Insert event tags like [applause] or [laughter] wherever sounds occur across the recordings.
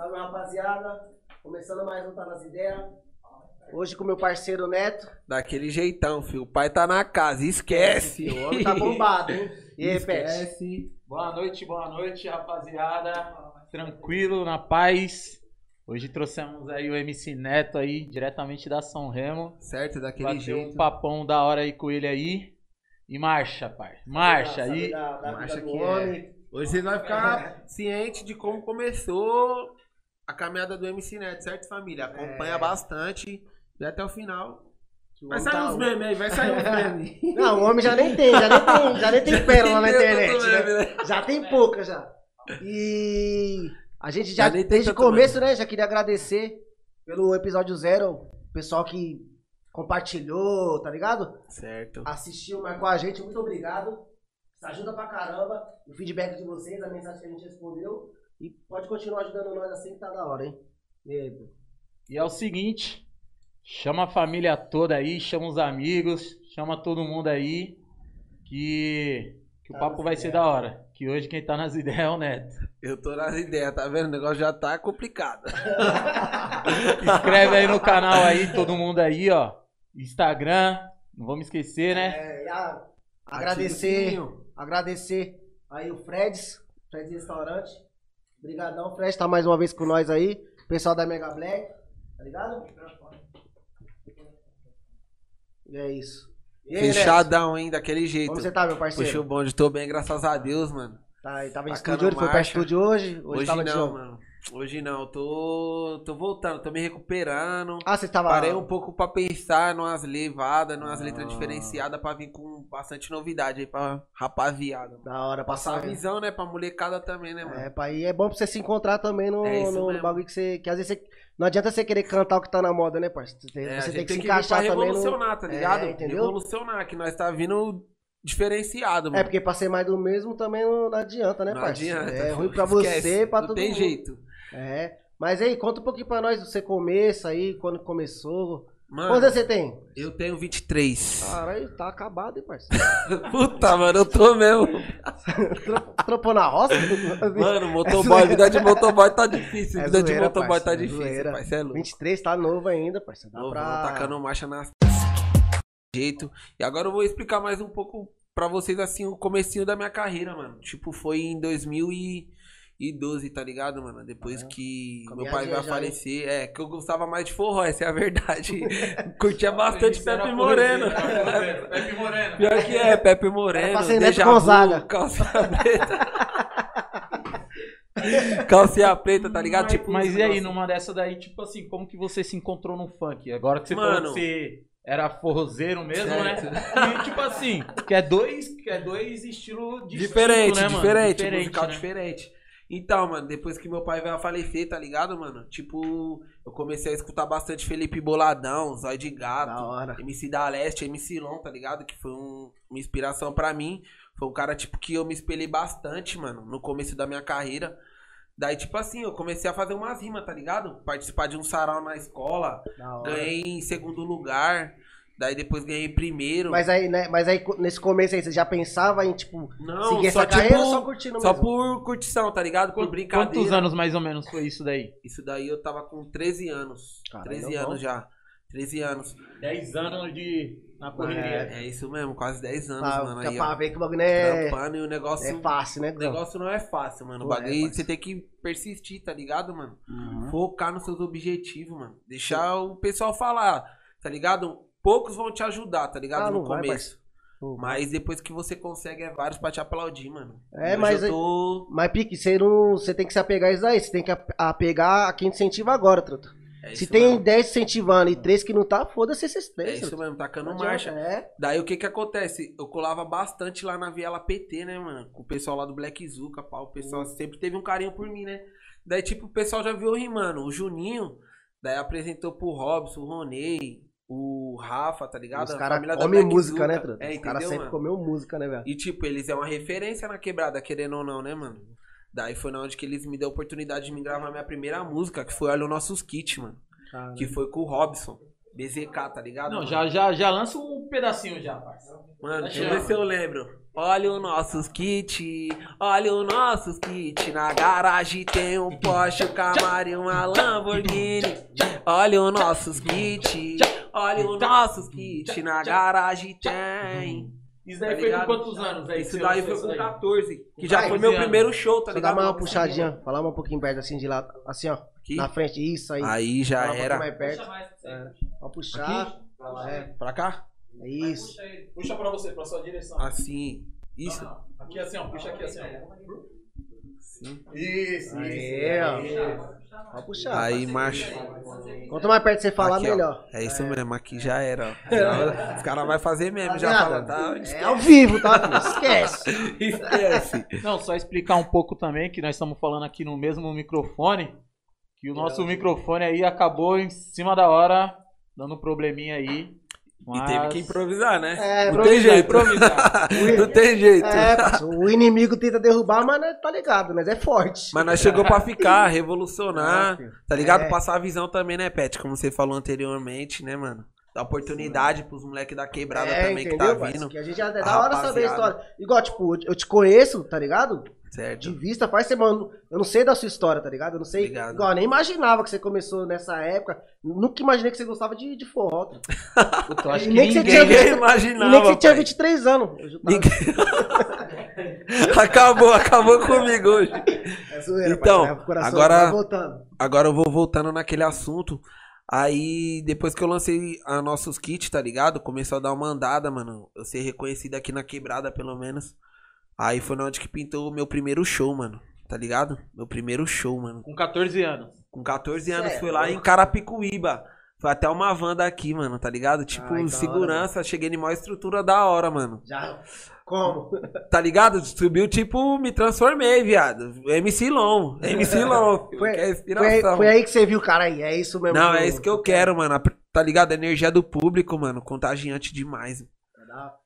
Salve, rapaziada. Começando mais um Tá Nas Ideias. Hoje com meu parceiro Neto. Daquele jeitão, filho. O pai tá na casa, esquece. O homem tá bombado, hein? E aí, Pet? Boa noite, boa noite, rapaziada. Tranquilo, na paz. Hoje trouxemos aí o MC Neto aí, diretamente da São Remo. Certo, daquele Bateu jeito. um papão da hora aí com ele aí. E marcha, pai. Marcha aí. Marcha que é. Hoje vocês vão ficar [laughs] ciente de como começou a caminhada do MC Neto, certo, família? Acompanha É. bastante e até o final. Vai sair tá- uns memes aí, vai sair uns [laughs] memes. Não, o homem já nem tem, já nem tem, já nem tem [laughs] pérola na internet, meme, né? Já tem pouca já. E a gente já, Já desde o começo, né, já queria agradecer pelo episódio zero, o pessoal que compartilhou, tá ligado? Certo. Assistiu, marcou a gente, muito obrigado. Isso ajuda pra caramba. O feedback de vocês, a mensagem que a gente respondeu. E pode continuar ajudando nós assim que tá da hora, hein? E? E é o seguinte, chama a família toda aí, chama os amigos, chama todo mundo aí, que, que o Tá papo nas vai ser ideias. da hora. Que hoje quem tá nas [laughs] ideias é o Neto. Eu tô nas ideias, tá vendo? O negócio já tá complicado. [laughs] Inscreve aí no canal aí, todo mundo aí, ó. Instagram, não vamos esquecer, né? É, e a- o agradecer, agradecer aí o Freds, Freds Restaurante. Obrigadão, Fred, tá mais uma vez com nós aí. Pessoal da Mega Black, tá ligado? E é isso. E aí? Fechadão, hein? Daquele jeito. Como você tá, meu parceiro? Puxa o bonde, tô bem, graças a Deus, mano. Tá, tava em Tacando estúdio hoje, foi pra estúdio hoje? Hoje, Hoje, tava de não, jogo. mano. Hoje não, tô, tô voltando, tô me recuperando. Ah, você tava... Parei um pouco pra pensar numas levadas, numas letras Ah. diferenciadas pra vir com bastante novidade aí pra rapaziada. Da hora, Passar a passar visão, né, pra molecada também, né, mano? É, pai, e é bom pra você se encontrar também no, É no- no bagulho que você. Que às vezes você. Não adianta você querer cantar o que tá na moda, né, parceiro? Você, É, a você tem que se vir pra encaixar também no. revolucionar, tá ligado? É, entendeu? Revolucionar, que nós tá vindo diferenciado, mano. É, porque pra ser mais do mesmo também não, não adianta, né, não parceiro? adianta. É ruim pra esquece, você, pra não todo tem mundo. jeito. É. Mas aí, conta um pouquinho pra nós, você começa aí, quando começou. Mano, Quantos anos você tem? eu tenho 23. Caralho, tá acabado, hein, parceiro? [laughs] Puta, mano, eu tô mesmo. [laughs] Tro- Tropou na roça? Mano, [laughs] motoboy, vida de motoboy tá difícil. É vida de zoeira, motoboy tá parceiro, é difícil, zoeira. Cê é louco. 23, tá novo ainda, parceiro. Dá Novo, pra. tacando marcha na jeito. E agora eu vou explicar mais um pouco pra vocês assim o comecinho da minha carreira, mano. Tipo, foi em 2012, tá ligado, mano? Depois Ah, que meu pai hein? falecer, é, que eu gostava mais de forró, essa é a verdade. [laughs] Curtia bastante Pepe Moreno. poesia. Pepe Moreno. Pior que é, Pepe Moreno, Deja Vu, Gonzaga. calcinha preta. [laughs] calcinha preta, tá ligado? Mas, tipo, mas e aí, numa dessa daí, tipo assim, como que você se encontrou no funk? Agora que você Mano. falou que você era forrozeiro mesmo, Certo. né? E tipo assim, que é dois, que é dois estilos distintos, Diferente, né, mano? diferente, musical né? diferente. Então, mano, depois que meu pai veio a falecer, tá ligado, mano? Tipo, eu comecei a escutar bastante Felipe Boladão, Zóio de Da Gato, hora. MC da Leste, MC Lon, tá ligado? Que foi um- uma inspiração pra mim. Foi um cara, tipo, que eu me espelhei bastante, mano, no começo da minha carreira. Daí, tipo assim, eu comecei a fazer umas rimas, tá ligado? Participar de um sarau na escola, Da ganhei em segundo lugar. Daí depois ganhei primeiro. Mas aí, né, mas aí, nesse começo aí, você já pensava em, tipo, Não, seguir só essa carreira tipo, ou só curtindo Só mesmo? por curtição, tá ligado? Por Quanto- brincadeira. Quantos anos mais ou menos foi isso daí? Isso daí eu tava com 13 anos. Caralho, 13 não. anos já. 13 anos. 10 anos de. na correria. É isso mesmo, quase 10 anos, Ah, mano. Aí, pra ó. ver que o bagulho é, Trampando e o negócio. é fácil, né? o negócio não é fácil, mano. O é, bagulho parceiro. você tem que persistir, tá ligado, mano? Uhum. Focar nos seus objetivos, mano. Deixar o pessoal falar, tá ligado? Poucos vão te ajudar, tá ligado? Ah, no vai, começo. Uhum. Mas depois que você consegue, é vários pra te aplaudir, mano. É, Hoje mas eu tô. Mas, Pique, você, não, você tem que se apegar a isso daí. Você tem que ap- apegar a quem te incentiva agora, truta. É Se tem mesmo. 10 incentivando e 3 que não tá, foda-se esses É 3. isso mesmo, tacando Não marcha. É. Daí o que que acontece? Eu colava bastante lá na Viela PT, né, mano? Com o pessoal lá do Black Zuka, pá. O pessoal sempre teve um carinho por mim, né? Daí, tipo, o pessoal já viu rimando. O Juninho, daí apresentou pro Robson, o Ronei, o Rafa, tá ligado? Os caras comem música, Zuka. né, truta? É, Os caras sempre mano? comeu música, né, velho? E, tipo, eles é uma referência na quebrada, querendo ou não, né, mano? Daí foi na onde que eles me deu a oportunidade de me gravar minha primeira música, que foi Olha os Nossos Kits, mano. Caralho. Que foi com o Robson. BZK, tá ligado? Não, mano? já, já, já lança um pedacinho já, parça. Mano, deixa eu ver se eu lembro. Olha os nossos kits, olha os nossos kits. Na garagem tem um Porsche, um Camaro e uma Lamborghini. Olha os nossos kits, olha os nossos kits. Na garagem tem. Isso Tá daí foi com quantos anos aí? Isso daí foi com daí? 14, que já foi meu 15 primeiro show, tá Só ligado? mais uma puxadinha, falar um pouquinho perto assim de lá, assim ó, Aqui. na frente, isso aí. Aí já Falar um era. mais perto. Puxa mais pra você. É. Pode puxar. É, Pra cá? é isso. Puxa ele. Puxa pra você, pra sua direção. Assim. Isso. Não, não. Aqui assim, ó. Puxa aqui assim, ó. Sim. Isso, Aí, ó. Pode puxar. Aí, marcha. Quanto mais perto você falar, Aqui, ó. melhor. É isso mesmo, aqui já era. ó. Os caras vão fazer mesmo, já tá? É ao vivo, tá? filho? [laughs] Esquece. Esquece. Não, só explicar um pouco também que nós estamos falando aqui no mesmo microfone. Que o nosso microfone aí acabou em cima da hora, dando um probleminha aí. E Mas... teve que improvisar, né? É, não tem jeito. improvisar. [laughs] não tem jeito. É, o inimigo tenta derrubar, mas nós tá ligado, mas é forte. Mas nós chegou pra ficar, [laughs] revolucionar, É, tá ligado? É. Passar a visão também, né, Pet? Como você falou anteriormente, né, mano? Dar oportunidade pros moleques da quebrada É, também que entendeu, tá parceiro? vindo. Que a gente já é da hora saber a história. Igual, tipo, eu te conheço, tá ligado? De Certo? vista, faz semana. Eu não sei da sua história, tá ligado? Eu não sei. Igual, eu nem imaginava que você começou nessa época. Nunca imaginei que você gostava de, de forró. [laughs] tá? Acho que nem que você ninguém... tinha [laughs] Ninguém visto- imaginava. E nem que você tinha pai. 23 anos. Eu já tava- Ninguém- [laughs] acabou, acabou comigo hoje. É zoeira, Então, pai, coração agora-. Agora eu vou voltando naquele assunto. Aí, depois que eu lancei a nossos kits, tá ligado? Começou a dar uma andada, mano. Eu ser reconhecido aqui na quebrada, pelo menos. Aí foi na onde que pintou o meu primeiro show, mano. Tá ligado? Meu primeiro show, mano. Com 14 anos. Com 14 anos, é fui lá em Carapicuíba. Foi até uma van daqui, mano, tá ligado? Tipo, Ai, segurança, cheguei em maior estrutura da hora, mano. Já. Como? Tá ligado? Subiu, tipo, me transformei, viado. MC Long. MC Long. [laughs] Foi, que é foi, inspiração. foi aí que você viu, cara, aí. É isso mesmo. Não, é isso que eu quero, mano. Tá ligado? A energia do público, mano, contagiante demais.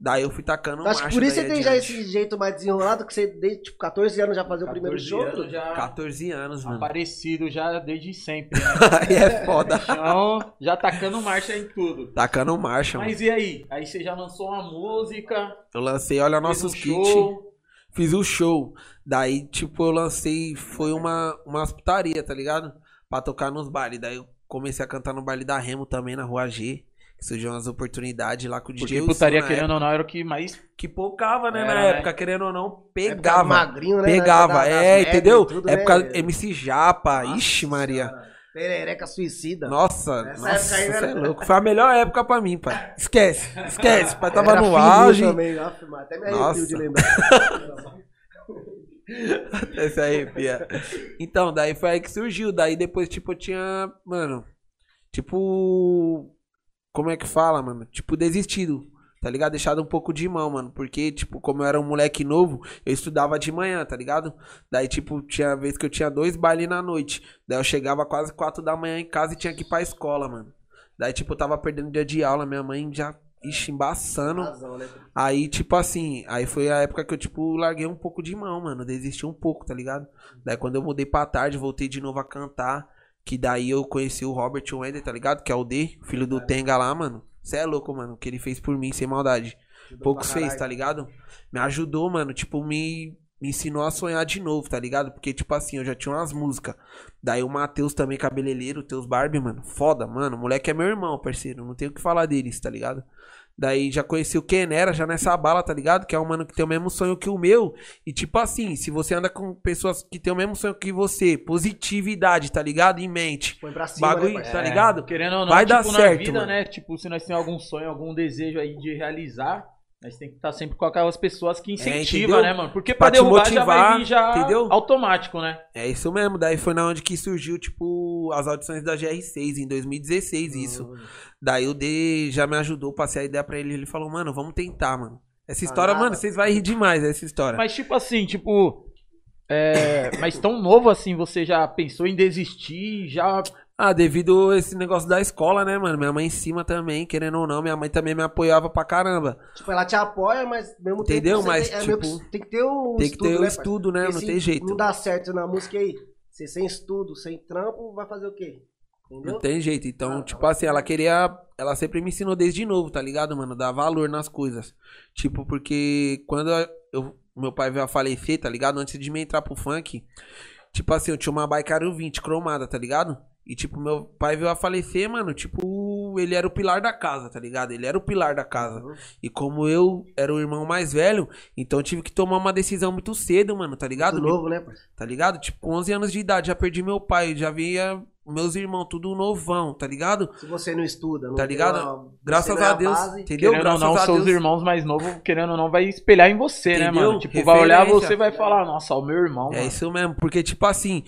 Daí eu fui tacando Acho que por isso você tem já esse jeito mais desenrolado, que você desde tipo, 14 anos já fazia o primeiro 14 show. anos já 14 anos, mano. aparecido já desde sempre. Né? [laughs] Aí é foda. Então, já tacando marcha em tudo. Tacando marcha, mano. Mas e aí? Aí você já lançou uma música, Eu lancei, olha, nossos um kits. show. Fiz o show. Daí, tipo, eu lancei. Foi uma, umas putaria, tá ligado? Pra tocar nos bailes. Daí eu comecei a cantar no baile da Remo também, na Rua G. Surgiu umas oportunidades lá com o DJ Porque Wilson putaria, na querendo ou não, era o que mais... época. Que pocava, né, Era, na né? época, querendo ou não, Época pegava. magrinho, né? Pegava, Da- é, e entendeu? tudo, época né? MC Japa, Nossa ixi, Maria. Perereca suicida. Nossa, Nessa nossa, época aí, você né? é louco. Foi a melhor época pra mim, pai. Esquece, esquece. Pai tava Era no auge. Também, mano, até me arrepio Nossa. de lembrar. [laughs] Esse aí, Pia. Então, daí foi aí que surgiu. Daí depois, tipo, eu tinha, mano, tipo, como é que fala, mano? Tipo, desistido, tá ligado? Deixado um pouco de mão, mano. Porque, tipo, como eu era um moleque novo, eu estudava de manhã, tá ligado? Daí, tipo, tinha vez que eu tinha dois bailes na noite. Daí eu chegava quase quatro da manhã em casa e tinha que ir pra escola, mano. Daí, tipo, eu tava perdendo dia de aula, minha mãe já, ixi, embaçando. Né? Aí, tipo assim, aí foi a época que eu, tipo, larguei um pouco de mão, mano. Desisti um pouco, tá ligado? Daí quando eu mudei pra tarde, voltei de novo a cantar. Que daí eu conheci o Robert Wender, tá ligado? Que é o D, filho do Tenga lá, mano. Cê é louco, mano. O que ele fez por mim, sem maldade. Poucos pra fez, tá ligado? Me ajudou, mano. Tipo, me, me ensinou a sonhar de novo, tá ligado? Porque, tipo assim, eu já tinha umas músicas. Daí o Matheus também, cabeleireiro, o Teus Barbie, mano. Foda, mano. O moleque é meu irmão, parceiro. Não tenho o que falar deles, tá ligado? Daí já conheci o Kenera, já nessa bala, tá ligado? Que é um mano que tem o mesmo sonho que o meu. E tipo assim, se você anda com pessoas que tem o mesmo sonho que você, positividade, tá ligado? Em mente. Põe pra cima, Bagulho, né, tá ligado? Querendo ou não, Vai tipo, dar na certo, vida, mano. né? Tipo, se nós temos algum sonho, algum desejo aí de realizar, nós tem que estar sempre com aquelas pessoas que incentivam, entendeu? né, mano? Porque Pra pra, te derrubar já motivar, vai vir já entendeu? automático, né? É isso mesmo. Daí foi na onde que surgiu, tipo, as audições da GR6, em 2016, isso. Daí o D já me ajudou, passei a ideia pra ele. Ele falou, mano, vamos tentar, mano. Essa história, nada. mano, vocês vão rir demais, essa história. Mas tipo assim, tipo... É, mas tão novo assim, você já pensou em desistir, já... Ah, devido a esse negócio da escola, né, mano? Minha mãe em cima também, querendo ou não, minha mãe também me apoiava pra caramba. Tipo, ela te apoia, mas mesmo Entendeu? tempo Mas, tem, é meio tipo, tem que ter o Tem que ter o né, estudo, né? Porque Não tem jeito. Não dá certo na música aí. Você sem estudo, sem trampo, vai fazer o quê? Entendeu? Não tem jeito. Então, Ah, tipo tá. assim, ela queria. Ela sempre me ensinou desde novo, tá ligado, mano? Dar valor nas coisas. Tipo, porque quando eu, meu pai veio a falecer, tá ligado? Antes de me entrar pro funk, tipo assim, eu tinha uma bike Aro 20 cromada, tá ligado? E tipo, meu pai veio a falecer, mano, tipo, ele era o pilar da casa, tá ligado? Ele era o pilar da casa. Uhum. E como eu era o irmão mais velho, então eu tive que tomar uma decisão muito cedo, mano, tá ligado? Muito novo, né, parceiro? tá ligado? Tipo, com 11 anos de idade, já perdi meu pai, já via meus irmãos, tudo novão, tá ligado? Se você não estuda, não Tá ligado? uma- Graças é a Deus, base, entendeu? Querendo ou Graças não, a seus Deus. irmãos mais novos, querendo ou não, vai espelhar em você, né, Entendeu? mano? Tipo, vai olhar Referência. você e vai falar, nossa, o meu irmão, É mano. isso mesmo, porque tipo assim,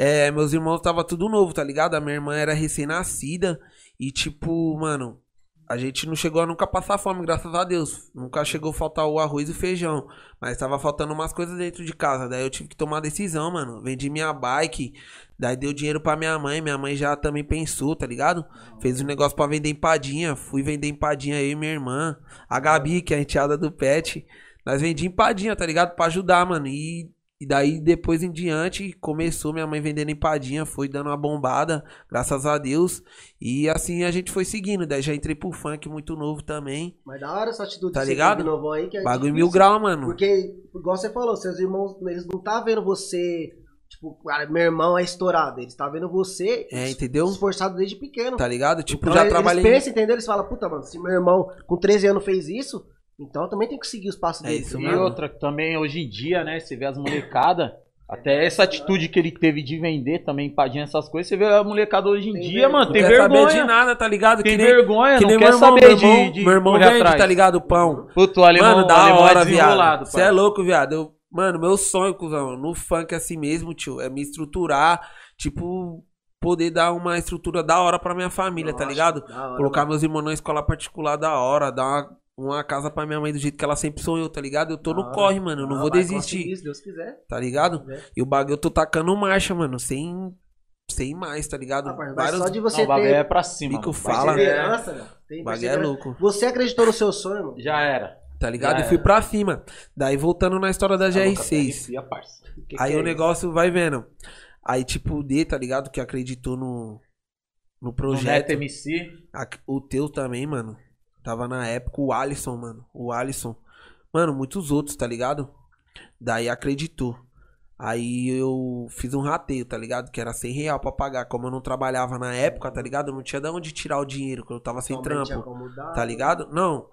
é, meus irmãos tava tudo novo, tá ligado? A minha irmã era recém-nascida e tipo, mano, a gente não chegou a nunca passar fome, graças a Deus. Nunca chegou a faltar o arroz e feijão, mas tava faltando umas coisas dentro de casa. Daí eu tive que tomar decisão, mano. Vendi minha bike, daí deu dinheiro pra minha mãe, minha mãe já também pensou, tá ligado? Fez um negócio pra vender empadinha, fui vender empadinha e minha irmã, a Gabi, que é a enteada do pet. Nós vendi empadinha, tá ligado? Pra ajudar, mano. E, e daí, depois em diante, começou minha mãe vendendo empadinha, foi dando uma bombada, graças a Deus. E assim a gente foi seguindo. Daí já entrei pro funk muito novo também. Mas da hora essa atitude Tá ligado? novão aí, que é Bagulho difícil, mil grau, mano. Porque, igual você falou, seus irmãos, eles não tá vendo você, tipo, cara, meu irmão é estourado. Eles tá vendo você É, entendeu? esforçado desde pequeno. Tá ligado? Tipo, Então, já eles trabalhei. pensam, entendeu? Eles falam, puta, mano, se meu irmão com 13 anos fez isso, então eu também tenho que seguir os passos É dele. isso E outra, que também hoje em dia, né, você vê as molecadas, até essa atitude que ele teve de vender também empadinha essas coisas, você vê a molecada hoje em Tem dia, vergonha. mano, Não tem quer saber de vergonha. nada, tá ligado? Tem que nem, vergonha, que não nem quer meu irmão, saber irmão, de, de meu irmão vende, atrás. tá ligado? Pão. Puto, o alemão, Mano, da alemão hora, é desenrolado, viado. Você é louco, viado. Eu, mano, meu sonho, cuzão, no funk assim mesmo, tio, é me estruturar, tipo, poder dar uma estrutura da hora pra minha família, tá Nossa, ligado? da hora, Colocar mano. meus irmãos na escola particular da hora, dar uma, uma casa pra minha mãe do jeito que ela sempre sonhou, tá ligado? Eu tô Da no corre, mano, eu não Ah, vou desistir, conseguir, se Deus quiser. tá ligado? quiser. E o bagulho eu tô tacando marcha, mano, sem, sem mais, tá ligado? Ah, mas Vários só de Não, você o bagulho ter é pra cima. bico mano. fala. Tem o bagulho é louco. Você acreditou no seu sonho, mano? Já era. Tá ligado? Já E fui era. pra cima. Daí voltando na história da Tá louca, GR6. arrepia, parça. Que Aí que é o isso? negócio vai vendo. Aí, tipo, o D, tá ligado? Que acreditou no, no O projeto. Neto MC. O teu também, mano. Tava na época o Alisson, mano. O Alisson. Mano, muitos outros, tá ligado? Daí acreditou. Aí eu fiz um rateio, tá ligado? Que era 100 real pra pagar. Como eu não trabalhava na época, tá ligado? Eu não tinha de onde tirar o dinheiro, que eu tava sem Somente trampo. acomodado. Tá ligado? Não.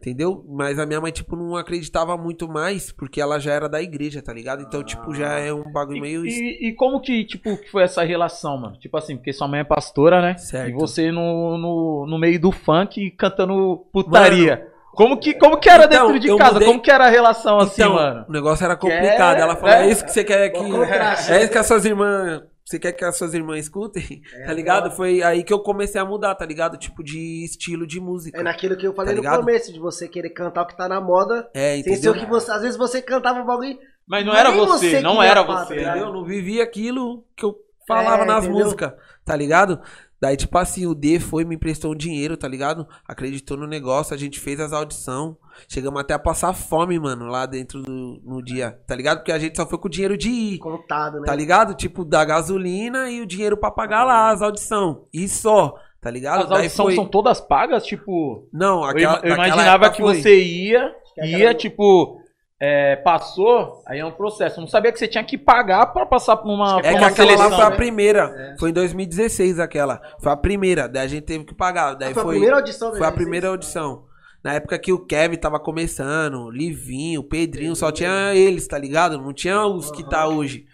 Entendeu? Mas a minha mãe, tipo, não acreditava muito mais, porque ela já era da igreja, tá ligado? Então, tipo, já é um bagulho E, meio. e- e como que, tipo, que foi essa relação, mano? Tipo assim, porque sua mãe é pastora, né? Certo. E você no, no, no meio do funk cantando putaria. como, que, como que era Então, dentro de casa? mudei- Como que era a relação assim, Então, mano? o negócio era complicado. é- ela falou: é, é- isso que você quer que. Ó, contraste. É isso que as suas irmãs. Você quer que as suas irmãs escutem? É, tá ligado? agora- Foi aí que eu comecei a mudar, tá ligado? Tipo, de estilo de música. É naquilo que eu falei Tá no ligado? começo, de você querer cantar o que tá na moda, É, sem ser entendeu? o que você. Às vezes você cantava um bagulho. Mas não era Nem você, você não era você. tá né? Entendeu? Eu não vivia aquilo que eu falava É, nas entendeu? músicas, tá ligado? Daí, tipo assim, o D foi, me emprestou um dinheiro, tá ligado? Acreditou no negócio, a gente fez as audições. Chegamos até a passar fome, mano, lá dentro do no dia, tá ligado? Porque a gente só foi com o dinheiro de ir, Contado, né? tá ligado? Tipo, da gasolina e o dinheiro pra pagar lá as audições. E só, tá ligado? As audições são todas pagas, tipo. Não, Eu, aquela, eu naquela imaginava que foi. você ia, ia, tipo, é, passou, aí é um processo. Eu não sabia que você tinha que pagar pra passar por uma, É que aquela lá seleção. foi a né? primeira. Foi em 2016 aquela. Foi a primeira. Daí a gente teve que pagar. Daí Ah, foi a foi, primeira audição foi a G6? primeira audição. Na época que o Kevin tava começando, Livinho, Pedrinho, só tinha eles, tá ligado? Não tinha os que tá hoje.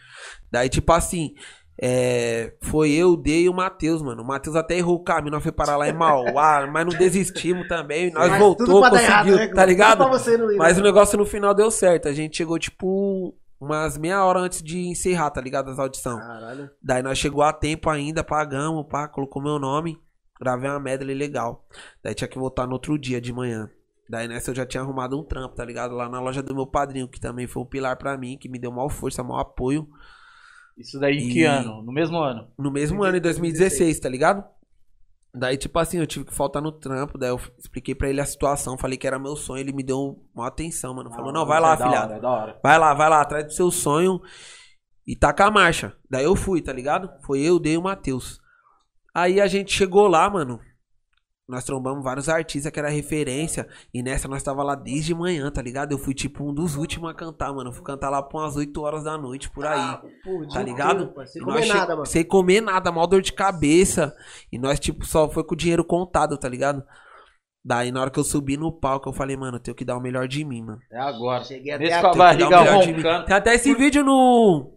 Daí, tipo assim, é, foi eu, o D e o Matheus, mano. O Matheus até errou o caminho, nós foi parar lá em Mauá, mas não desistimos também. Nós Mas voltou, conseguiu, errado, né? tá ligado? Ir, Mas né? o negócio no final deu certo. A gente chegou, tipo, umas meia hora antes de encerrar, tá ligado? As audições. Caralho. Daí nós chegou a tempo ainda, pagamos, pá, colocou meu nome, gravei uma medley legal. Daí tinha que voltar no outro dia de manhã. Daí nessa eu já tinha arrumado um trampo, tá ligado? Lá na loja do meu padrinho, que também foi um pilar pra mim, que me deu maior força, maior apoio. Isso daí em que ano? No mesmo ano. No mesmo ano, em 2016, tá ligado? Daí, tipo assim, eu tive que faltar no trampo, daí eu expliquei pra ele a situação, falei que era meu sonho, ele me deu uma atenção, mano. Falou, não, vai lá, é filhado. é da hora. Vai lá, vai lá, atrás do seu sonho e taca a marcha. Daí eu fui, tá ligado? Foi eu, dei o Matheus. Aí a gente chegou lá, mano. Nós trombamos vários artistas que era referência. E nessa nós tava lá desde manhã, tá ligado? Eu fui tipo um dos últimos a cantar, mano. Eu fui cantar lá por umas 8 horas da noite, por aí. Ah, pô, Tá ligado? Sem comer nada, mano. Sem comer nada, mal dor de cabeça. E nós, tipo, só foi com o dinheiro contado, tá ligado? Daí, na hora que eu subi no palco, eu falei, mano, eu tenho que dar o melhor de mim, mano. É agora. Cheguei até a Tem que dar barriga o melhor de mim. roncando. Tem até esse vídeo no.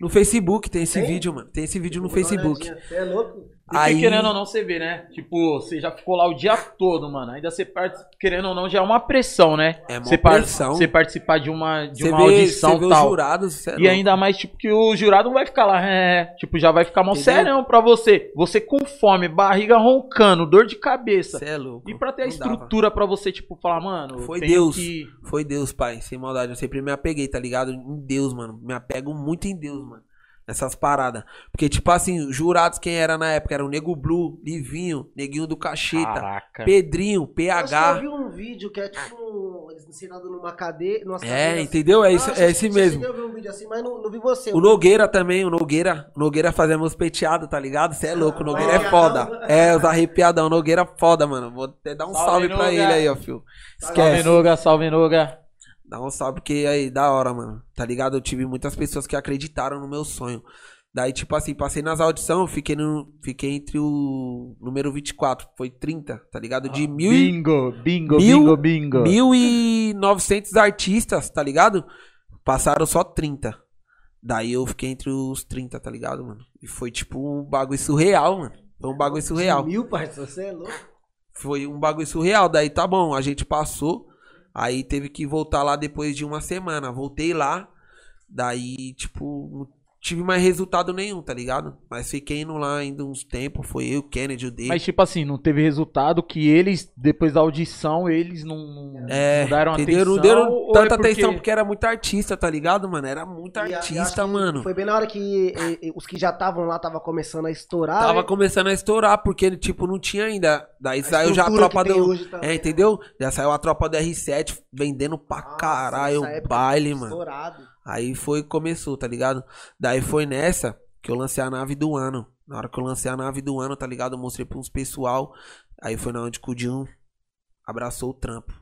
No Facebook, tem esse Tem? vídeo, mano. Tem esse vídeo no Facebook. é louco? Porque Aí- querendo ou não, você vê, né? Tipo, você já ficou lá o dia todo, mano. Ainda você part... querendo ou não, já é uma pressão, né? É uma você par- pressão. Você participar de uma, de Você uma vê, audição você vê e os tal. jurados. é E ainda mais, tipo, que o jurado não vai ficar lá, é, tipo, já vai ficar mal sério pra você. Você com fome, barriga roncando, dor de cabeça. Cê é louco. E pra ter a Não dava. estrutura pra você, tipo, falar, mano, Foi Deus. que- Foi Deus, pai. Sem maldade. Eu sempre me apeguei, tá ligado? Em Deus, mano. Me apego muito em Deus, mano. Nessas paradas. Porque, tipo assim, os jurados quem era na época era o Nego Blue, Livinho, Neguinho do Cacheta, Caraca. Pedrinho, que eu PH. vi um vídeo que é tipo um- eles sentados numa cadeira. Numa É, entendeu? É, isso, é esse mesmo. Eu vi um vídeo assim, mas não, não vi você. O Nogueira também, o Nogueira. O Nogueira fazia meus peteados, tá ligado? Cê é louco, o Nogueira é foda. É, os arrepiadão. O Nogueira é foda, mano. Vou até dar um Salve, salve, pra ele aí, ó, fio. Salve, Esquece. Noga, salve, Noga. Dá um salve, porque aí, da hora, mano. Tá ligado? Eu tive muitas pessoas que acreditaram no meu sonho. Daí, tipo assim, passei nas audições, fiquei, no, fiquei entre o número 24, foi 30, tá ligado? De mil, e- Bingo, bingo, Mil- bingo, bingo. 1.900 artistas, tá ligado? Passaram só 30. Daí eu fiquei entre os 30, tá ligado, mano? E foi tipo um bagulho surreal, mano. Foi um bagulho surreal. Mil, parceiro, você é louco. Foi um bagulho surreal. Daí tá bom, a gente passou. Aí teve que voltar lá depois de uma semana. Voltei lá. Daí, tipo, tive mais resultado nenhum, tá ligado? Mas fiquei indo lá ainda uns tempos. Foi eu, Kennedy, o Dave. Mas, tipo assim, não teve resultado que eles, depois da audição, eles não, É, não deram entendeu? atenção. Não deram tanta é porque- atenção porque era muito artista, tá ligado, mano? Era muito artista, mano. Foi bem na hora que e, e, os que já estavam lá tava começando a estourar. Tava né? começando a estourar, porque, tipo, não tinha ainda. Daí A saiu já a tropa do. também. É, entendeu? Já saiu a tropa do R7 vendendo pra Nossa, caralho o baile, mano. Estourado. Aí foi começou, tá ligado? Daí foi nessa que eu lancei a nave do ano. Na hora que eu lancei a nave do ano, tá ligado? Eu mostrei pra uns pessoal. Aí foi na onde o abraçou o trampo,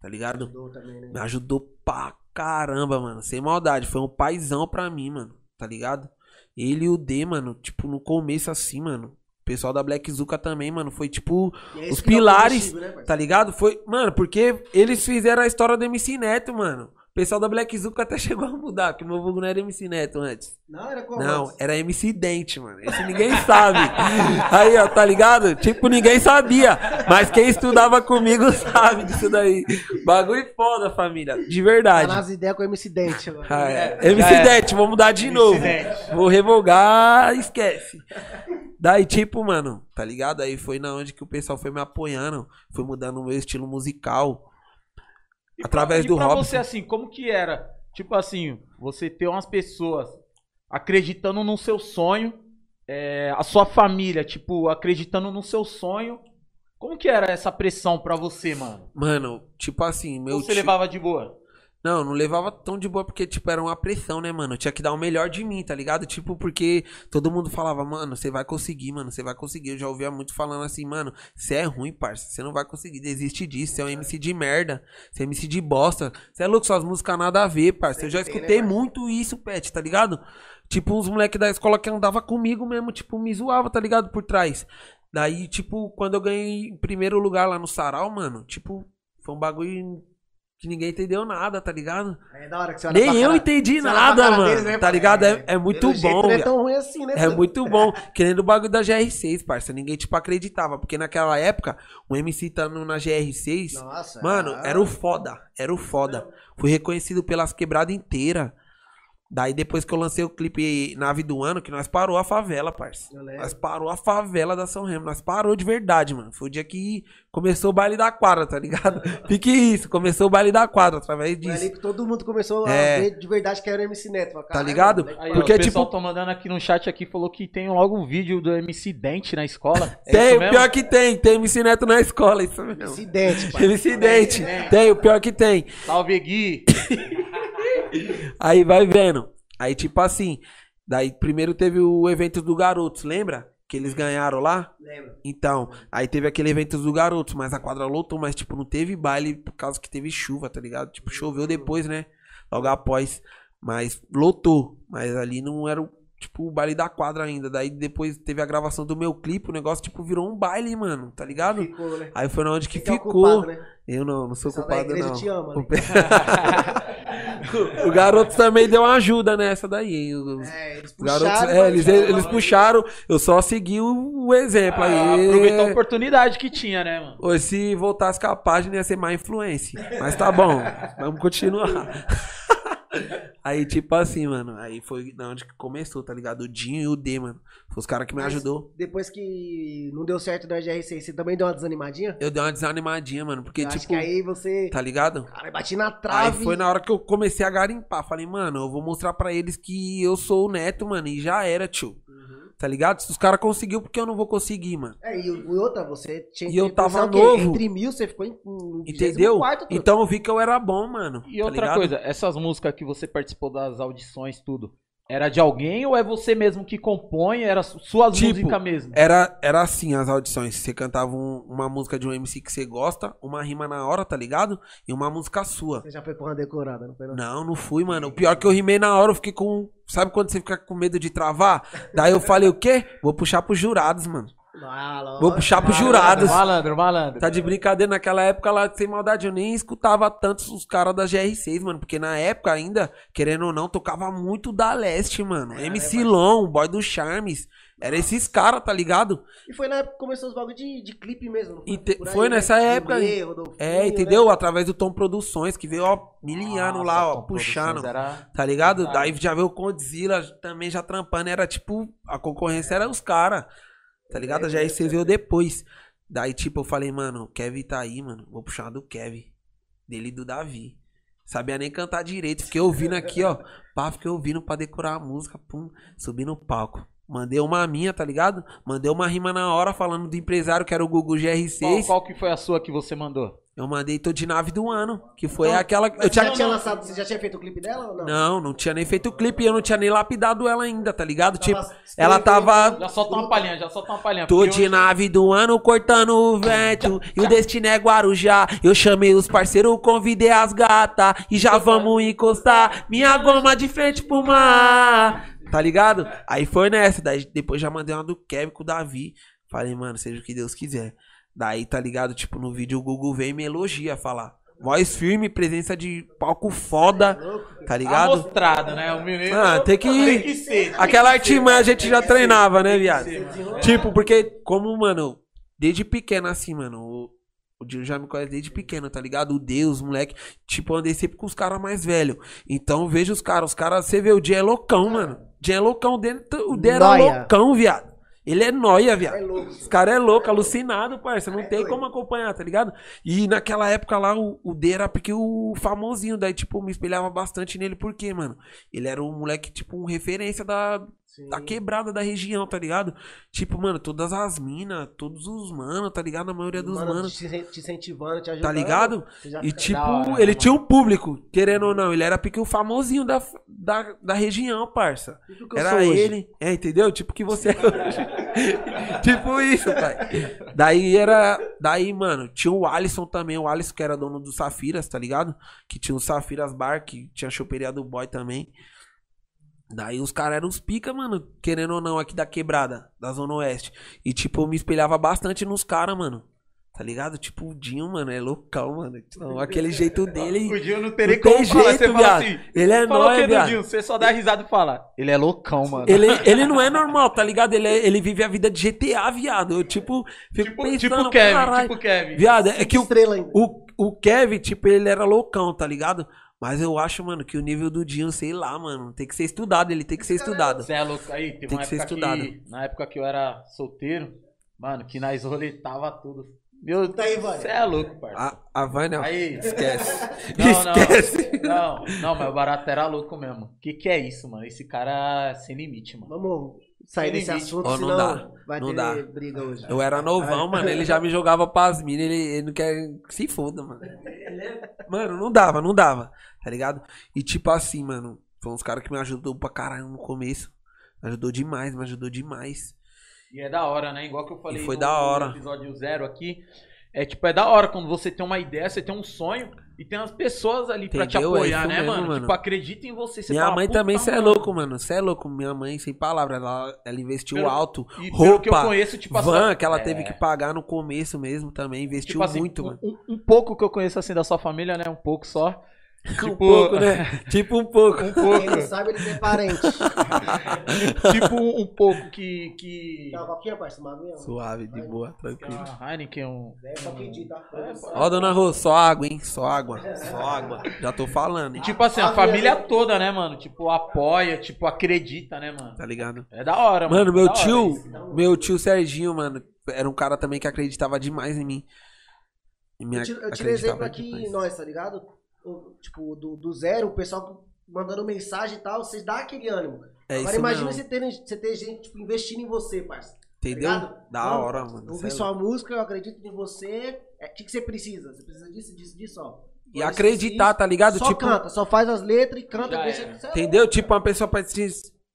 tá ligado? Ajudou também, né? Me ajudou pra caramba, mano. Sem maldade. Foi um paizão pra mim, mano. Tá ligado? Ele e o D, mano, tipo, no começo assim, mano. O pessoal da Black Zuka também, mano, foi tipo, é os pilares, né, tá ligado? Foi, mano, porque eles fizeram a história do MC Neto, mano. O pessoal da Black Zuka até [laughs] chegou a mudar, porque meu vulgo não era MC Neto antes. Não, era como Não, antes? era MC Dente, mano. Esse ninguém sabe. [laughs] Aí, ó, tá ligado? Tipo, ninguém sabia. Mas quem estudava comigo [laughs] sabe disso daí. Bagulho foda, família. De Tá verdade. nas ideias com MC Dente agora. Ah, é. MC é. Dente, vou mudar de novo. Vou revogar, esquece. Daí, tipo, mano, tá ligado? Aí foi na onde que o pessoal foi me apoiando. Foi mudando o meu estilo musical. E pra- Através e do pra Robson. você, assim, como que era? Tipo assim, você ter umas pessoas acreditando no seu sonho, é, a sua família, tipo, acreditando no seu sonho. Como que era essa pressão pra você, mano? Mano, tipo assim, meu Ou você tio- levava de boa? Não, não levava tão de boa porque, tipo, era uma pressão, né, mano? Eu tinha que dar o melhor de mim, tá ligado? Tipo, porque todo mundo falava, mano, você vai conseguir, mano, você vai conseguir. Eu já ouvia muito falando assim, mano, você é ruim, parça, você não vai conseguir, desiste disso, você é um MC de merda, você é MC de bosta. Você é louco, suas músicas nada a ver, parça. Eu já né, escutei muito isso, Pet, tá ligado? Tipo, uns moleques da escola que andava comigo mesmo, tipo, me zoava, tá ligado? Por trás. Daí, tipo, quando eu ganhei em primeiro lugar lá no Sarau, mano, tipo, foi um bagulho que ninguém entendeu nada, tá ligado? É da hora que você olha Nem eu cara- entendi nada, mano. deles, né, tá ligado? É, é muito bom, Não é velho. tão ruim assim, né? É muito bom. [laughs] Querendo o bagulho da GR6, parça. Ninguém, tipo, acreditava. Porque naquela época, o MC no- na GR6. Nossa. Mano, ah. era o foda. Era o foda. Fui reconhecido pelas quebradas inteiras. Daí depois que eu lancei o clipe Nave do Ano, que nós parou a favela, parça. Nós parou a favela da São Remo. Nós parou de verdade, mano. Foi o dia que começou o baile da quadra, tá ligado? [laughs] Fique isso. Começou o baile da quadra através Foi disso. ali que todo mundo começou É. a ver de verdade que era o MC Neto. Fala, Tá "Caralho, ligado? Aí, Porque, o pessoal tipo- tá mandando aqui no chat aqui, falou que tem logo um vídeo do MC Dente na escola. [laughs] É Tem, o pior que tem. Tem MC Neto na escola, isso mesmo. MC Dente, pai. MC Dente. Tem, o pior que tem. Salve, Gui! [laughs] Aí vai vendo. Aí, tipo assim, daí primeiro teve o evento do Garotos, lembra? que eles ganharam lá. Lembra? Então, aí teve aquele evento do garotos, mas a quadra lotou, mas tipo, não teve baile por causa que teve chuva, tá ligado? Tipo, choveu depois, né? Logo após. Mas lotou. Mas ali não era o, tipo, o baile da quadra ainda. Daí depois teve a gravação do meu clipe, o negócio, tipo, virou um baile, mano, tá ligado? Ficou, né? Aí foi na onde que é ficou. culpado, né? Eu não, não sou culpado, igreja não. te ama, né? O [laughs] garoto também deu uma ajuda nessa daí. hein? Os É, eles os garotos, puxaram. é, eles, puxaram, eles puxaram, eu só segui o, o exemplo Ah, aí. aproveitou a oportunidade que tinha, né, mano? Ou se voltasse com a página ia ser má influência. Mas tá bom, vamos continuar. [laughs] Aí, tipo assim, mano, aí foi na onde que começou, tá ligado? O Dinho e o D, mano. Foi os caras que me Mas- ajudou. Depois que não deu certo na GR6, você também deu uma desanimadinha? Eu dei uma desanimadinha, mano, porque, Eu acho tipo, que aí você. tá ligado? Cara, bati na Aí trave. foi na hora que eu comecei a garimpar. Falei, mano, eu vou mostrar pra eles que eu sou o neto, mano, e já era, tio. Tá ligado? Se os caras conseguiu, por que eu não vou conseguir, mano? É, e o- e outra, você tinha E eu tava novo. Entre mil, você ficou em. em Entendeu? 24º, truta. Então eu vi que eu era bom, mano. E tá outra ligado? coisa, essas músicas que você participou das audições, tudo, era de alguém ou é você mesmo que compõe? Era su- suas Tipo, músicas mesmo? Era, era assim as audições. Você cantava um- uma música de um MC que você gosta, uma rima na hora, tá ligado? E uma música sua. Você já foi com uma decorada, não foi? Não? Não, não fui, mano. O pior é que eu rimei na hora, eu fiquei com. Sabe quando você fica com medo de travar? Daí eu falei, o quê? Vou puxar pros jurados, mano. Lógico. Vou puxar pros jurados. Malandro, malandro. Tá de brincadeira, naquela época lá, sem maldade, eu nem escutava tanto os caras da GR6, mano. Porque na época ainda, querendo ou não, tocava muito da Leste, mano. É, MC é, Long, Boy do Charmes. Era esses caras, tá ligado? E foi na época que começou os bagulho de, de clipe mesmo. E te- aí, foi né? nessa época Gumê, aí. É, entendeu? né? Através do Tom Produções, que veio, ó, miliano Nossa, lá, ó, puxando. Era... Tá ligado? Daí já veio o Condzilla também já trampando. Era tipo, a concorrência era os caras. Tá ligado? A GR6 veio depois. Daí, tipo, eu falei, mano, o Kevin tá aí, mano. Vou puxar do Kevin. Dele e do Davi. Sabia nem cantar direito. Fiquei ouvindo aqui, ó. Pá, fiquei ouvindo pra decorar a música. Pum, subi no palco. Mandei uma minha, tá ligado? Mandei uma rima na hora falando do empresário que era o Google Qual, GR6. qual que foi a sua que você mandou? Eu mandei Tô de Nave do Ano. Que foi Então, aquela. Mas Eu você tinha, já tinha lançado, você já tinha feito o clipe dela ou não? não, não tinha nem feito o clipe e eu não tinha nem lapidado ela ainda, tá ligado? Tipo, Tava ela tava. Já solta uma palhinha, já solta uma palhinha. Tô de hoje- nave do ano cortando o vento E o destino é Guarujá Eu chamei os parceiros, convidei as gatas E já vamos encostar Minha goma de frente pro mar Tá ligado? Aí foi nessa Daí depois já mandei uma do Kevin com o Davi Falei, mano, seja o que Deus quiser Daí, tá ligado? Tipo, no vídeo o Google vem e me elogia Falar, voz firme, presença de palco foda Tá ligado? Amostrado, né? O menino. Ah, tem que- Tem que ser. tem Aquela artimanha a gente já treinava, né, viado? ser. Tipo, porque, como, mano, desde pequeno, assim, mano, o, o Dino já me conhece desde pequeno, tá ligado? O Deus, moleque. Tipo, eu andei sempre com os caras mais velhos. Então, eu vejo os caras, os caras, você vê, o dia é loucão, mano. O dia é loucão, o D, o D era loucão, viado. Ele é nóia, viado. É louco. Os caras é louco, alucinado, parça. Não É tem doido. como acompanhar, tá ligado? E naquela época lá, o, o D era porque o famosinho, daí, tipo, eu me espelhava bastante nele, por quê, mano? Ele era um moleque, tipo, um referência da, Sim. da quebrada da região, tá ligado? Tipo, mano, todas as minas, todos os manos, tá ligado? A maioria dos Mano, manos. Te, te incentivando, te ajudando. Tá ligado? E tipo, hora, ele mano. tinha um público, querendo ou não, ele era porque o famosinho da, da, da região, parça. Era hoje. ele, é, entendeu? Tipo que você é hoje. [laughs] tipo isso, pai. Daí era, daí, mano, tinha o Alisson também, o Alisson que era dono do Safiras, tá ligado? Que tinha o Safiras Bar, que tinha choperia do boy também. Daí os caras eram os pica, mano, querendo ou não, aqui da quebrada, da Zona Oeste. E, tipo, eu me espelhava bastante nos caras, mano. Tá ligado? Tipo, o Dinho, mano, é loucão, mano. Então, aquele jeito [laughs] dele. O Dinho não teria Não como tem falar. jeito, Você fala assim. Ele é Fala o nóia, que do viado. Dinho? Você só dá risada e fala. Ele é loucão, mano. Ele, ele não é normal, tá ligado? Ele, é- ele vive a vida de GTA, viado. Eu, tipo, fico Tipo, pensando, tipo Kevin, caralho. tipo Kevin. Viado, é que o, o, o Kevin, tipo, ele era loucão, tá ligado? Mas eu acho, mano, que o nível do Dinho, sei lá, mano, tem que ser estudado, ele tem que ser estudado. Você é louco. Aí, teve Tem uma que ser época estudado. que. Na época que eu era solteiro, mano, que nós roletava tudo. Meu Tá aí, Vânia. Você é louco, parceiro. A, a Vânia, Aí. esquece. [laughs] Não, não. esquece. Não, não, mas o barato era louco mesmo. Que que é isso, mano? Esse cara é sem limite, mano. Vamos sair desse assunto, Ó, não senão dá, vai não ter dá. briga hoje. Eu era novão, mano. Ele já me jogava pras minas. Ele, ele não quer. que Se foda, mano. Mano, não dava, não dava. Tá ligado? E tipo assim, mano. Foi uns caras que me ajudou pra caralho no começo. Me ajudou demais, me ajudou demais. E é da hora, né? Igual que eu falei E foi no da hora. episódio zero aqui. É tipo, é da hora quando você tem uma ideia, você tem um sonho e tem as pessoas ali pra te Entendeu? É apoiar, isso né, mesmo, mano? mano. Tipo, acredita em você. você Minha fala, mãe "Puta, também, cê é mano." louco, mano. Cê é louco. Minha mãe, sem palavras, ela, ela investiu Pelo- alto. E pelo que eu Roupa, conheço, tipo, Van, que ela é, teve que pagar no começo mesmo também. Investiu tipo assim, muito, um, mano. um pouco que eu conheço assim da sua família, né? Um pouco só. Um tipo- pouco, [laughs] né? tipo um pouco. Um Quem pouco. não sabe, ele tem parente. [laughs] tipo um, um pouco que. que... Dá uma coquinha, aguinha? Suave, de boa, tranquilo. Ah, Heineken, um. É só pedir, tá? Ó, dona Rô, só água, hein? Só água. Só água. Já tô falando, E hein? tipo assim, a família mesmo. toda, né, mano? Tipo, apoia, tipo, acredita, né, mano? Tá ligado? É da hora, mano. Mano, é meu tio, meu tio Serginho, mano, era um cara também que acreditava demais em mim. Eu tiro, eu tiro acreditava exemplo aqui em nós, tá ligado? O- tipo, do, do zero, o pessoal mandando mensagem e tal, vocês dão aquele ânimo. É Agora imagina mesmo. você ter, você ter gente tipo, investindo em você, parceiro. Entendeu? ligado? Da Não, hora, mano. Ouvi é sua louco. música, eu acredito em você. É, O que, que você precisa? Você precisa disso, disso, disso, ó. E acreditar, tá ligado? Só tipo, canta, só faz as letras e canta. Deixa, é entendeu? Tipo, uma pessoa pra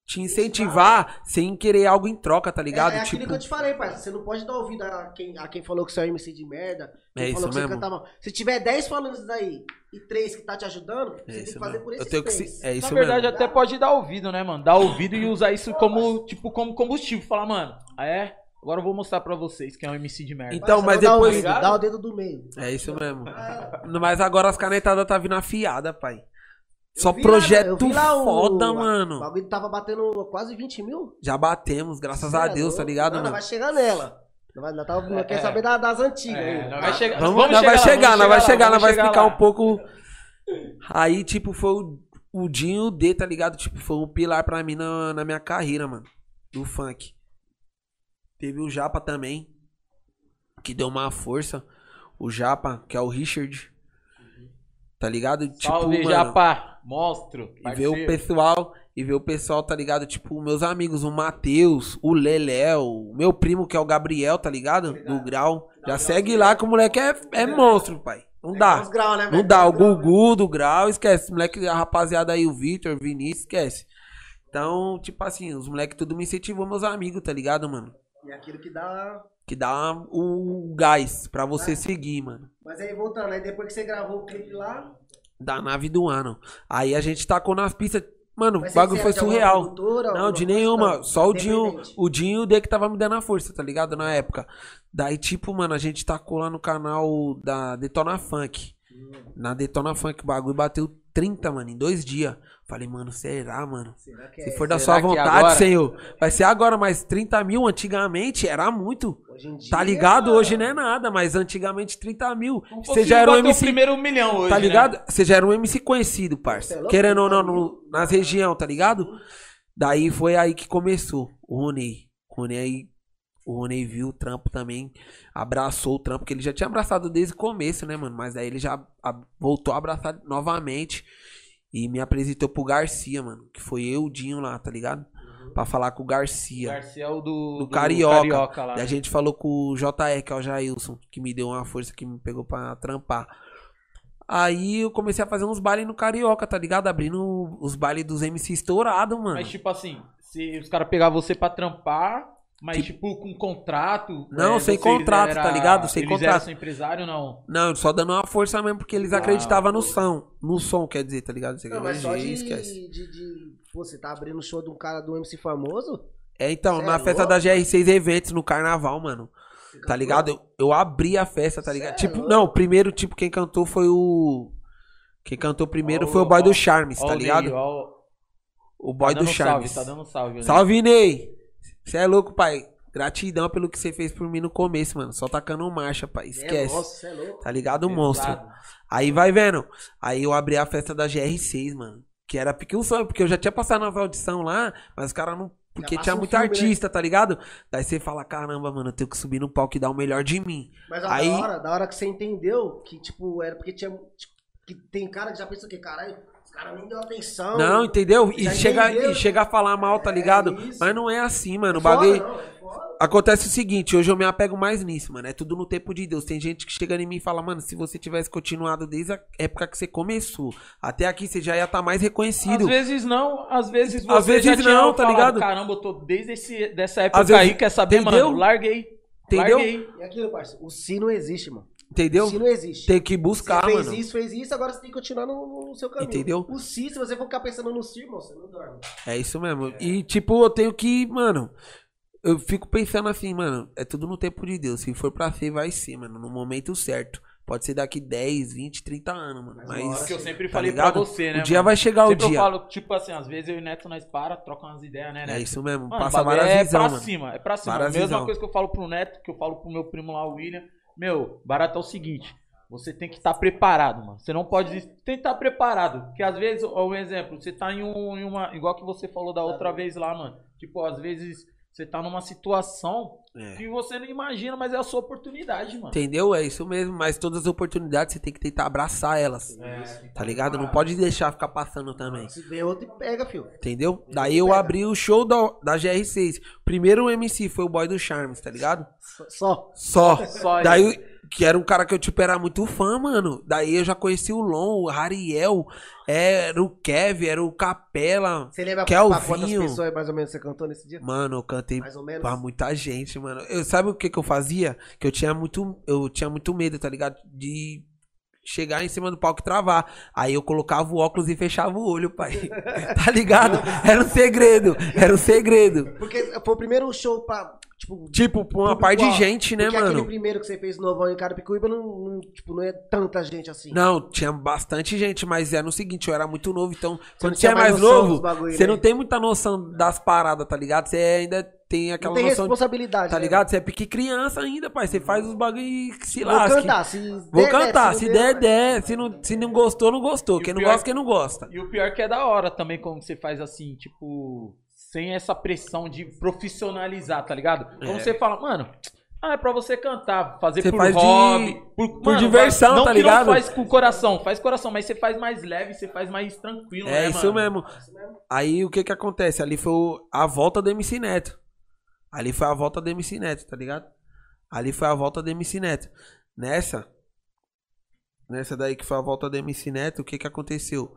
te, incentivar sem querer algo em troca, tá ligado? É, é aquilo tipo, que eu te falei, parceiro. Você não pode dar ouvido a quem, a quem falou que você é um MC de merda. Quem É falou isso que mesmo. você canta mal. Se tiver 10 falando isso daí e 3 que tá te ajudando, você é tem que fazer mesmo. por Eu esses tenho que 3. se- É isso Na verdade, mesmo. até pode dar ouvido, né, mano? Dar ouvido e usar isso como, tipo, como combustível. Falar, mano, ah, é? Agora eu vou mostrar pra vocês que é um MC de merda. Então, mas dá, depois- ouvido, dá o dedo do meio. É isso mesmo. Mas agora as canetadas tá vindo afiada, pai. Só projeto lá o- foda, O mano. bagulho tava batendo quase 20 mil. Já batemos, graças Cê a é Deus, tá ligado, Não, mano? vai chegar nela. Não, vai, não, tá, não quer É. saber da- das antigas. É, nós vai chegar, Vamos, vamos nós vai lá, chegar, vamos nós vai chegar, nós vamos vai chegar explicar lá. um pouco. Aí, tipo, foi o, o Dinho e o D, tá ligado? Tipo, foi um pilar pra mim na, na minha carreira, mano. Do funk. Teve o Japa também, que deu uma força. O Japa, que é o Richard. Tá ligado? Tipo, Salve, mano, Japa. Monstro. E ver o pessoal, e ver o pessoal, tá ligado? Tipo, meus amigos, o Matheus, o Leléo, o meu primo que é o Gabriel, tá ligado? Do Grau. Já segue lá que o moleque é, é monstro, pai. Não dá. Os graus, né, Não dá. O Os graus, Gugu do Grau, esquece. Moleque, a rapaziada aí, o Vitor, o Vinícius, esquece. Então, tipo assim, os moleques tudo me incentivou, meus amigos, tá ligado, mano? E aquilo que dá. Que dá o gás pra você seguir, mano. Mas aí voltando, aí depois que você gravou o clipe lá. Da nave do ano. Aí a gente tacou nas pistas. Mano, o bagulho foi de surreal. produtora, Não, de nenhuma. Só o Dinho, o Dinho e o D que tava me dando a força, tá ligado? Na época. Daí, tipo, mano, a gente tacou lá no canal da Detona Funk. Na Detona Funk, o bagulho bateu 30, mano, em dois dias. Falei, mano, será, mano? Será que Se é? for da sua que vontade, senhor. Vai ser agora, mas 30 mil antigamente era muito. Hoje em dia, Tá ligado? mano, Hoje não é nada, mas antigamente 30 mil. Como Você fosse já era um MC primeiro milhão hoje, Tá né? ligado? Você já era um MC conhecido, Você é parça. Querendo ou não, Tá no- nas regiões, tá ligado? Daí foi aí que começou o Roney. O Roney aí. O Roney viu o trampo também, abraçou o trampo, que ele já tinha abraçado desde o começo, né, mano? Mas aí ele já voltou a abraçar novamente e me apresentou pro Garcia, mano. Que foi eu, o Dinho lá, tá ligado? Pra falar com o Garcia. Garcia é o do, Do Carioca. lá. E a gente falou com o JR, que é o Jailson, que me deu uma força, que me pegou pra trampar. Aí eu comecei a fazer uns bailes no Carioca, tá ligado? Abrindo os bailes dos MC estourados, mano. Mas tipo assim, se os caras pegar você pra trampar, mas Tipo- tipo, com contrato. Não, é, sem vocês contrato, era- tá ligado? Sem eles contrato. eram empresário não? Não, só dando uma força mesmo, porque eles Ah, acreditavam no som. No som, quer dizer, tá ligado? Você Não, mas só de, esquece. de, de- Pô, você tá abrindo o show de um cara do MC famoso? É, então, Cê na é festa louco? da GR6 Eventos, no carnaval, mano. Tá ligado? Eu, eu abri a festa, tá ligado? é tipo, louco? não, primeiro, tipo, quem cantou foi o. Quem cantou primeiro Ó, foi o boy ó, do Charmes, Ó tá o ligado? O boy tá do Charmes. Salve, tá dando salve. né? Salve, Ney! Você é louco, pai. Gratidão pelo que você fez por mim no começo, mano. Só tacando marcha, pai. É, Esquece. nossa, você é louco. Tá ligado, Pesado. monstro? Aí vai vendo. Aí eu abri a festa da GR6, mano. Que era pique um sonho, porque eu já tinha passado nas audição lá, mas os caras não. Porque tinha um muito filme, né? artista, tá ligado? Daí você fala, caramba, mano, eu tenho que subir no palco e dar o melhor de mim. Mas ó, Aí- da, hora, da hora que você entendeu que, tipo, era porque tinha. tipo, que tem cara que já pensa o quê? Caralho, Os caras nem deu atenção. Não, entendeu? E chegar e chegar a falar mal, tá ligado? isso. Mas não é assim, mano. O bagulho. não, é. Acontece o seguinte, hoje eu me apego mais nisso, mano. É tudo no tempo de Deus. Tem gente que chega em mim e fala, mano, se você tivesse continuado desde a época que você começou, até aqui você já ia estar mais reconhecido. Às vezes não, às vezes você Às vezes já tinha não, tá falado, ligado? Caramba, eu tô desde esse, dessa época Às vezes- aí, quer saber, entendeu? mano? Larguei. Entendeu? Larguei. E aquilo, parceiro, o si não existe, mano. Entendeu? O si não existe. Tem que buscar, você fez mano. isso, fez isso, agora você tem que continuar no, no seu caminho. Entendeu? O si, se você for ficar pensando no si, irmão, você não dorme. É isso mesmo. E, tipo, eu tenho que, mano. Eu fico pensando assim, mano. É tudo no tempo de Deus. Se for pra ser, vai ser, mano. No momento certo. Pode ser daqui 10, 20, 30 anos, mano. Mas Mas. que eu sempre Tá falei ligado? pra você, né? o dia mano? vai chegar o Sempre dia. eu falo, tipo assim, às vezes eu e o Neto nós para, troca umas ideias, né, Neto? É isso mesmo. Mano, Passa o várias é visões, pra mano. cima, é pra cima. Várias Mesma visão. coisa que eu falo pro Neto, que eu falo pro meu primo lá, o William. Meu, barato é o seguinte. Você tem que estar preparado, mano. Você não pode. Tem que estar preparado. Porque às vezes, ó, um exemplo, você tá em, um, em uma. Igual que você falou da outra vez lá, mano. Tipo, às vezes você tá numa situação É. que você não imagina, mas é a sua oportunidade, mano. Entendeu? É isso mesmo. Mas todas as oportunidades você tem que tentar abraçar elas. Tá ligado? Não pode deixar ficar passando também. Se vem outro e pega, filho. Entendeu? Daí eu abri o show da, da GR6. Primeiro MC foi o Boy do Charmes, tá ligado? Só. Só. Só Daí, que era um cara que eu, tipo, era muito fã, mano. Daí eu já conheci o Lon, o Rariel, era o Kev, era o Capela. Você lembra Kelvinho. pra quantas pessoas mais ou menos você cantou nesse dia? Mano, eu cantei Mais ou menos. pra muita gente, mano. Eu, sabe o que que eu fazia? Que eu tinha muito, eu tinha muito medo, tá ligado? De chegar em cima do palco e travar. Aí eu colocava o óculos e fechava o olho, pai. [laughs] tá ligado? Era um segredo, era um segredo. Porque foi o primeiro show pra, tipo... Tipo, pra uma par de gente, né, Porque aquele mano? primeiro que você fez novão em Carapicuíba não, não, tipo, não é tanta gente assim. Não, tinha bastante gente, mas era no seguinte, eu era muito novo, então quando não você tinha é mais mais novo, bagulho, você né? não tem muita noção das paradas, tá ligado? Você ainda tem aquela não tem noção, de, responsabilidade. tá né? ligado? Você é pique criança ainda, pai, você faz os bagulho e se Vou lasque. cantar, se Vou der, cantar, der, se não der, der, se não, se não gostou, não gostou, E quem não pior- gosta, quem não gosta. E o pior que é da hora também quando você faz assim, tipo, sem essa pressão de profissionalizar, tá ligado? Quando É. você fala, mano, ah, é pra você cantar, fazer Você por faz de- hobby, por, por diversão, não tá que ligado? Não faz com o coração, faz coração, mas você faz mais leve, você faz mais tranquilo, É né, isso mano? mesmo. Aí o que que acontece? Ali foi a volta do MC Neto. Ali foi a volta do MC Neto, tá ligado? Ali foi a volta do MC Neto. Nessa, nessa daí que foi a volta do MC Neto, o que que aconteceu?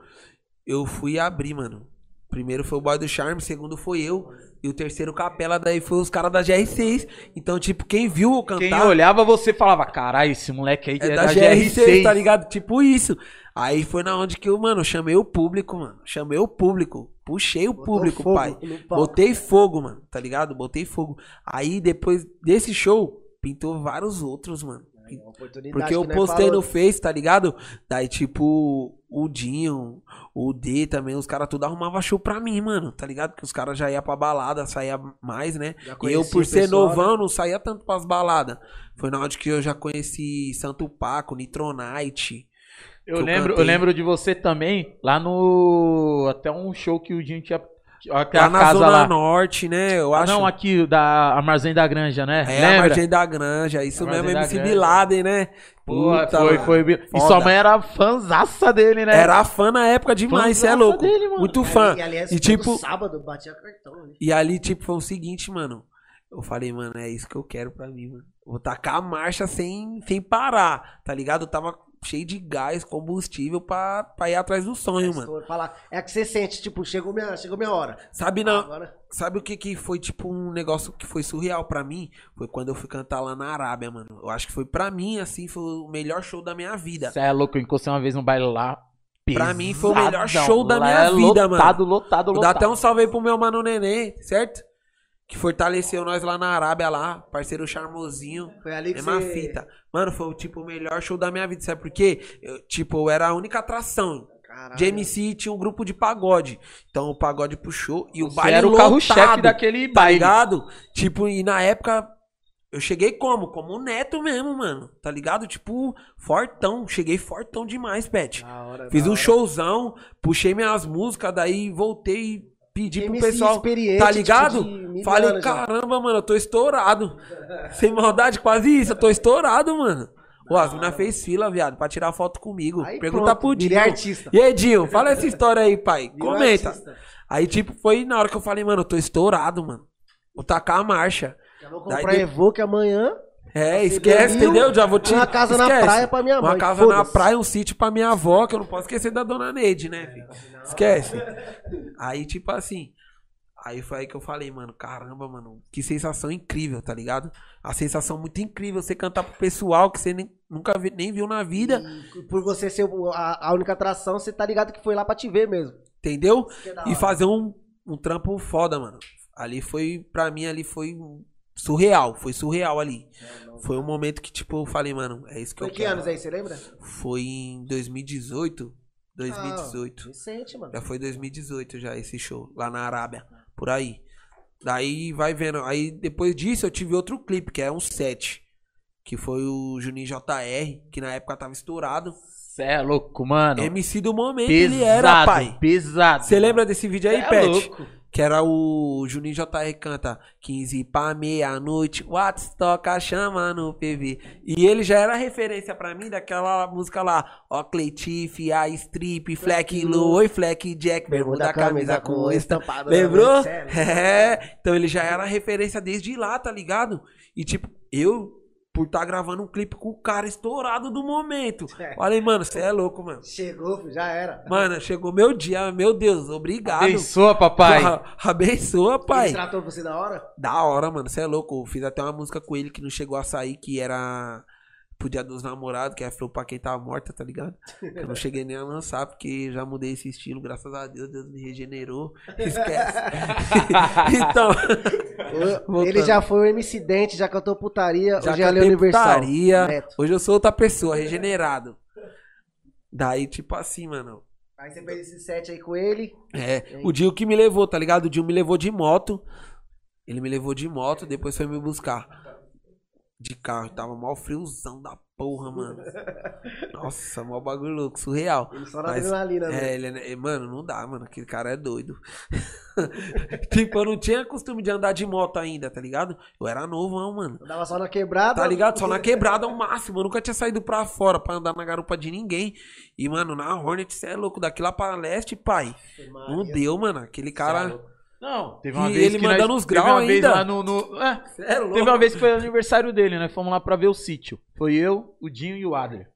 Eu fui abrir, mano. Primeiro foi o Boy do Charme, segundo foi eu. E o terceiro capela daí foi os caras da GR6. Então, tipo, quem viu eu Quem cantar olhava você falava, caralho, esse moleque aí é, é, da, da, GR6, GR6, tá ligado? Tipo isso. Aí foi na onde que eu, mano, chamei o público, mano. Chamei o público. Puxei o Botou público, fogo pai. Botei fogo, mano, tá ligado? Botei fogo. Aí depois desse show, pintou vários outros, mano. É uma oportunidade Porque eu postei falou. no Face, tá ligado? Daí, tipo, o Dinho, o D também, os caras tudo arrumavam show pra mim, mano, tá ligado? Que os caras já iam pra balada, saía mais, né? E eu, por ser pessoal, né? novão, não saía tanto pras baladas. Foi na hora que eu já conheci Santo Paco, Nitronite. Eu lembro, eu lembro de você também, lá no. Até um show que o Dinho tinha. Até Lá a na casa Zona lá. Norte, né? Eu Ah, acho. não, aqui, da Armazém da Granja, né? É, Lembra? Margem da Granja, isso Armazém mesmo, MC. Bin Laden, né? Puta, foi, foi. E Foda. sua mãe era fanzaça dele, né? Era fã na época demais, você é louco. dele, mano. Muito fã. E, aliás, E todo tipo, sábado batia cartão. Né? E ali, tipo, foi o seguinte, mano. Eu falei, mano, é isso que eu quero pra mim, mano. Vou tacar a marcha sem, sem parar, tá ligado? Eu tava cheio de gás, combustível pra, pra ir atrás do sonho, mano. Estou- Falar, é que você sente, tipo, chegou minha, chegou minha hora. Sabe, não, Agora, sabe o que que foi, tipo, um negócio que foi surreal pra mim? Foi quando eu fui cantar lá na Arábia, mano. Eu acho que foi pra mim, assim, foi o melhor show da minha vida. Você é louco, eu encostei uma vez no baile lá. Pra mim foi o melhor pesadão. show da minha é vida, mano. lotado, Lotado, Vou lotado, dar até um salve aí pro meu mano Nenê, certo? Que fortaleceu nós lá na Arábia, lá. Parceiro charmosinho. foi ali que Mesma você... fita. Mano, foi tipo o melhor show da minha vida, sabe por quê? Eu, tipo, eu era a única atração. Caralho. De MC tinha um grupo de pagode. Então o pagode puxou e o Você baile era o carro-chefe daquele Tá baile. ligado? Tipo, e na época eu cheguei como? Como neto mesmo, mano. Tá ligado? Tipo, fortão. Cheguei fortão demais, Pet. Hora, Fiz um hora. showzão, puxei minhas músicas, daí voltei e pedi pro pessoal. Tá tipo, ligado? mil Falei, anos já. caramba, mano, eu tô estourado. Sem maldade, quase isso, eu tô estourado, mano. As meninas fez fila, viado, pra tirar foto comigo. Aí Pergunta pronto, pro Dinho. virei artista. E aí, Dinho, fala essa história aí, pai. Virou Comenta. artista. Aí, tipo, foi na hora que eu falei, mano, eu tô estourado, mano. Vou tacar a marcha. Já vou Daí comprar de- Evoque amanhã. É, esquece, entendeu? Já vou te. Uma casa na esquece. praia pra minha mãe. Uma casa na praia, um sítio pra minha avó, que eu não posso esquecer da dona Neide, né, filho? Esquece. Aí, tipo assim. Aí foi aí que eu falei, mano, caramba, mano, que sensação incrível, tá ligado? A sensação muito incrível você cantar pro pessoal que você nem, nunca vi- nem viu na vida, E por você ser a, a única atração, você tá ligado que foi lá pra te ver mesmo. entendeu? É E fazer um, um trampo foda, mano. Ali foi, pra mim, ali foi surreal, foi surreal ali. Foi um momento que, tipo, eu falei, mano, é isso que Foi eu que quero. anos aí, você lembra? Foi em 2018, 2018. Ah, recente, mano. Já foi 2018 já esse show, lá na Arábia, por aí. Daí vai vendo. Aí depois disso eu tive outro clipe, que é um set. Que foi o Juninho JR, que na época tava estourado. Cê é louco, mano. MC do momento pesado, ele era, pai. pesado. Você lembra desse vídeo aí, Cê é Pet? louco. Que era o Juninho JR canta 15 pra meia-noite, Whats toca chama no PV. E ele já era referência pra mim daquela música lá, ó Cleitif, a Strip, Fleck Low, oi Fleck Jack, bermuda camisa com estampa. estampado. Lembrou? [laughs] É, então ele já era referência desde lá, tá ligado? E tipo, eu, por estar gravando um clipe com o cara estourado do momento, É. falei, mano, você é louco, mano. Chegou, já era. Mano, chegou meu dia, meu Deus, obrigado. Abençoa, papai. Porra, abençoa, pai. Ele tratou você da hora? Da hora, mano. Você é louco. Eu fiz até uma música com ele que não chegou a sair, que era pro Dia dos Namorados, que é Flow pra quem tava morta, tá ligado? Eu não cheguei nem a lançar, porque já mudei esse estilo, graças a Deus, Deus me regenerou. [laughs] Esquece. [laughs] então, Voltando. Ele já foi o MC Dente, já cantou putaria, já hoje é a Universal. putaria. Neto. Hoje eu sou outra pessoa, regenerado. Daí, tipo assim, mano. Aí você fez esse set aí com ele. É, o Dio que me levou, tá ligado? O Dio me levou de moto. Ele me levou de moto, depois foi me buscar. De carro, tava mal friozão da porra, mano. [laughs] Nossa, mó bagulho louco, surreal. Ele só na Mas, adrenalina, né? É, ele é, é- mano, não dá, mano. Aquele cara é doido. [laughs] tipo, eu não tinha costume de andar de moto ainda, tá ligado? Eu era novão, mano. Eu dava só na quebrada. Tá ligado? Só na quebrada ao máximo. Eu nunca tinha saído pra fora pra andar na garupa de ninguém. E, mano, na Hornet, cê é louco. Daqui lá pra leste, pai. Não Maria. deu, mano. Aquele cara. Não, teve E uma vez ele que mandando nós, os teve graus vez ainda. lá no, no- é, é louco. teve uma vez que foi aniversário dele, nós fomos lá pra ver o sítio. Foi eu, o Dinho e o Adler.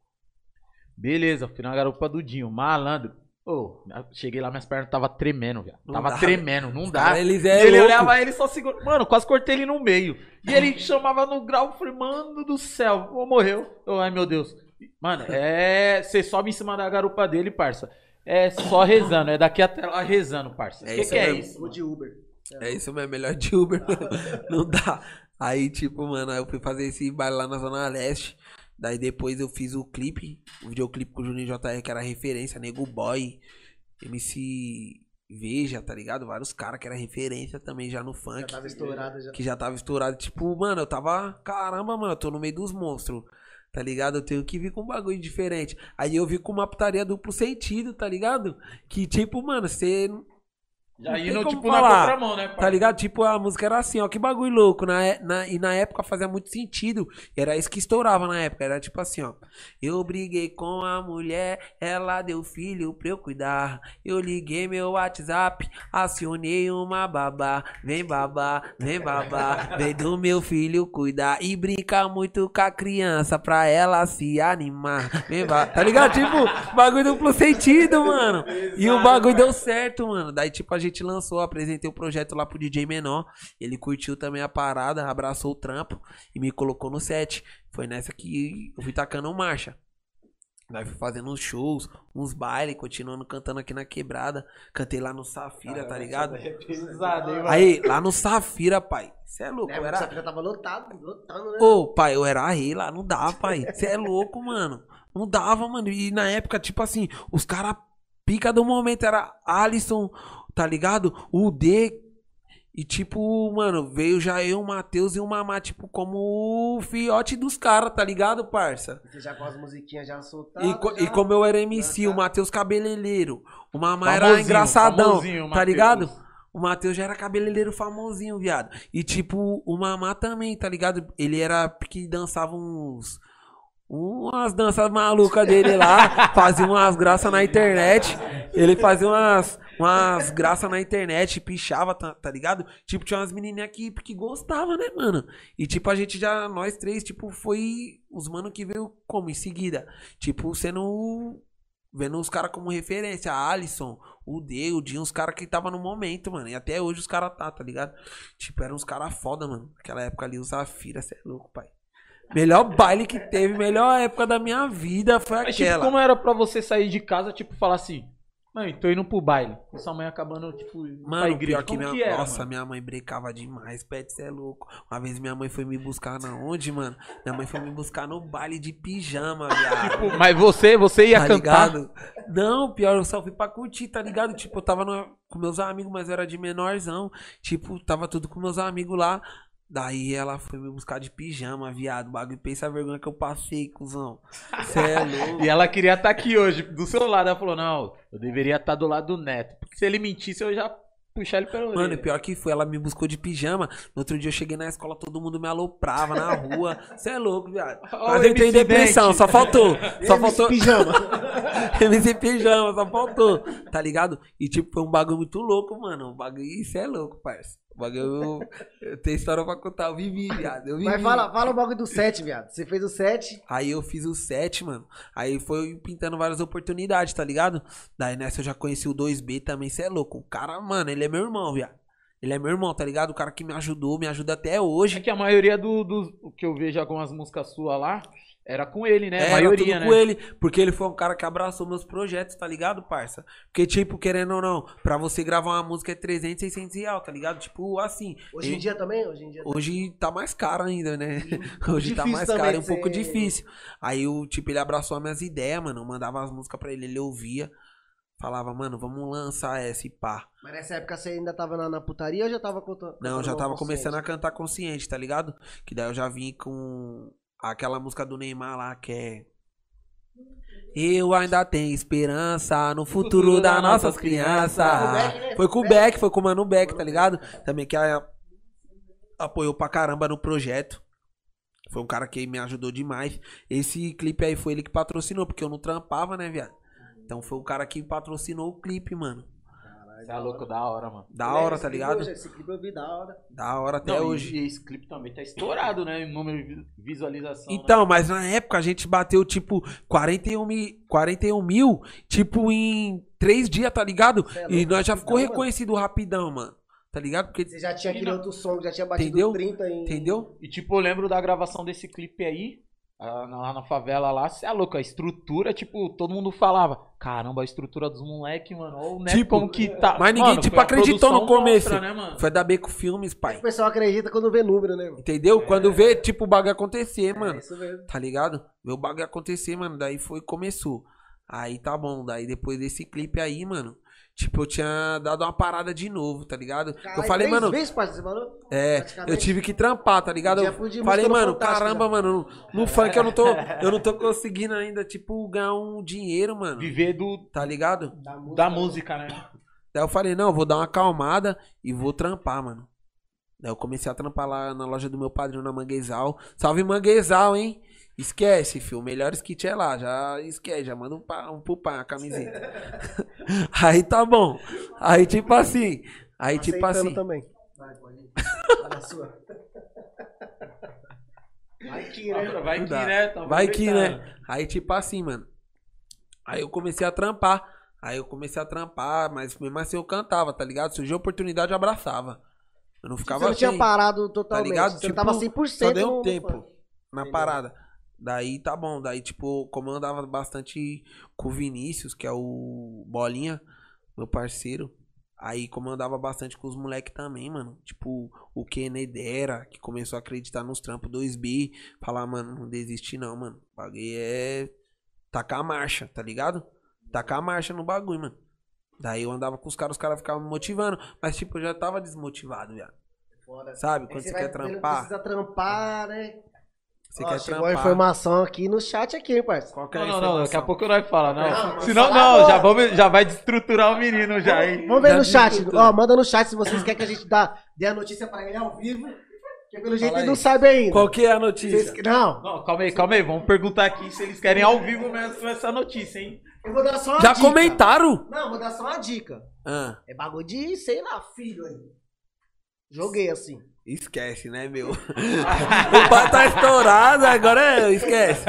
Beleza, fui na garupa do Dinho, malandro. Ô, cheguei lá, minhas pernas tava tremendo, velho. Tava dá. tremendo, não dá. Cara, eles E é ele louco. olhava ele só segurando. Mano, quase cortei ele no meio. E ele [laughs] chamava no grau, falei, mano do céu, morreu. Eu, ai meu Deus. Mano, é. Você sobe em cima da garupa dele, parça. É só rezando, é daqui até lá rezando, parça. É que isso que é mesmo. isso? Vou de Uber. É isso mesmo, melhor de Uber. [laughs] não dá. Aí, tipo, mano, aí eu fui fazer esse baile lá na Zona Leste. Daí depois eu fiz o clipe, o videoclipe com o Juninho JR, que era referência, Nego Boy, MC Veja, tá ligado? Vários caras que era referência também já no Já funk. tava estourado já. que já tava estourado. Tipo, mano, eu tava. Caramba, mano, eu tô no meio dos monstros. Tá ligado? Eu tenho que vir com um bagulho diferente. Aí eu vi com uma putaria duplo sentido, tá ligado? Que, tipo, mano, você. Já indo, tipo, falar, na contramão, né, Tá ligado? Tipo, a música era assim, ó, que bagulho louco. Na, é- na, e na época fazia muito sentido. Era isso que estourava na época. Era tipo assim, ó. Eu briguei com a mulher, ela deu filho pra eu cuidar. Eu liguei meu WhatsApp, acionei uma babá. Vem babá, vem babá, vem do meu filho cuidar. E brinca muito com a criança pra ela se animar. Vem babá. Tá ligado? Tipo, bagulho duplo sentido, mano. E o bagulho deu certo, mano. Daí, tipo, a gente lançou, apresentei o projeto lá pro DJ Menor. Ele curtiu também a parada, abraçou o trampo e me colocou no set. Foi nessa que eu fui tacando marcha. Daí fui fazendo uns shows, uns bailes, continuando cantando aqui na quebrada. Cantei lá no Safira, tá ligado? Pesado, hein, mano? Aí, lá no Safira, pai. Você é louco, É, eu era. essa fila tava lotado, lotando, né? Ô, pai, eu era rei lá, não dá, pai. Você é louco, mano. Não dava, mano. E na época, tipo assim, os caras pica do momento era Alisson, tá ligado? O D. E tipo, mano, veio já eu, o Matheus e o Mamá, tipo, como o fiote dos caras, tá ligado, parça? Você já com as musiquinhas já soltadas. E, co- já. e como eu era MC, Já o. Matheus cabeleireiro, o Mamá era engraçadão, famosinho, o tá ligado? O Matheus já era cabeleireiro famosinho, viado. E tipo, o Mamá também, tá ligado? Ele era que dançava uns umas danças malucas dele lá, [laughs] fazia umas graças na internet. Ele fazia umas, umas graças na internet, pichava, tá, tá ligado? Tipo, tinha umas menininhas que, que gostavam, né, mano? E tipo, a gente já, nós três, tipo, foi os mano que veio como em seguida. Tipo, sendo. Vendo os caras como referência, a Alisson, o D, o Dinho, os caras que tava no momento, mano. E até hoje os caras tá, tá ligado? Tipo, eram uns caras foda, mano. Naquela época ali, os Zafira, cê é louco, pai. Melhor baile que teve, melhor época da minha vida foi Mas, tipo, aquela. como era pra você sair de casa, tipo, falar assim, mãe, tô indo pro baile. E sua mãe acabando, tipo, Mano, igreja. pior que Como minha. que era, nossa, mano? minha mãe brecava demais, Pet, cê é louco. Uma vez minha mãe foi me buscar na onde, mano? Minha mãe foi me buscar no baile de pijama, viado. [laughs] Tipo, Mas você, você ia tá cantar. ligado? Não, pior, eu só fui pra curtir, tá ligado? Tipo, eu tava no- com meus amigos, mas eu era de menorzão. Tipo, tava tudo com meus amigos lá. Daí ela foi me buscar de pijama, viado. Bagulho, pensa a vergonha que eu passei, cuzão. Cê é [laughs] louco. E ela queria estar aqui hoje, do seu lado. Ela falou, não, eu deveria estar do lado do Neto. Porque se ele mentisse, eu já puxar ele pelo Mano, e pior que foi, ela me buscou de pijama. No outro dia eu cheguei na escola, todo mundo me aloprava na rua. Cê é louco, viado. Ó Mas eu entrei em depressão, só faltou. Só [laughs] MC faltou. Pijama. [laughs] MC pijama, só faltou. Tá ligado? E tipo, foi um bagulho muito louco, mano. Um bagulho, isso é louco, parça. O bagulho, tenho história pra contar. Eu vivi, viado. Eu vivi. Mas fala, fala o bagulho do set, viado. Você fez o set. Aí eu fiz o set, mano. Aí foi pintando várias oportunidades, tá ligado? Daí nessa eu já conheci o 2B também, cê é louco. O cara, mano, ele é meu irmão, viado. Ele é meu irmão, tá ligado? O cara que me ajudou, me ajuda até É hoje. que a maioria do, do que eu vejo algumas músicas suas lá, era com ele, né? É, a era maioria, tudo né? com ele, porque ele foi um cara que abraçou meus projetos, tá ligado, parça? Porque, tipo, querendo ou não, pra você gravar uma música é 300, 600 real, tá ligado? Tipo, assim. Hoje em dia também? Hoje em dia Hoje tá mais caro ainda, né? [laughs] Hoje tá mais caro, é um pouco ser- difícil. Aí o tipo, ele abraçou as minhas ideias, mano. Eu mandava as músicas pra ele, ele ouvia. Falava, mano, vamos lançar essa e pá. Mas nessa época você ainda tava na, na putaria ou já tava contando? Não, eu já tava começando a cantar consciente, tá ligado? Que daí eu já vim com aquela música do Neymar lá, que é. Eu ainda tenho esperança no futuro das nossas crianças. Foi com o Beck, foi com o Mano Beck, tá ligado? Também que a- apoiou pra caramba no projeto. Foi um cara que me ajudou demais. Esse clipe aí foi ele que patrocinou, porque eu não trampava, né, viado? Então foi o cara que patrocinou o clipe, mano. Você é louco, da hora, mano. Da hora, tá ligado? Esse clipe eu vi da hora. Da hora até Não, hoje. E esse clipe também tá estourado, né? Em número de vi- visualização. né? Então, mas na época a gente bateu tipo 41 mil, 41 mil tipo, em três dias, tá ligado? É E nós já ficou rapidão, reconhecido rapidão, mano. Tá ligado? Porque, Você já tinha aquele outro som já tinha batido Entendeu? 30 em... entendeu? E tipo, eu lembro da gravação desse clipe aí, lá na favela lá, você é louco, a estrutura, tipo, todo mundo falava, caramba, a estrutura dos moleques, mano, olha o Neto Tipo, como que tá. mas ninguém, Mano, tipo, acreditou no começo. monstra, né? Foi da Beco Filmes, pai. O pessoal acredita quando vê número, né, mano? Entendeu? Quando vê, tipo, o bagulho acontecer, É mano. isso mesmo. Tá ligado? Vê o bagulho acontecer, mano. Daí foi, começou. Aí tá bom. Daí depois desse clipe aí, mano. Tipo, eu tinha dado uma parada de novo, tá ligado? Caralho, eu falei, mano. vezes, parceiro? É, eu tive que trampar, tá ligado? Eu falei, mano, caramba, né? mano, no, no [laughs] funk eu não tô, eu não tô conseguindo ainda, tipo, ganhar um dinheiro, mano. Viver do, Tá ligado? Da música. da música, né? Daí eu falei, não, eu vou dar uma acalmada e vou trampar, mano. Daí eu comecei a trampar lá na loja do meu padrinho na Manguezal. Salve Manguezal, hein? Esquece, filho. Melhores kit é lá. Já esquece, já manda um, pa, um pro pai, a camiseta. [laughs] aí tá bom. Aí tipo assim. Aí tipo assim. também. Vai, pode ir. Vai na sua. Vai que, né? Vai que, né? Vai que, né? Aí, tipo assim, mano. Aí eu comecei a trampar. Aí eu comecei a trampar, mas mesmo assim eu cantava, tá ligado? Surgiu a oportunidade, eu abraçava. Eu não ficava Você não tinha parado totalmente. ligado? Você Tipo, tava 100% Só deu um no tempo na Entendeu? parada. Daí tá bom. Daí, tipo, como eu andava bastante com o Vinícius, que é o Bolinha, meu parceiro. Aí, como eu andava bastante com os moleques também, mano. Tipo, o Kenedera, que começou a acreditar nos trampos 2B. Falar, mano, não desiste não, mano. O bagulho é tacar a marcha, tá ligado? Tacar a marcha no bagulho, mano. Daí eu andava com os caras, os caras ficavam me motivando. Mas, tipo, eu já tava desmotivado, viado. Foda. Sabe? Quando você, vai quer vendo que trampar, Precisa trampar, né? Você Ó, quer chegou a trampar. informação aqui no chat aqui, hein, parceiro. Qual que é a Não, não, não, daqui a pouco nós fala, não. Não, Senão, não, agora. já, vamos, já vai destruturar o menino já, hein? Vamos ver Já no chat. Ó, manda no chat se vocês querem que a gente dá, dê a notícia pra ele ao vivo. Porque pelo jeito ele não sabe ainda. Qual que é a Vocês- notícia? Não, Não, calma aí, calma aí. Vamos perguntar aqui se eles querem ao vivo mesmo essa notícia, hein? eu vou dar só uma Já dica. comentaram? Não, vou dar só uma dica. Ah, É bagulho de, sei lá, filho aí. Joguei assim. Esquece, né, meu? [laughs] o pai tá estourado, agora é, esquece.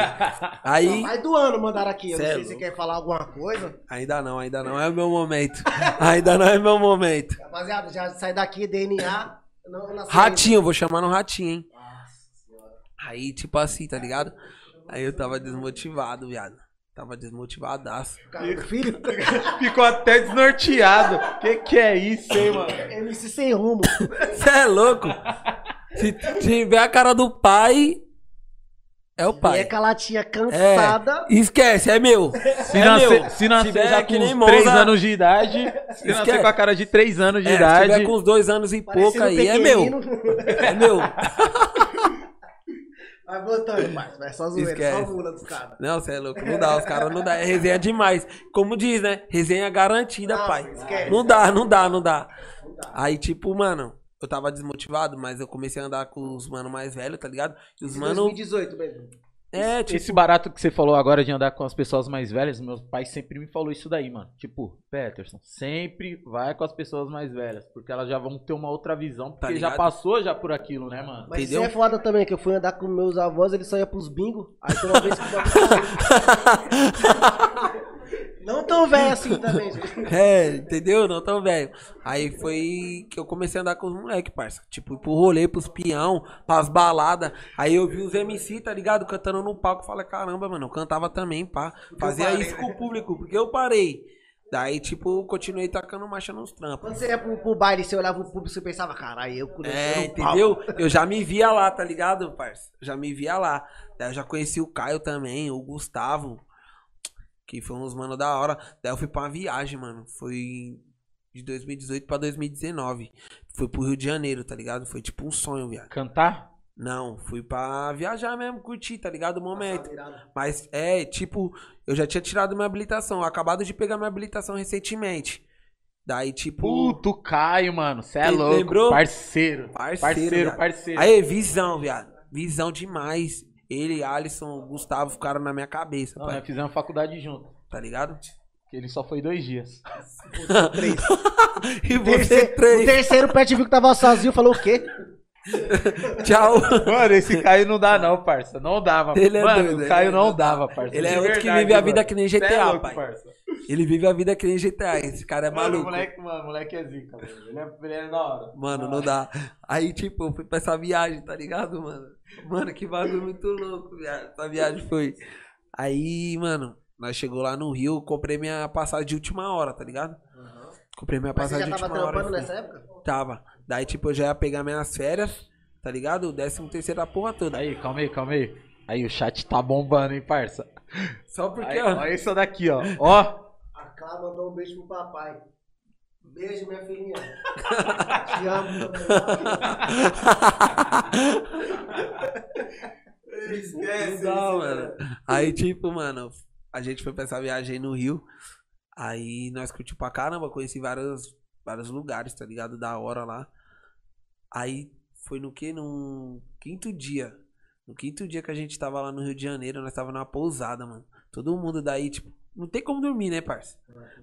Aí, Vai do ano mandaram aqui. Eu não é sei se você quer falar alguma coisa. ainda não, ainda não é o meu momento. Ainda não é meu momento. Rapaziada, já sai daqui, DNA. Não, Ratinho, vou chamar no ratinho, hein? Aí, tipo assim, tá ligado? Aí eu tava desmotivado, viado. Tava desmotivadaço. Cara [laughs] filho. Ficou até desnorteado. Que que é isso, hein, mano? MC sem rumo. [laughs] Você é louco? Se tiver a cara do pai, é o E é pai. com a latinha É, cansada. esquece, é meu. Se É nascer, meu. se nascer Tiver já com uns 3 Monza- anos de idade, se nascer Esquece. com a cara de 3 anos de É, se idade. tiver com uns dois anos e pouco aí, é meu. pequenino. É meu. [laughs] Vai botando, parça. Vai só zoeira, Esquece. só mula dos caras. Não, você é louco. Não dá, os caras não dá. É resenha demais. Como diz, né? Resenha garantida, Não, pai. esquece. Não dá, não dá, não dá. Aí, tipo, mano, eu tava desmotivado, mas eu comecei a andar com os mano mais velhos, tá ligado? E os mano. 2018 mesmo. É, tipo. Esse barato que você falou agora de andar com as pessoas mais velhas, meus pais sempre me falou isso daí, mano. Tipo, Peterson, sempre vai com as pessoas mais velhas, porque elas já vão ter uma outra visão, porque já Tá ligado? passou já por aquilo, né, mano? Mas Entendeu? isso é foda também, que eu fui andar com meus avós, eles só iam pros bingos. Aí tem uma vez que [laughs] Não tão velho assim também, gente. [laughs] É, entendeu? Não tão velho. Aí foi que eu comecei a andar com os moleques, parça. Tipo, ir pro rolê, pros peão, pras baladas. Aí eu vi os MC, tá ligado? Cantando no palco. Falei, caramba, mano, eu cantava também, pá. Fazia isso com o público, porque eu parei. Daí, tipo, continuei tacando marcha nos trampos. Quando você ia pro, pro baile, você olhava o público, você pensava, caralho, eu É, palco. entendeu? Eu já me via lá, tá ligado, parça? Já me via lá. Daí eu já conheci o Caio também, o Gustavo, que foi uns mano da hora. Daí eu fui pra uma viagem, mano. Foi de 2018 pra 2019. Fui pro Rio de Janeiro, tá ligado? Foi tipo um sonho, viado. Cantar? Não, fui pra viajar mesmo, curtir, tá ligado? O momento. Mas é, tipo, eu já tinha tirado minha habilitação. Acabado de pegar minha habilitação recentemente. Daí, tipo. Puto Caio, mano. Cê é Ele louco. lembrou? Parceiro. Parceiro, Parceiro, parceiro. Aí, visão, viado. Visão demais. Ele, Alisson, Gustavo ficaram na minha cabeça, Não, pai. nós fizemos faculdade junto. Tá ligado? Que ele só foi dois dias. Três. [laughs] E O você terceiro, o três. terceiro pet viu que tava sozinho, falou o quê? [laughs] Tchau. Mano, esse Caio não dá não, parça. Não dava. Ele é mano, doido, o Caio é não dava, parça. Ele é outro que vive a vida mano. que nem Cê é GTA, louco, pai. parça. Ele vive a vida que nem GTA. Esse cara é Mano, maluco. moleque, mano, o moleque é zica, velho. Ele é, ele é da hora. Mano, não dá. Aí, tipo, eu fui pra essa viagem, tá ligado, mano? Mano, que bagulho muito louco, viado. Essa viagem foi. Aí, mano, nós chegou lá no Rio, comprei minha passagem de última hora, tá ligado? Comprei minha Mas você passagem já de tava última hora. trampando e fui. nessa época? Tava. Daí, tipo, eu já ia pegar minhas férias, tá ligado? O décimo terceiro da porra toda. Aí, calma aí, calma aí. Aí, o chat tá bombando, hein, parça. Só porque, Aí, ó. olha isso daqui, ó. Ó, A Clá mandou um beijo pro papai. Beijo, minha filhinha. Te amo. Não dá, mano. Aí, tipo, mano, a gente foi pra essa viagem aí no Rio. Aí nós curtimos pra caramba, conheci vários, vários lugares, tá ligado? Da hora lá. Aí foi no que? No quinto dia. No quinto dia que a gente tava lá no Rio de Janeiro, nós tava numa pousada, mano. Todo mundo daí, tipo, não tem como dormir, né, parça?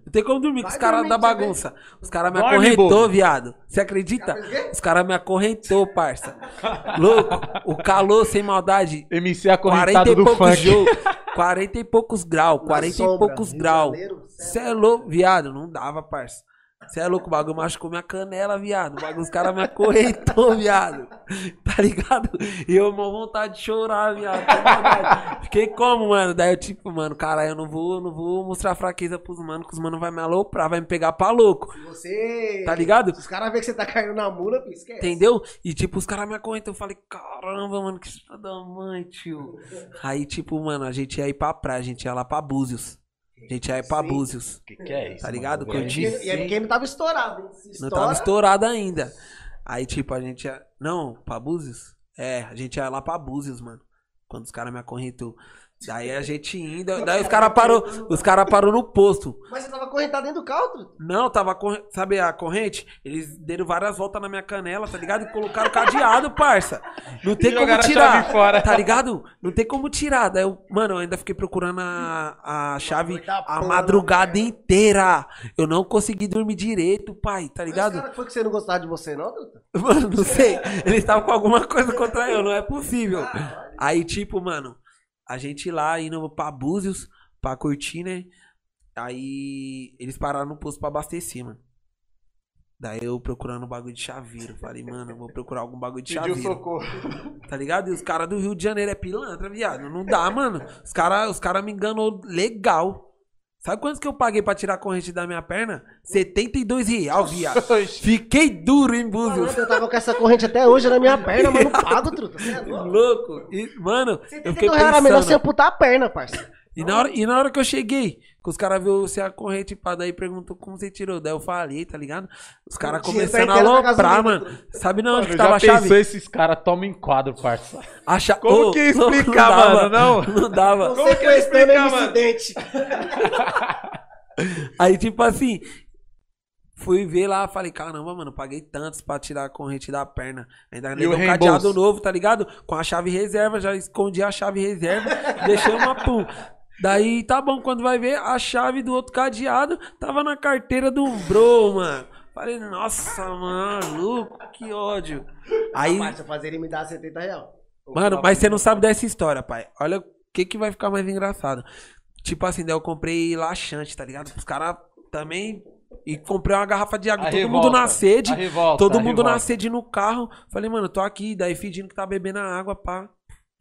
Não tem como dormir com os caras da você bagunça. Os caras me Dorme, acorrentou, bobo. viado. Você acredita? Os caras me acorrentou, parça. Louco, o calor sem maldade. MC 40 acorrentado e do poucos funk. jogo. 40 e poucos graus, Na 40 e sombra, poucos Rio de graus. Janeiro, Cê é louco, viado, não dava, parça. Cê é louco, o bagulho machucou minha canela, viado. O bagulho, os caras me acorrentou, [laughs] viado. Tá ligado? E eu com vontade de chorar, viado. maldade. Fiquei como, mano? Daí eu, tipo, mano, cara, eu não vou, não vou mostrar fraqueza pros manos, que os manos vai me aloprar, vai me pegar pra louco. Você. Tá ligado? Se os caras verem que você tá caindo na mula, esquece. Entendeu? E tipo, os caras me acorrentam. Eu falei, caramba, mano, que filha da mãe, tio. Aí, tipo, mano, a gente ia ir pra praia, a gente ia lá pra Búzios. A gente ia ir pra. Búzios. Que que é isso? Tá ligado? mano? Curti. E é é porque não tava estourado, hein? Se Não estoura, tava estourado ainda. Aí, tipo, a gente ia. Não, pra Búzios? É, a gente ia lá pra Búzios, mano. Quando os caras me acorrentou. Daí a gente indo, daí os caras parou, os cara parou no posto. Mas você tava correntado dentro do carro. Não, tava, corre- sabe a corrente? Eles deram várias voltas na minha canela, tá ligado? E colocaram cadeado, parça. Não tem E como tirar, fora. tá ligado? Não tem como tirar. Daí eu, mano, eu ainda fiquei procurando a, a chave a madrugada inteira. Eu não consegui dormir direito, pai, tá Mas ligado? cara, foi que você não gostava de você, não, truta? Mano, não sei. Eles estavam com alguma coisa contra eu, não é possível. Aí, tipo, mano, a gente lá indo pra Búzios, pra curtir, né? Aí eles pararam no posto pra abastecer, mano. Daí eu procurando um bagulho de chaveiro. Falei, mano, eu vou procurar algum bagulho de Pediu chaveiro. socorro. [laughs] Tá ligado? E os caras do Rio de Janeiro é pilantra, viado. Não dá, mano. Os caras os cara me enganou legal. Sabe quantos que eu paguei pra tirar a corrente da minha perna? 72 real, viado. [laughs] Fiquei duro em Búzios. Eu tava com essa corrente até hoje na minha perna, mas não [laughs] pago, truta. Você é louco. Louco. E, mano, eu fiquei 72 reais era melhor você pensando. amputar a perna, parça. E na, hora, e na hora que eu cheguei, que os caras viram você a corrente pá, daí perguntou como você tirou. Daí eu falei, tá ligado? Os caras começando a tá aloprar, mano. Sabe não onde Mano, que tava a chave? pensou esses caras tomam enquadro, parça. A cha- [laughs] Como Ô, que [laughs] explicar, dava, mano? Não? [laughs] Não dava. Como que ele Sequestrando explica, mano? incidente. Aí, tipo assim, fui ver lá, falei, caramba, mano, paguei tantos pra tirar a corrente da perna. Ainda E um cadeado novo, tá ligado? Com a chave reserva, já escondi a chave reserva, deixei uma pum. Daí, tá bom, quando vai ver, a chave do outro cadeado tava na carteira do bro, mano. Falei, nossa, maluco, que ódio. Aí, Rapaz, se eu fazer ele me dar 70 reais. Mano, mas você não sabe dessa história, pai. Olha o que que vai ficar mais engraçado. Tipo assim, daí eu comprei laxante, tá ligado? Os caras também. E comprei uma garrafa de água. A todo revolta, mundo na sede. revolta, todo mundo na revolta. sede no carro. Falei, mano, tô aqui. Daí fingindo que tá bebendo a água, pá.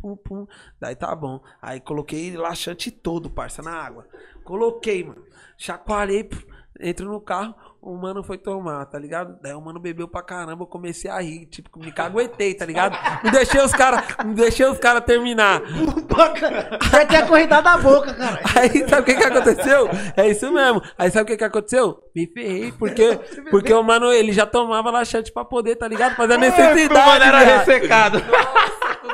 Pum, pum. Daí tá bom. Aí coloquei laxante todo, parça, na água. Coloquei, mano. Chacoalhei, entro no carro. O mano foi tomar, tá ligado? Daí o mano bebeu pra caramba, eu comecei a rir, tipo, me caguetei, tá ligado? Não deixei os caras, não deixei os caras terminar. Vai ter acorrentado a boca, cara. [laughs] Aí sabe o que que aconteceu? É isso mesmo. Aí sabe o que que aconteceu? Me ferrei, porque, porque o mano, ele já tomava laxante pra poder, tá ligado? Fazer a necessidade. O mano era ressecado.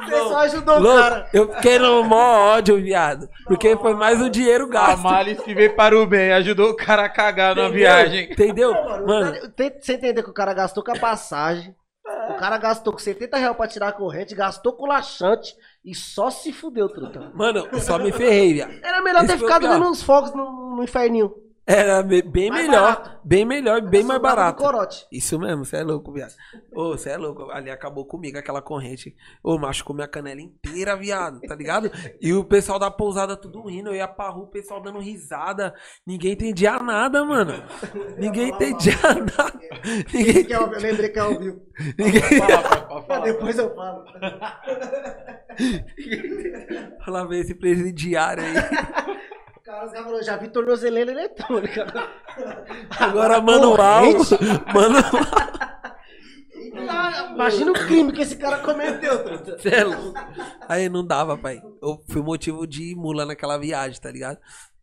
Você só ajudou o cara. eu fiquei no mó ódio, viado. Porque foi mais o dinheiro A gasto. males que veio para o bem, ajudou o cara a cagar na viagem. Entendeu? Mano, você entender que o cara gastou com a passagem, o cara gastou com 70 reais pra tirar a corrente, gastou com laxante e só se fudeu, truta. mano, eu só me ferrei, viado. Era melhor Esse ter ficado vendo uns fogos no, no inferninho. Era be- bem Mais melhor, barato. bem melhor, bem mais barato. Corote. Isso mesmo, você é louco, viado. Ô, você é louco. Ali acabou comigo aquela corrente. Ô, machucou minha canela inteira, viado, tá ligado? E o pessoal da pousada tudo rindo. Eu ia pra rua, o pessoal dando risada. Ninguém entendia nada, mano. Ninguém entendia nada. Ninguém. Que é óbvio, eu lembrei que é ao vivo. ninguém... Depois eu falo. Fala, ver esse presidiário aí. [laughs] Cara, os caras falaram, já vi tornozeleira eletrônica. [laughs] Agora manual. [laughs] Manual. Imagina o crime que esse cara cometeu. Cê é. Aí não dava, pai. Eu fui motivo de mula naquela viagem, tá ligado?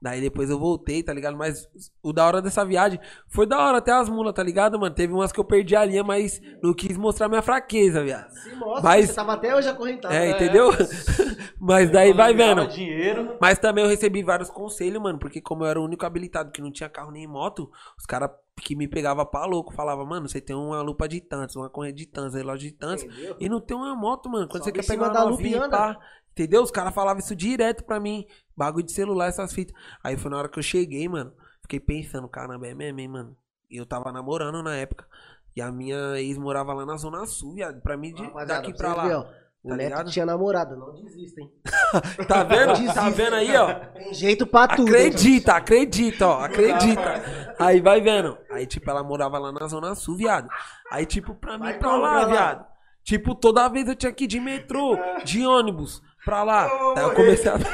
Daí depois eu voltei, tá ligado? Mas o da hora dessa viagem foi da hora até as mulas, tá ligado, mano? Teve umas que eu perdi a linha, mas não quis mostrar minha fraqueza, viado. Se mostra, Mas- você tava até hoje acorrentado. É, entendeu? [laughs] Mas daí vai vendo. dinheiro. Mas também eu recebi vários conselhos, mano, porque como eu era o único habilitado que não tinha carro nem moto, os caras que me pegavam pra louco falavam, mano, você tem uma lupa de tantos, uma corrente de tantos, relógio de tantos, Entendeu? e não tem uma moto, mano. Quando Sobe você quer pegar uma lupa e novinha, anda. pá, entendeu? Os caras falavam isso direto pra mim. Bagulho de celular, essas fitas. Aí foi na hora que eu cheguei, mano. Fiquei pensando, caramba, é mesmo, hein, mano. E eu tava namorando na época. E a minha ex morava lá na Zona Sul, viado. Pra mim, de, Rapaziada, daqui pra lá. ó, O tá Neto ligado? tinha namorada, não desista, hein? [laughs] Tá vendo? tá Desista. vendo aí, ó? Tem jeito pra tudo. Acredita, acredita, ó, acredita. Aí vai vendo. Aí, tipo, ela morava lá na Zona Sul, viado. Aí, tipo, pra mim, Vai pra lá, lá? viado. Tipo, toda vez eu tinha que ir de metrô, de ônibus, pra lá. Aí eu comecei a. [laughs]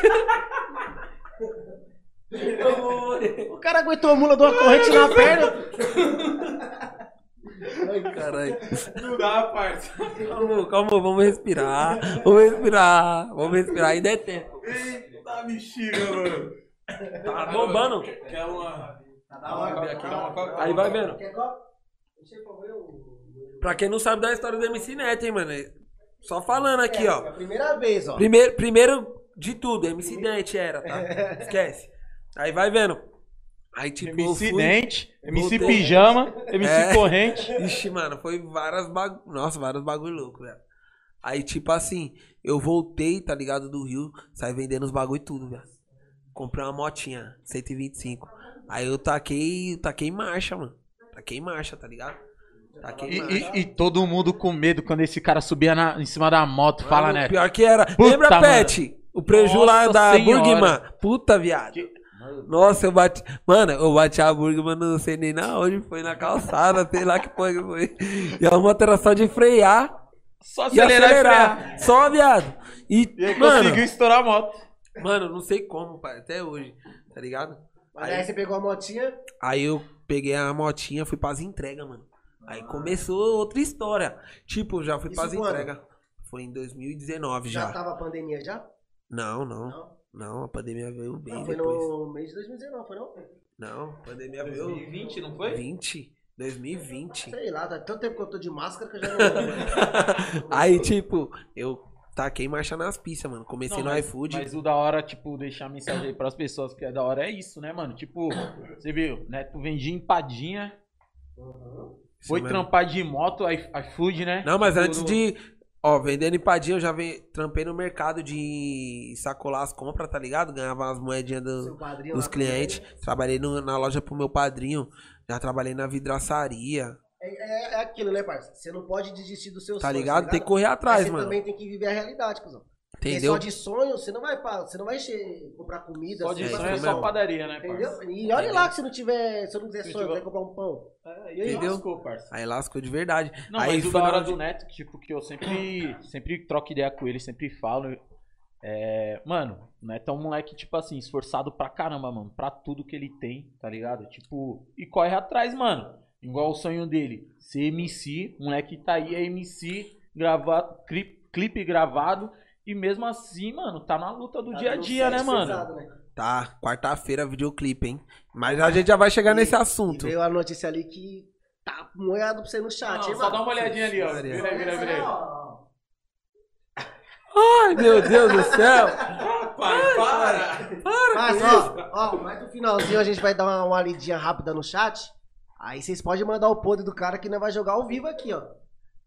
Morrer. O cara aguentou a mula de uma corrente na perna. [laughs] Ai, caralho. Não dá, parça. Calma, calma, vamos respirar. Vamos respirar. Vamos respirar, ainda é tempo. Eita bexiga, mano. Tá bombando. Quer uma. Dá uma- Dá uma coca. Aí vai vendo. Quer copo? Deixa eu ver o- Pra quem não sabe da história do MC Neto, hein, mano. Só falando aqui, É ó. a primeira vez, ó. Primeiro, primeiro de tudo, MC Dente era, tá? [laughs] Esquece. Aí vai vendo. Aí, tipo, MC fui... Dente, MC voltei. Pijama, MC É. Corrente. [laughs] Ixi, mano, foi várias bagulho. Nossa, vários bagulho louco, velho. Aí, tipo assim, eu voltei, tá ligado, do Rio, saí vendendo os bagulho tudo, velho. Comprei uma motinha, 125. Aí eu taquei, taquei em marcha, mano. Taquei em marcha, tá ligado? E, e- e todo mundo com medo quando esse cara subia na- em cima da moto. Fala, Mano, né? Pior que era. Puta, Lembra, mano. Pet? O preju lá da. Burgman. Puta, viado. Nossa, eu bati. Mano, eu bati a Burgman, não sei nem na onde, foi na calçada, sei lá que foi que foi. E a moto era só de frear Só e acelerar e acelerar. frear. Só, viado. E, E aí mano, conseguiu estourar a moto. mano, não sei como, pai, até hoje, tá ligado? Mas aí você pegou a motinha. Aí eu peguei a motinha, fui pras entregas, mano. Aí começou outra história. Tipo, já fui Isso pras entregas. Foi em 2019 Já, já. tava a pandemia já? Não, não. Não. Não, a pandemia veio bem Não, foi depois. no mês de 2019, foi não? Não, a pandemia veio 2020, não foi? 20, 2020. Sei lá, tá tanto tempo que eu tô de máscara que eu já [laughs] não lembro. Aí, tipo, eu taquei marcha nas pistas, mano. Comecei Não, no mas- iFood. Mas o da hora, tipo, deixar a mensagem aí pras pessoas que é da hora é isso, né, mano? Tipo, você viu, né? Tu vendia empadinha, foi Sim, trampar de moto, iFood, né? Não, mas Tipo, antes de. Ó, vendendo empadinha, eu já vem, trampei no mercado de sacolar as compras, tá ligado? Ganhava umas moedinhas do- dos clientes. Trabalhei no- na loja pro meu padrinho. Já trabalhei na vidraçaria. É, é- é aquilo, né, parça? Você não pode desistir do seu Tá sonho. ligado? Tem que correr atrás, Mas você mano. também tem que viver a realidade, cuzão. Porque Entendeu? só de sonho, você não vai, pra, você não vai che- comprar comida. Só você de vai sonho é só mesmo. padaria, né, Entendeu? parça? E olha Entendeu? lá que se não tiver, se eu não quiser Se sonho, tiver- vai comprar um pão. É, e aí Entendeu? lascou, parça. Aí lascou de verdade. Não, aí mas o foi da na hora onde- do Neto, tipo, que eu sempre, sempre troco ideia com ele, sempre falo. É, mano, o Neto é um moleque, tipo assim, esforçado pra caramba, mano. Pra tudo que ele tem, tá ligado? Tipo, e corre atrás, mano. Igual o sonho dele. Ser MC, o moleque tá aí, é MC, gravar, clipe, clipe gravado. E mesmo assim, mano, tá na luta do Tá dia a dia, né, mano? pesado, né? Tá, quarta-feira, videoclipe, hein? Mas a gente já vai chegar nesse assunto. E veio a notícia ali que tá moendo pra você no chat, Não, hein, só mano? dá uma olhadinha ali, ó. Vira, vira, vira. Ai, meu Deus do céu! Pai, para! Mas, ó, ó, mais no finalzinho a gente vai dar uma, uma lidinha rápida no chat. Aí vocês podem mandar o podre do cara que nós vai jogar ao vivo aqui, ó.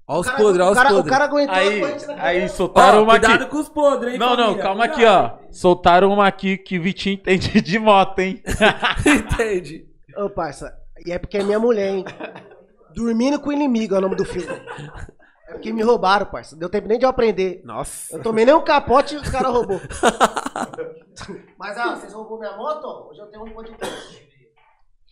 Ó os podres, ó o os cara, o podres. cara aguentou Aí, aí soltaram Ó, uma cuidado aqui. com os podres, hein, Não, não, família? calma aqui, Cuidado. ó. Soltaram uma aqui que Vitinho entende [laughs] de moto, hein? [laughs] Entende? Ô, parça, e é porque é minha mulher, hein? Dormindo com o inimigo é o nome do filme. É porque me roubaram, parça. Deu tempo nem de eu aprender. Nossa. Eu tomei nem um capote e os caras roubou. [laughs] Mas, ah, vocês roubou minha moto? Hoje eu tenho um podcast.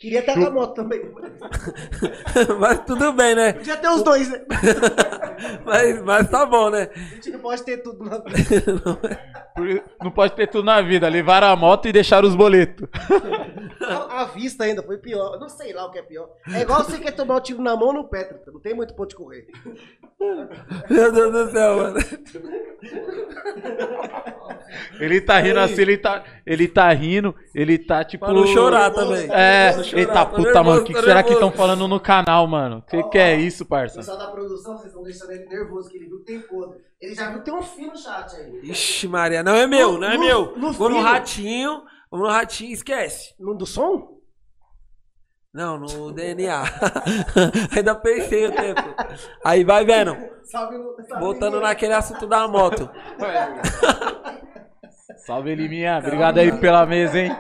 Queria ter a moto também. [laughs] mas tudo bem, né? Podia ter os dois, né? [laughs] Mas, mas tá bom, né? A gente não pode ter tudo na vida. [laughs] Não pode ter tudo na vida. Levaram a moto e deixaram os boletos. A, a vista ainda foi pior. Eu não sei lá o que é pior. É igual você quer tomar o tiro na mão ou no pé, não tem muito ponto de correr. Meu Deus do céu, mano. Ele tá rindo assim, ele tá, ele tá rindo, ele tá tipo. Pra não chorar também. É, Pra não chorar, eita tô puta, nervoso, mano. O que, que será que estão falando no canal, mano? Que que é isso, O parça? pessoal da produção, vocês estão deixando ele nervoso, que ele viu que tem podre. Ele já viu que tem um fio no chat aí. Ixi, Maria, não é meu, não é No- meu. no Vou no filho. ratinho, vou no ratinho, esquece. No do som? Não, no DNA. [laughs] Ainda pensei o tempo. Aí vai vendo. Salve no. salve Voltando no- naquele assunto da moto. Salve, Eliminha. Obrigado aí pela mesa, hein?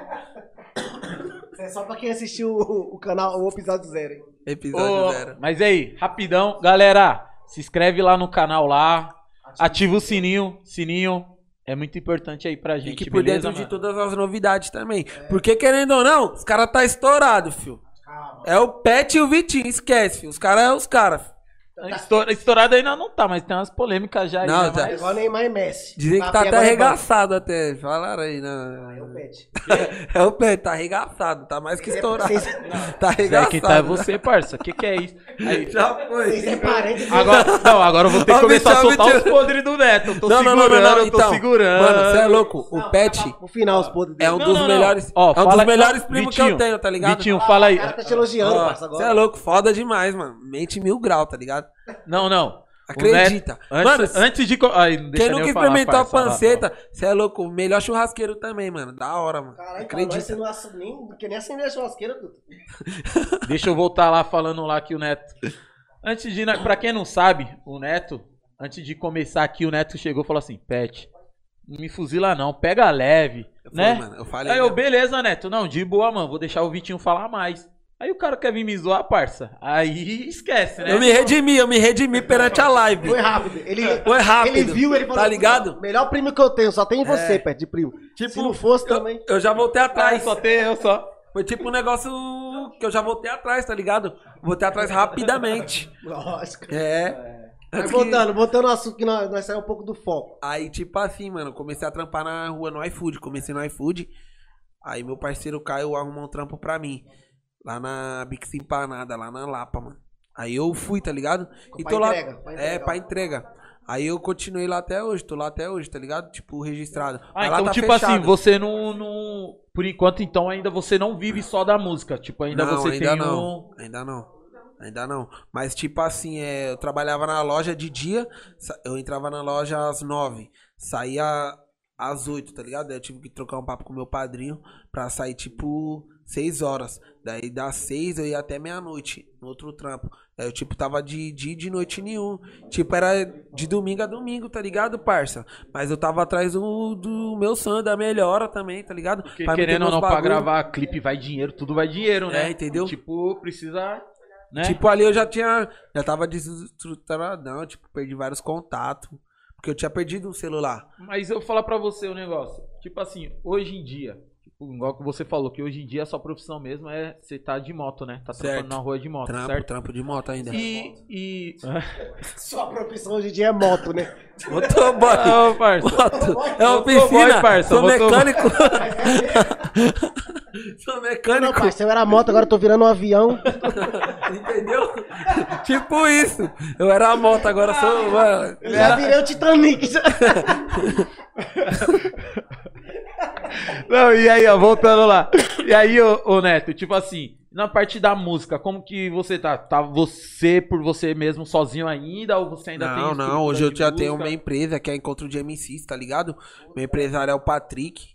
É só pra quem assistiu o, o canal, o episódio zero, hein? Episódio Ô, zero. mas aí, rapidão. Galera, se inscreve lá no canal lá. Ativa o sininho. Sininho é muito importante aí pra gente, Fique por beleza, dentro de mano? todas as novidades também. Porque querendo ou não, os caras tá estourado, fio. Calma. É o Pet e o Vitinho, esquece, fio. Os caras é os caras. Estoura- Estourado ainda não tá, mas tem umas polêmicas já aí. Não, né, tá. É mas- igual Neymar e Messi. Dizem que tá até é arregaçado até. Falaram aí, né? É o pet. [laughs] É o Pet, tá arregaçado, tá mais que estourado. Vocês, Tá arregaçado. quem tá é você, parça. Que que é isso? Aí, Já vocês é foi. parente Agora, não, agora eu vou ter que começar a soltar os podres do Neto. Eu tô Não, não, segurando, não, não, não, eu tô então. segurando. Mano, você é louco. O Não, Pet No final, os podres é um Não, dos não, não. melhores. Ó, é um fala- dos melhores primos que eu tenho, tá ligado? Vitinho, fala aí. O cara tá te elogiando, parça, Você agora. é louco, foda demais, mano. Mente mil grau, tá ligado? Não, não. Acredita. Antes, mano, antes de. Ai, quem nunca eu falar, experimentou a panceta, você é louco. Melhor churrasqueiro também, mano. Da hora, mano. Caralho, pra nós você Acredita. não assa nem, que nem acender a churrasqueira, tudo. [laughs] Deixa eu voltar lá falando lá que o Neto. Antes de. Pra quem não sabe, o Neto, antes de começar aqui, o Neto chegou e falou assim: Pet, não me fuzila não, pega leve. Eu né? falei, mano, eu falei. Aí eu, mesmo. beleza, Neto. Não, de boa, mano. Vou deixar o Vitinho falar mais. Aí o cara quer vir me zoar, parça. Aí esquece, né? Eu me redimi, eu me redimi perante a live. Foi rápido. Ele, Foi rápido. ele viu, ele falou. Tá ligado? Melhor primo que eu tenho, só tem você, É. perto de primo. Tipo, Se não fosse eu, também. eu já voltei Ah, atrás. só tem eu só. Foi tipo um negócio que eu já voltei atrás, tá ligado? Voltei atrás rapidamente. Lógico. É. Mas Antes que- voltando, voltando ao assunto que nós, nós saímos um pouco do foco. Aí, tipo assim, mano, eu comecei a trampar na rua no iFood. Comecei no iFood. Aí meu parceiro Caio arrumou um trampo pra mim. Lá na Bix Empanada, lá na Lapa, mano. Aí eu fui, tá ligado? E Pra tô lá. entrega, pra É, entregar. pra entrega. Aí eu continuei lá até hoje, tô lá até hoje, tá ligado? Tipo, registrado. Ah, Mas então, tá tipo fechado. assim, você não, não. Por enquanto, então, ainda você não vive só da música. Tipo, ainda não, você ainda tem não. um. Ainda não. Ainda não. Mas, tipo assim, é, eu trabalhava na loja de dia, eu entrava na loja às nove, saía às oito, tá ligado? Daí eu tive que trocar um papo com meu padrinho pra sair, tipo, seis horas. Daí das seis eu ia até meia-noite, no outro trampo. Daí eu, tipo, tava de dia e de noite nenhum. Tipo, era de domingo a domingo, tá ligado, parça? Mas eu tava atrás do, do meu sonho, da melhora também, tá ligado? Porque, Pra querendo ou não, pra bagulho. gravar clipe vai dinheiro, tudo vai dinheiro, né? É, entendeu? Tipo, precisa. Né? Tipo, ali eu já tinha. Já tava desestruturadão, tipo, perdi vários contatos. Porque eu tinha perdido o celular. Mas eu vou falar pra você o negócio. Tipo assim, hoje em dia, igual que você falou, que hoje em dia a sua profissão mesmo é você tá de moto, né? Tá Certo. trampando na rua de moto, Trampo, certo? trampo de moto ainda. E. e... [laughs] Sua profissão hoje em dia é moto, né? [laughs] Motoboy. [laughs] Não, parça. Moto. É Motoboy, oficina. parça, Sou motoboy. mecânico. Sou Não, mecânico. parceiro, eu era moto, agora eu tô virando um avião. Entendeu? tipo isso. Eu era a moto, agora sou. mano. Já virei o Titanic. Não, e aí, ó, voltando lá. E aí, ô, ô, Neto, tipo assim, na parte da música, como que você tá? Tá você por você mesmo sozinho ainda? Ou você ainda tem Não, não. Hoje eu já tenho música? uma empresa que é Encontro de MCs, tá ligado? Meu empresário é o Patrick.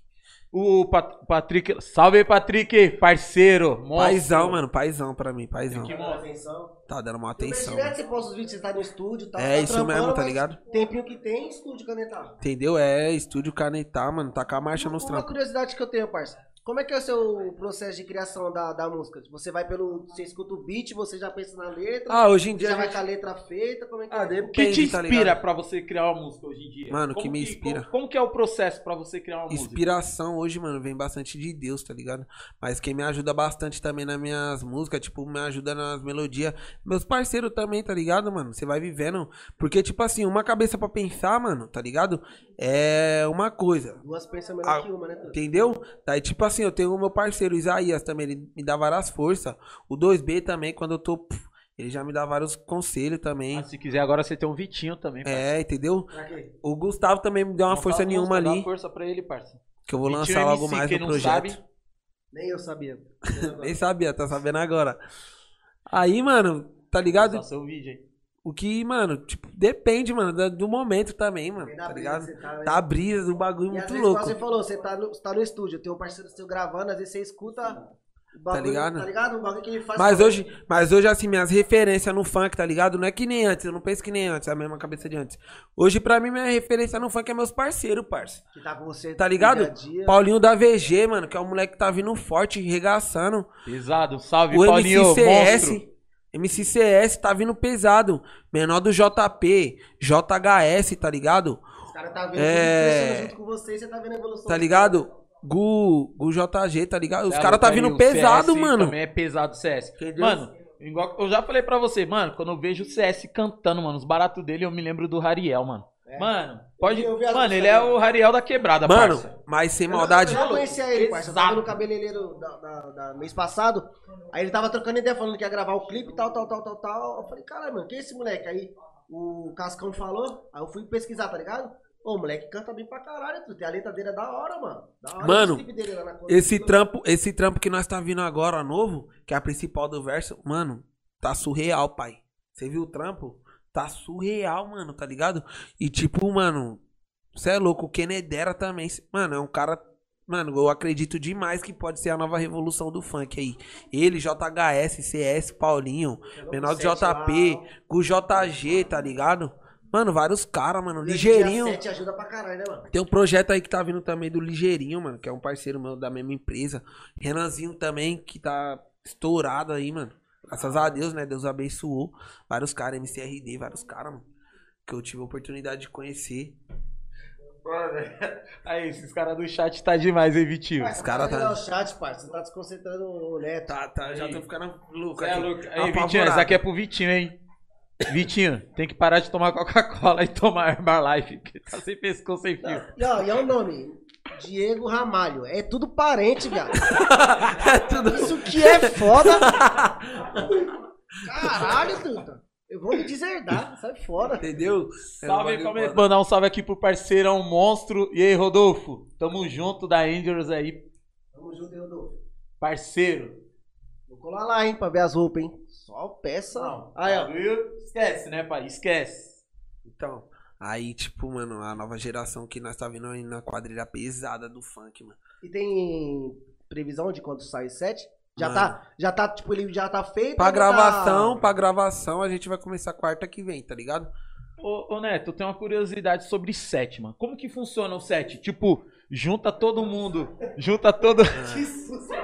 O Pat- Patrick. Salve aí, Patrick, parceiro. monstro. Paizão, mano. Paizão pra mim, paizão. Que Atenção. Tá dando uma Atenção. mano. Você posta os vídeos, você tá no estúdio, tá, É tá isso mesmo, tá ligado? Tempinho que tem, estúdio canetar. Entendeu? É estúdio canetar, mano. Tá com a marcha nos Uma trampos. curiosidade que eu tenho, parça. Como é que é o seu processo de criação da, da música? Você vai pelo. Você escuta o beat, você já pensa na letra? Ah, hoje em você dia. já a vai gente- com a letra feita? Como é que Ah, é? O que te Depende, tá inspira ligado? pra você criar uma música hoje em dia? Mano, o que Como me inspira? Como, como que é o processo pra você criar uma música? Inspiração hoje, mano, vem bastante de Deus, tá ligado? Mas quem me ajuda bastante também nas minhas músicas, tipo, me ajuda nas melodias. Meus parceiros também, tá ligado, mano? Você vai vivendo. Porque, tipo assim, uma cabeça pra pensar, mano, tá ligado? É uma coisa. Duas pensam melhor Ah, que uma, né? Tudo? Entendeu? Daí, tipo assim, eu tenho o meu parceiro Isaías também, ele me dá várias forças. O 2B também, quando eu tô. Ele já me dá vários conselhos também. Ah, se quiser, agora você tem um Vitinho também. É, entendeu? Pra quê? O Gustavo também me deu uma Não força fala nenhuma ali. Dá força pra ele, parça. Que eu vou Vitinho lançar logo MC, mais no projeto. sabe, Nem eu sabia. [laughs] Nem sabia, tá sabendo agora. Aí, mano, tá ligado? Só seu vídeo aí. O que, mano, tipo, depende, mano, do momento também, mano, tá brisa ligado? você tá, né? Tá a brisa do bagulho E muito vezes, louco. você falou, você tá no, você tá no estúdio, tem um parceiro seu gravando, às vezes você escuta o bagulho, ligado? Tá ligado? O bagulho que ele faz. Mas hoje, mas hoje, assim, minhas referências no funk, tá ligado? Não é que nem antes, eu não penso que nem antes, é a mesma cabeça de antes. Hoje, pra mim, minha referência no funk é meus parceiros, parça. Que tá com você Tá ligado? dia dia. Paulinho da VG, mano, que é um moleque que tá vindo forte, regaçando. Pesado. Salve, O Paulinho, MCCS, monstro. MCCS tá vindo pesado. Menor do JP, JHS, tá ligado? Os caras tá vendo É. junto com você você tá vendo a evolução. Tá ligado? Gu, Gu JG, tá ligado? Os É, caras tá vindo pesado, CS mano. Também é pesado o CS. Entendeu? Mano, igual eu já falei pra você, mano, quando eu vejo o CS cantando, mano, os baratos dele, eu me lembro do Rariel, mano. É. Mano, pode. Eu vi as Mano, ele é o Rariel da quebrada, Mano, parça. mas sem maldade. Eu já conhecia ele, parça. Eu tava no cabeleireiro da, da- da mês passado. Aí ele tava trocando ideia, falando que ia gravar o clipe e tal, tal, tal, tal, tal. Eu falei, caralho, mano, quem é esse moleque? Aí o Cascão falou, aí eu fui pesquisar, tá ligado? Ô, o moleque canta bem pra caralho, tu. A letra dele é da hora, mano. Da hora Mano, o clipe dele lá na Esse trampo, esse trampo que nós tá vindo agora novo, que é a principal do verso, mano, tá surreal, pai. Você viu o trampo? Tá surreal, mano, tá ligado? E tipo, mano, você é louco, o Kenedera também. Mano, é um cara. Mano, eu acredito demais que pode ser a nova revolução do funk aí. Ele, JHS, CS, Paulinho, Menor do JP, com o JG, tá ligado? Mano, vários caras, mano. Ligeirinho. Dia 7 ajuda pra caralho, né, mano? Tem um projeto aí que tá vindo também do Ligeirinho, mano, que é um parceiro meu da mesma empresa. Renanzinho também, que tá estourado aí, mano. Graças a Deus, né? Deus abençoou. Vários caras, MCRD, vários caras, mano. Que eu tive a oportunidade de conhecer. [laughs] Aí, esses caras do chat tá demais, hein, Vitinho? Esse cara tá- o chat, parça. Você tá desconcentrando o Neto. Tá, tá, já tô ficando louco é aqui. louco. Aí, Apavorado. Vitinho, essa aqui é pro Vitinho, hein? Vitinho, tem que parar de tomar [laughs] Coca-Cola e tomar Herbalife, que tá sem pescoço, sem fio. E, ó, e é o nome. Diego Ramalho. É tudo parente, viado. [laughs] é tudo. Isso que é foda. [laughs] Caralho, Tuta. Eu vou me deserdar. Sai fora. Entendeu? Salve, É como bagulho mandar um salve aqui pro parceirão Monstro. E aí, Rodolfo? Tamo junto da Angels aí, Tamo junto, hein, Rodolfo. parceiro. Vou colar lá, hein, pra ver as roupas, hein. Só peça. Aí, ó. bagulho- Esquece, né, pai? Esquece. Então, aí, tipo, mano, a nova geração que nós tá vindo aí na quadrilha pesada do funk, mano. E tem previsão de quando sai o set? Já Mano. tá, já tá, tipo, ele já tá feito? Pra já gravação, Tá... pra gravação, a gente vai começar quarta que vem, tá ligado? Ô, ô, Neto, eu tenho uma curiosidade sobre set, mano. Como que funciona o set? Tipo, junta todo mundo, junta todo... [laughs] Que susto.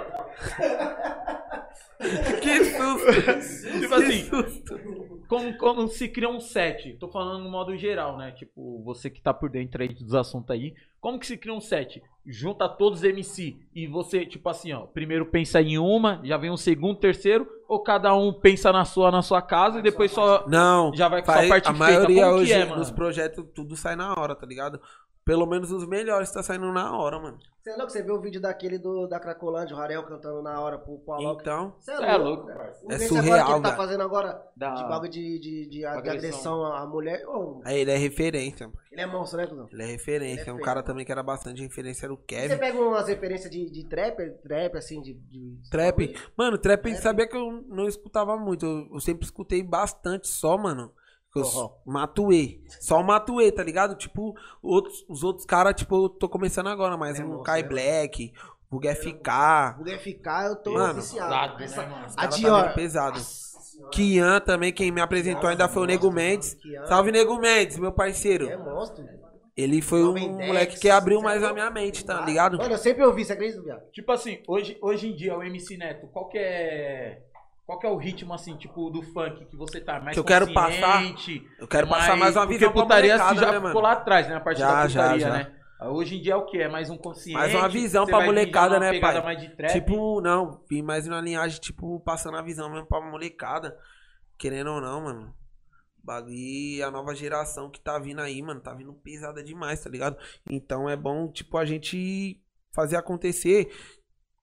Que susto! tipo assim, como, como se cria um set? Tô falando no modo geral, né? Tipo, você que tá por dentro aí dos assuntos aí. Como que se cria um set? Junta todos os MC e você, tipo assim, ó, primeiro pensa em uma, já vem um segundo, terceiro, ou cada um pensa na sua, na sua casa e depois só Não, já vai com a faz- parte a feita. maioria Como que hoje é, mano? nos projetos tudo sai na hora, tá ligado? Pelo menos os melhores tá saindo na hora, mano. Você é louco? Você viu o vídeo daquele do, da Cracolândia, o Rarel cantando na hora pro Paulo? Então, Você é louco, parceiro. É Esse surreal, agora que ele tá fazendo agora Da- de bagulho de, de, de, de Agressão. à mulher. Ô, aí ele é referência. mano. ele é monstro, né, cuzão? Ele é referência. Ele é um cara mano. também que era bastante referência, era o Você Kevin. pega umas referências de, de trap, trap, assim, de... de Trap. Mano, trap, Trap. sabia que eu não escutava muito. Eu, eu sempre escutei bastante só, mano. Forró. Matuê. Só o Matuê, tá ligado? Tipo, outros, os outros caras, tipo, eu tô começando agora, mas É, um Kai né? Black, o FK. Mulher ficar, eu tô Mano, viciado. pesado, Essa- né, mano? A tá Dior. vindo pesado. Nossa. Kian também, quem me apresentou ainda foi o Nego Mendes. Kian. Salve, Nego Mendes, meu parceiro. É monstro. Ele foi um Jovem Dex, moleque que abriu mais é a minha mente, tá ligado? Mano, eu sempre ouvi, você acredita, viado? Tipo assim, hoje, hoje em dia, o MC Neto, qual que é. Qual que é o ritmo, assim, tipo, do funk que você tá mais Que eu quero passar? Eu quero passar mais uma porque visão pra putaria molecada, você já né, ficou lá atrás, né? A parte Já, da putaria, já, já. né? Hoje em dia é o que? É mais um consciente. Mais uma visão pra molecada, né, pai? mais. Tipo, não, vim mais na linhagem, tipo, passando a visão mesmo pra molecada. Querendo ou não, mano. Bagulho, a nova geração que tá vindo aí, mano, tá vindo pesada demais, tá ligado? Então é bom, tipo, a gente fazer acontecer,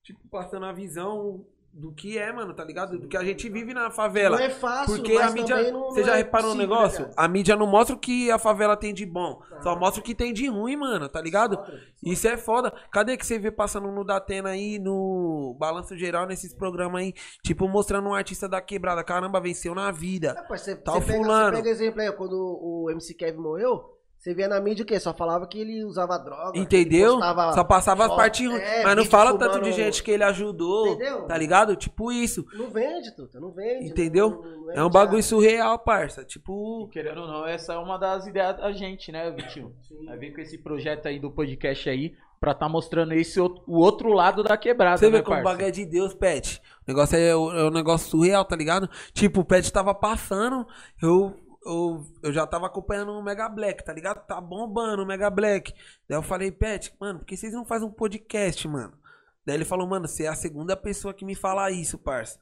tipo, passando a visão do que é, mano, tá ligado? Do que a gente vive na favela. Não é fácil, Porque a mídia. não, Você não já é reparou no possível, negócio? né, A mídia não mostra o que a favela tem de bom. Só mostra o que tem de ruim, mano, tá ligado? Isso é foda. Cadê que você vê passando no Datena aí, no Balanço Geral, nesses programas aí, tipo, mostrando um artista da quebrada. Caramba, venceu na vida. É, pô, você, Tá você o pega, fulano. você pega exemplo aí, quando o MC Kevin morreu, você via na mídia o quê? Só falava que ele usava droga. Entendeu? Só passava as partes ruins. é, mas não fala tanto de gente que ele ajudou, Entendeu? tá ligado? Tipo isso. Não vende, Tuta, não vende. Entendeu? não- não É um bagulho surreal, parça. E Tipo. querendo ou não, essa é uma das ideias da gente, né, Vitinho? Vai vir com esse projeto aí do podcast aí pra tá mostrando esse outro, o outro lado da quebrada, Você né, vê como o bagulho é de Deus, Pet. O negócio é, é um negócio surreal, tá ligado? Tipo, o Pet tava passando, eu, eu, eu já tava acompanhando o Mega Black, tá ligado? Tá bombando o Mega Black. Daí eu falei, Pet, mano, por que vocês não fazem um podcast, mano? Daí ele falou, mano, você é a segunda pessoa que me fala isso, parça.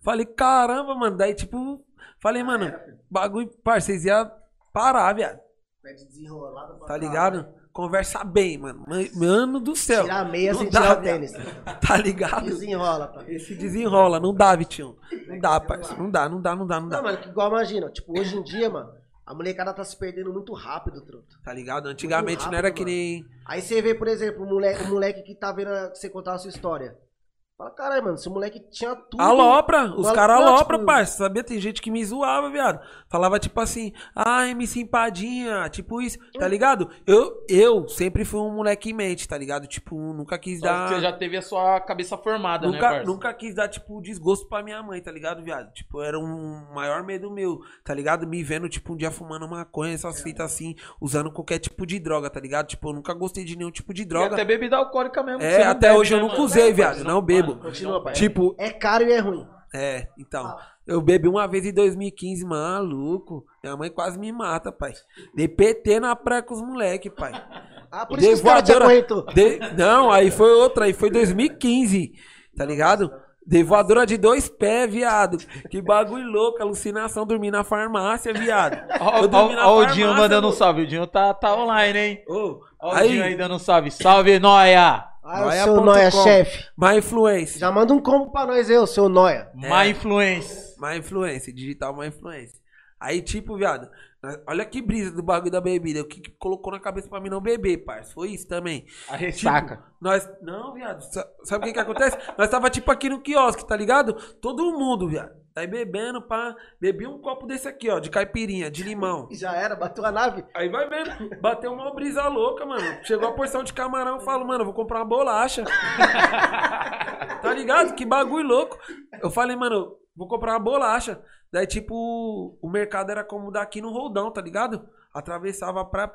Falei, caramba, mano. Daí, tipo, falei, mano, bagulho, parça, vocês iam parar, viado. Pede desenrolado pra Tá ligado? Conversa bem, mano. Mano do céu. Tirar a meia Não sem dá, tirar o tênis. [laughs] Tá ligado? Desenrola, pá. Esse desenrola, não dá, Vitinho. Não dá, parceiro. Não dá, não dá, não dá, não Não, dá. mano, que igual imagina, tipo, hoje em dia, mano, a molecada tá se perdendo muito rápido, truto. Tá ligado? Antigamente Muito não era rápido, que nem. Aí você vê, por exemplo, o moleque, o moleque que tá vendo você contar a sua história. Fala, caralho, mano, esse moleque tinha tudo. Alopra, os caras não, alopra, tipo- parça. Sabia? Tem gente que me zoava, viado. Falava tipo assim, ah, MC Empadinha, tipo isso, tá ligado? Eu, eu sempre fui um moleque em mente, tá ligado? Tipo, nunca quis Só dar. Você já teve a sua cabeça formada, né, Nunca, parça? nunca quis dar, tipo, desgosto pra minha mãe, tá ligado, viado? Tipo, era um maior medo meu, tá ligado? Me vendo, tipo, um dia fumando maconha, essas fitas assim, usando qualquer tipo de droga, tá ligado? Tipo, eu nunca gostei de nenhum tipo de E droga. até bebida alcoólica mesmo. É, não até bebe, hoje eu né, nunca mano? usei, É, viado, parça, não bebo. Continua, pai. Tipo, É caro e é ruim. é, então. Eu bebi uma vez em 2015, maluco. Minha mãe quase me mata, pai. Dei PT na praia com os moleque, pai. Ah, por isso que te Devoadora- acorrentou. De- Não, aí foi outra, aí foi 2015, tá ligado? Dei voadora de dois pés, viado. Que bagulho louco, alucinação, dormir na farmácia, viado. Ó, na ó o Dinho mandando um salve. O Dinho tá, tá online, hein? Ô, Ó o Dinho aí aí, dando um salve. Salve, Noia! Ah, o Noia seu ponto Noia, chefe. má influência. Já manda um combo pra nós, eu, seu Noia. Má influência. Má influência, digital má influência. Aí, tipo, viado, olha que brisa do bagulho da bebida. O que, que colocou na cabeça pra mim não beber, parça. Foi isso também. A ressaca. Nós. Não, viado. sa- Sabe o que que acontece? Nós tava tipo aqui no quiosque, tá ligado? Todo mundo, viado. Tá aí bebendo, pá. Bebi um copo desse aqui, ó, de caipirinha, de limão. [laughs] Já era, bateu a nave. Aí vai vendo. Bateu uma brisa louca, mano. Chegou a porção de camarão, eu falo, mano, eu vou comprar uma bolacha. [laughs] tá ligado? Que bagulho louco. Eu falei, mano, vou comprar uma bolacha. Daí, tipo, o mercado era como daqui no roldão, tá ligado? Atravessava pra.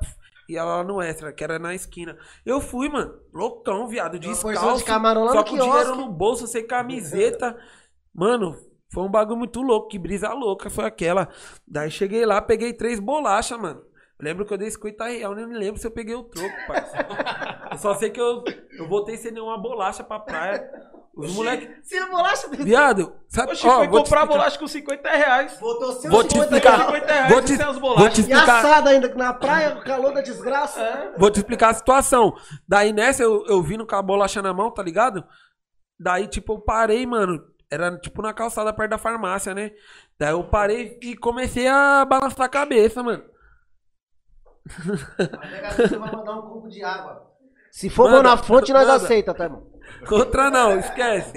E ela lá no extra, que era na esquina. Eu fui, mano, loucão, viado, descalço. de camarão lá só no com dinheiro no bolso, sem camiseta. Mano, foi um bagulho muito louco, que brisa louca foi aquela. Daí cheguei lá, peguei três bolachas, mano. Lembro que eu dei 50 reais, nem lembro se eu peguei o troco, parceiro. eu só sei que eu, eu voltei sem nenhuma bolacha pra praia. Os moleques. Sem a bolacha. Viado, sabe? Oxi, ó, foi vou te comprar explicar. bolacha com 50 reais. Botou seus Vou te 50 explicar. reais. 50 reais Vou e te, sem as vou bolachas. te E explicar. assado ainda na praia, o calor da desgraça. Vou te explicar a situação. Daí nessa eu, eu vindo com a bolacha na mão, tá ligado? Daí, tipo, eu parei, mano. Era tipo na calçada perto da farmácia, né? Daí eu parei e comecei a balançar a cabeça, mano. Você vai mandar um combo de água. Se for Manda, bom na fonte, nós manda. aceita, tá, irmão? Outra não, esquece.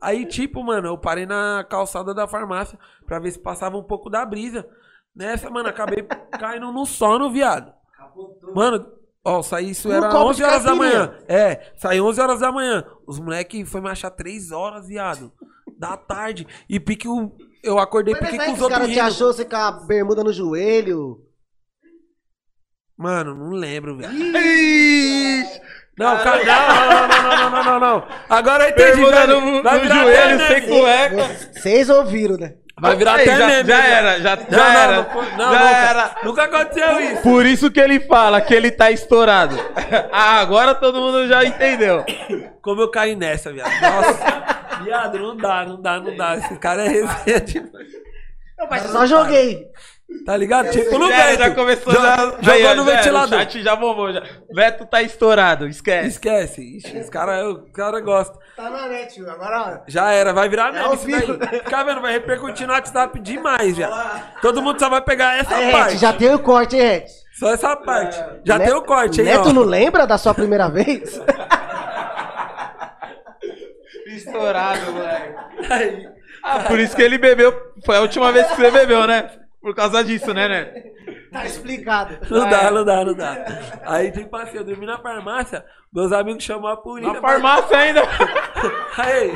Aí, tipo, mano, eu parei na calçada da farmácia pra ver se passava um pouco da brisa. Nessa, mano, acabei caindo no sono, viado. Mano, ó, saí, isso era copo 11 de horas da manhã. É, saí 11 horas da manhã. Os moleque foi me achar 3 horas, viado. Da tarde. E pique o. Eu acordei Mas pique aí com os os caras outros te achou você com a bermuda no joelho. Mano, não lembro, velho. Não, cara, não, não, não, não, não, não, não. Agora eu entendi, Bermuda velho. no, Vai no joelho, sem cueca. Vocês ouviram, né? Vai virar Ei, até já, meme. já viado. era, já, já não, era. não, não, já nunca, era. Nunca aconteceu isso. Por isso que ele fala que ele tá estourado. [laughs] Ah, agora todo mundo já entendeu. Como eu caí nessa, viado. Nossa. [laughs] viado, não dá, não dá, não dá. Esse cara é [laughs] resenha demais. Só joguei. Tá ligado? Tipo no Já, era, Beto. já começou, Jo- já. Jogou aí, no já ventilador. O chat já bombou. Já. Beto tá estourado, esquece. Esquece. Ixi, os caras cara gostam. Tá na net, agora. Já era, vai virar É meme ao isso vivo. daí. Fica vendo, vai repercutir no WhatsApp demais, já. Todo mundo só vai pegar essa Aí, parte. Já tem o corte, hein, Red? Só essa parte. Já Neto- tem o corte aí, Neto ó. não lembra da sua primeira vez? [laughs] Estourado, moleque. Aí. Ah, por isso que ele bebeu. Foi a última vez que você bebeu, né? Por causa disso, né, né? [laughs] Tá explicado. Não dá, não dá, não dá. Aí, tipo assim, eu dormi na farmácia, meus amigos chamou a polícia. Na farmácia ainda. [laughs] Aí,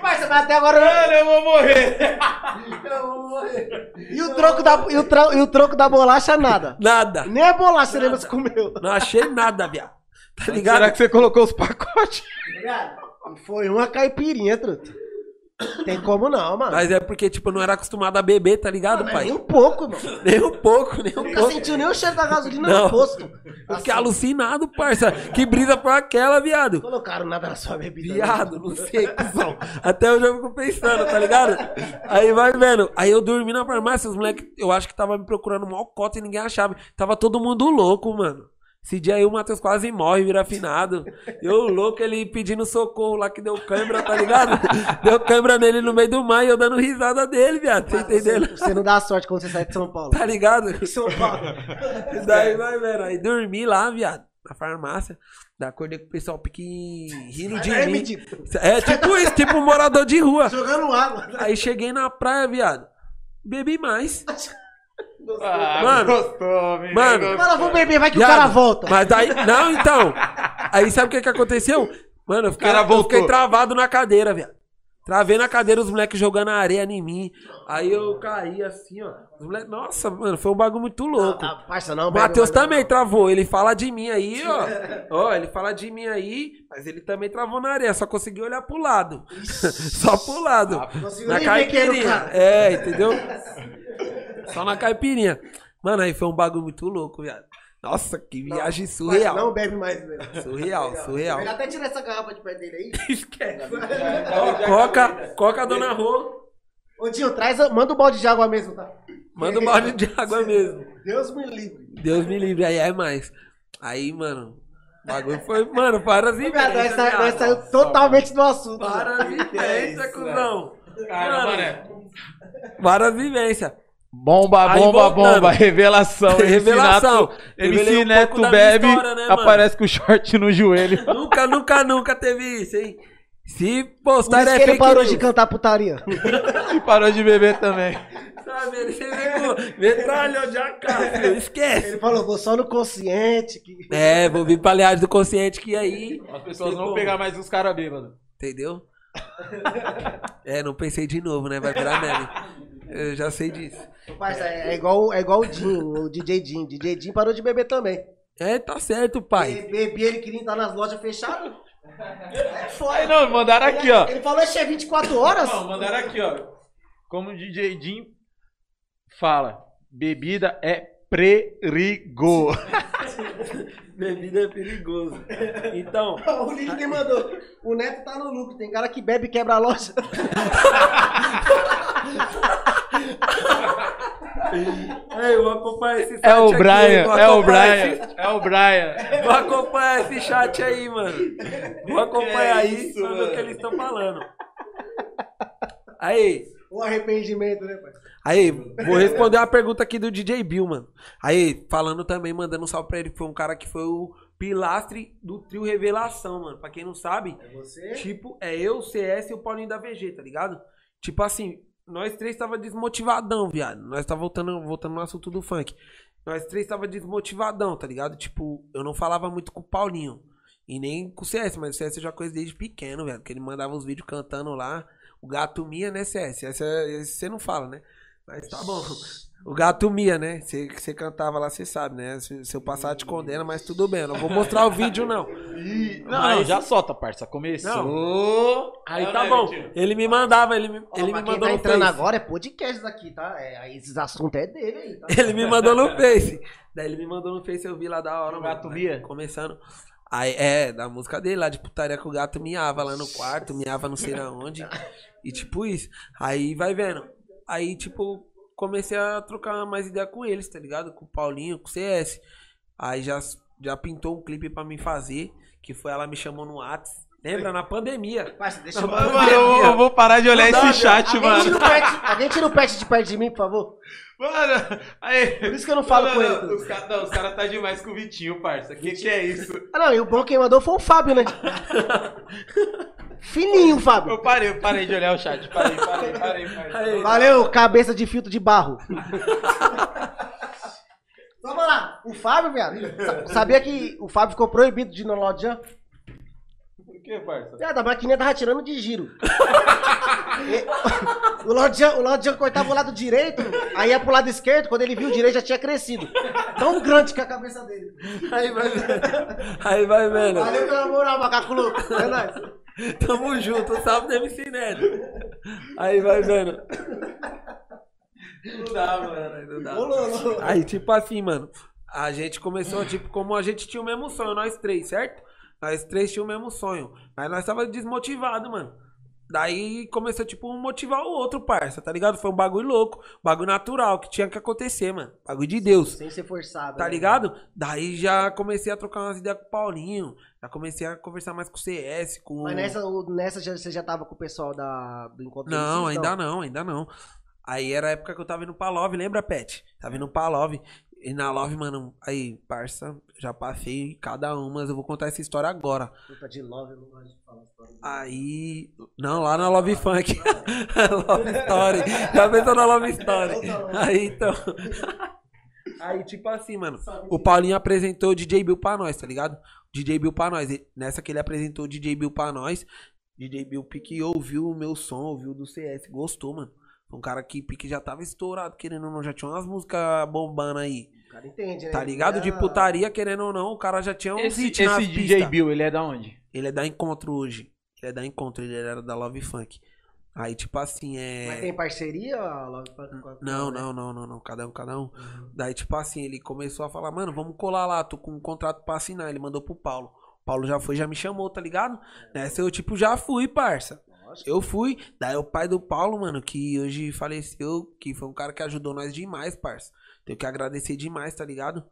Mas você vai até agora. Mano, eu vou morrer. E o troco da, e o tra- e o troco da bolacha, nada. nada. Nem a bolacha você lembra se comeu. Não achei nada, viado. Tá ligado? Será que você colocou os pacotes? Foi uma caipirinha, truta. Tem como não, mano. Mas é porque, tipo, eu não era acostumado a beber, tá ligado, Mas pai? nem um pouco, mano. [laughs] Nem um pouco, nem um Nunca pouco. sentiu nem o cheiro da gasolina Não. no posto. Eu fiquei alucinado, parça. Que brisa foi aquela, viado? Colocaram nada na sua bebida. né? Viado, não sei, cuzão. Até hoje eu fico pensando, tá ligado? Aí vai vendo. Aí eu dormi na farmácia, os moleques, eu acho que tava me procurando mal cota e ninguém achava. Tava todo mundo louco, mano. Esse dia aí o Matheus quase morre, vira afinado. Eu louco, ele pedindo socorro lá que deu câimbra, tá ligado? [laughs] Deu câimbra nele no meio do mar e eu dando risada dele, viado. Entendendo? Você, você não dá sorte quando você sai de São Paulo. Tá ligado? [laughs] São Paulo. [laughs] Daí vai vendo. Aí dormi lá, viado. na farmácia. Daí acordei com o pessoal pique rindo de Aí, mim. mendigo, É tipo isso, tipo um morador de rua. Jogando água. Aí cheguei na praia, viado. Bebi mais. Ah, Mano, gostou, menino, mano. gostou. Fala, vou beber, vai que o Viado, cara volta. Mas daí. Não, então. Aí sabe o que que aconteceu? Mano, eu fiquei, eu fiquei voltou. travado na cadeira, viado. Travei na cadeira, os moleques jogando areia em mim. Aí eu caí assim, ó. Os moleques, nossa, mano, foi um bagulho muito louco. Ah, parça, não, O bebe Matheus mais, também não. travou. Ele fala de mim aí, ó. [laughs] Ó, ele fala de mim aí, mas ele também travou na areia. Só conseguiu olhar pro lado. [laughs] só pro lado. Conseguiu na caipirinha. É, entendeu? Só na caipirinha. Mano, aí foi um bagulho muito louco, viado. Nossa, que viagem Parça, surreal. Não bebe mais, velho. Surreal, surreal. Melhor até tirar essa garrafa de pé dele aí. Esquece. [laughs] Ó, Coca, Coca Dona Rô. Ô, tio, traz, manda o balde de água mesmo, tá? Manda um balde de água [laughs] mesmo. Deus me livre. Deus me livre, aí é mais. Aí, mano, o bagulho foi, mano, para as Viado, nós, vivências, sa- nós saiu totalmente do assunto. Para as vivências, cuzão. Cara, Mano, mané. Para as vivências. Bomba, Aí, bomba, voltando. bomba, [laughs] revelação. [laughs] MC Revelação. Neto, MC um Neto da minha bebe, história, né, aparece com o short no joelho. Nunca, nunca, nunca teve isso, hein? Se postar é que ele fake parou news. de cantar putaria. [laughs] e parou de beber também. Sabe, ele veio com metralhão de AK. Esquece. Ele falou, vou só no consciente. Que... [laughs] É, vou vir pra aliás do consciente que aí... As pessoas vão pegar mais uns caras bêbados. Entendeu? É, não pensei de novo, né? Vai virar meme. Eu já sei disso. Parça, é, é igual, é igual o Jim, o DJ Jim. DJ Jim parou de beber também. É, tá certo, pai. Ele bebia, ele queria estar nas lojas fechadas. É. Aí não, mandaram aqui, ó. Ele falou, é 24 horas? Não, mandaram aqui, ó. Como o DJ Jim fala, bebida é perigo. [laughs] Bebida é perigoso. Então, [laughs] O Lili me mandou. O Neto tá no lucro. Tem cara que bebe e quebra a loja. [laughs] é, eu vou acompanhar esse site É o aqui, Brian, vou é o Brian, esse- é o Brian. Vou acompanhar esse chat aí, mano. Vou acompanhar é aí isso, pra ver o que eles estão falando. Aí, O arrependimento, né, pai? aí, vou responder a pergunta aqui do DJ Bill, mano. Aí, falando também, mandando um salve pra ele, que foi um cara que foi o pilastre do trio Revelação, mano. Pra quem não sabe, É você? Tipo, é eu, o CS e o Paulinho da VG, tá ligado? Tipo assim, nós três tava desmotivadão, viado. Nós tá voltando, voltando no assunto do funk. Nós três tava desmotivadão, tá ligado? Tipo, eu não falava muito com o Paulinho. E nem com o CS, mas o CS eu já conheço desde pequeno, velho. Porque ele mandava uns vídeos cantando lá. O gato Mia, né, CS? Esse, é- esse você não fala, né? Mas tá bom. O gato Mia, né? Você, você cantava lá, você sabe, né? Se, se eu passar, te condena, mas tudo bem. Eu não vou mostrar o vídeo, não. Não, Mas- não, já solta, parça. Começou. Aí É, tá né, bom. Ele me mandava, ele me, Ó, ele me quem mandou tá no entrando Face. agora é podcast daqui, tá? É, aí esses assuntos é dele aí, tá? Ele me mandou no Face. Daí ele me mandou no Face, eu vi lá da hora. O gato né? mia? Começando. Aí, é, da música dele lá de putaria que o gato miava lá no quarto, miava não sei na onde. E tipo isso. Aí vai vendo. Aí, tipo, comecei a trocar mais ideia com eles, tá ligado? Com o Paulinho, com o CS. Aí já, já pintou um clipe pra mim fazer, que foi ela me chamou no Whats. Lembra? Na pandemia. Parça, deixa eu... Mano, Mano, eu, eu vou parar de olhar Não esse chat, Alguém tira, mano. o pet, alguém tira o pet de perto de mim, por favor? Mano, aí. Por isso que eu não falo Não, com não, ele. não, Os caras não, os cara tá demais com o Vitinho, parça. Que que é isso? Ah, não, e o bom quem mandou foi o Fábio, né? [laughs] Fininho, Fábio. Eu parei, eu parei de olhar o chat. Parei, parei, parei, parei. [laughs] Aí, Valeu, cabeça de filtro de barro. [laughs] Vamos lá, o Fábio, sa- Sabia que o Fábio ficou proibido de ir no Lodjan? Por que, parça? Viado, a maquininha tava tirando de giro. [laughs] E- o Lodjan, o Lodjan cortava o lado direito, aí ia pro lado esquerdo, quando ele viu o direito já tinha crescido. Tão grande que a cabeça dele. aí vai vendo. Aí vai vendo. Valeu pela moral, macaco louco. É nóis. Tamo junto, salve do MC Neto. Aí vai vendo. Não dá, mano. Não dá. Aí, tipo assim, mano. A gente começou, tipo, como a gente tinha o mesmo sonho, nós três, certo? Nós três tínhamos o mesmo sonho. Mas nós tava desmotivado, mano. Daí começou, tipo, um motivar o outro, parça, tá ligado? Foi um bagulho louco, bagulho natural, que tinha que acontecer, mano. Bagulho de Deus. Sem ser forçado. Tá né? ligado? Daí já comecei a trocar umas ideias com o Paulinho. Já comecei a conversar mais com o CS, com. Mas nessa, nessa já- você já tava com o pessoal da, do encontro Não, MCs, ainda não, ainda não. Aí era a época que eu tava indo pra Love, lembra, Pet? Tava indo pra Love. E na Love, mano, aí, parça, já passei cada uma, mas eu vou contar essa história agora. Puta de love, eu não gosto de falar história. Aí. Não, lá na Love Funk. [laughs] Love Story. Já pensou na Love Story. Aí então. [laughs] Aí, tipo assim, mano. O Paulinho apresentou o DJ Bill pra nós, tá ligado? DJ Bill pra nós. E Nessa que ele apresentou o DJ Bill pra nós. DJ Bill Pique ouviu o meu som, ouviu do CS, gostou, mano. Um cara que Pique já tava estourado, querendo ou não, já tinha umas músicas bombando aí. O cara entende, né? Tá ligado? De putaria, querendo ou não, o cara já tinha uns Esse, hits na esse DJ pista. Bill, ele é da onde? Ele é da Encontro hoje. Ele é da Encontro, ele era da Love Funk. Aí, tipo assim, é. Mas tem parceria? Love Funk, com a- Não, né? não, não, não, não. Cada um, cada um. Uhum. Daí, tipo assim, ele começou a falar, mano, vamos colar lá, tô com um contrato pra assinar. Ele mandou pro Paulo. O Paulo já foi, já me chamou, tá ligado? Nessa eu, tipo, já fui, parça. Eu fui. Daí o pai do Paulo, mano, que hoje faleceu, que foi um cara que ajudou nós demais, parça. Tenho que agradecer demais, tá ligado?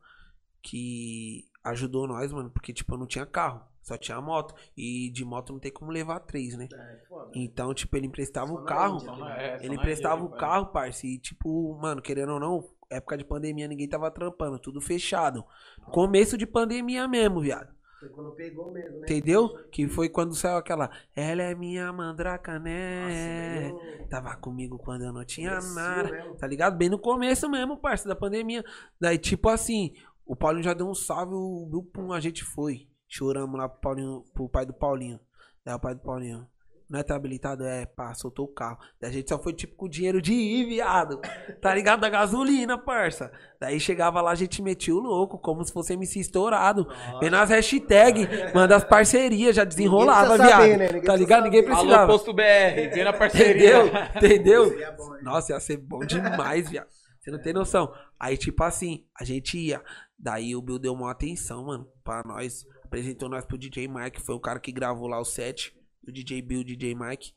Que ajudou nós, mano, porque, tipo, eu não tinha carro, só tinha moto. E de moto não tem como levar três, né? É, foda. Então, tipo, ele emprestava o carro. Índia, né? É, Ele emprestava Índia, o carro, parça. E, tipo, mano, querendo ou não, época de pandemia ninguém tava trampando, tudo fechado. Começo de pandemia mesmo, viado. Foi quando pegou mesmo, né? Entendeu? Que foi quando saiu aquela. Ela é minha mandraca, Nossa, né? bem Tava comigo quando eu não tinha nada. mesmo. Tá ligado? Bem no começo mesmo, parça, da pandemia. Daí, tipo assim, o Paulinho já deu um salve, o pum, a gente foi. Choramos lá pro, Paulinho, pro pai do Paulinho. Daí o pai do Paulinho. Não é tá habilitado? É, pá, soltou o carro. Daí a gente só foi tipo com o dinheiro de ir, viado. Tá ligado? Da gasolina, parça. Daí chegava lá, a gente metia o louco, como se fosse MC estourado. Vendo as hashtags, manda as parcerias, já desenrolava, saber, viado. né? Tá ligado? Ninguém saber. Alô, precisava. Posto BR, vem na parceria. Entendeu? [laughs] Entendeu? Seria bom? Nossa, ia ser bom demais, viado. Você não tem noção. Aí, tipo assim, a gente ia. Daí o Bill deu uma atenção, mano, pra nós. Apresentou nós pro DJ Mike, foi o cara que gravou lá o set. O DJ Bill, o DJ Mike.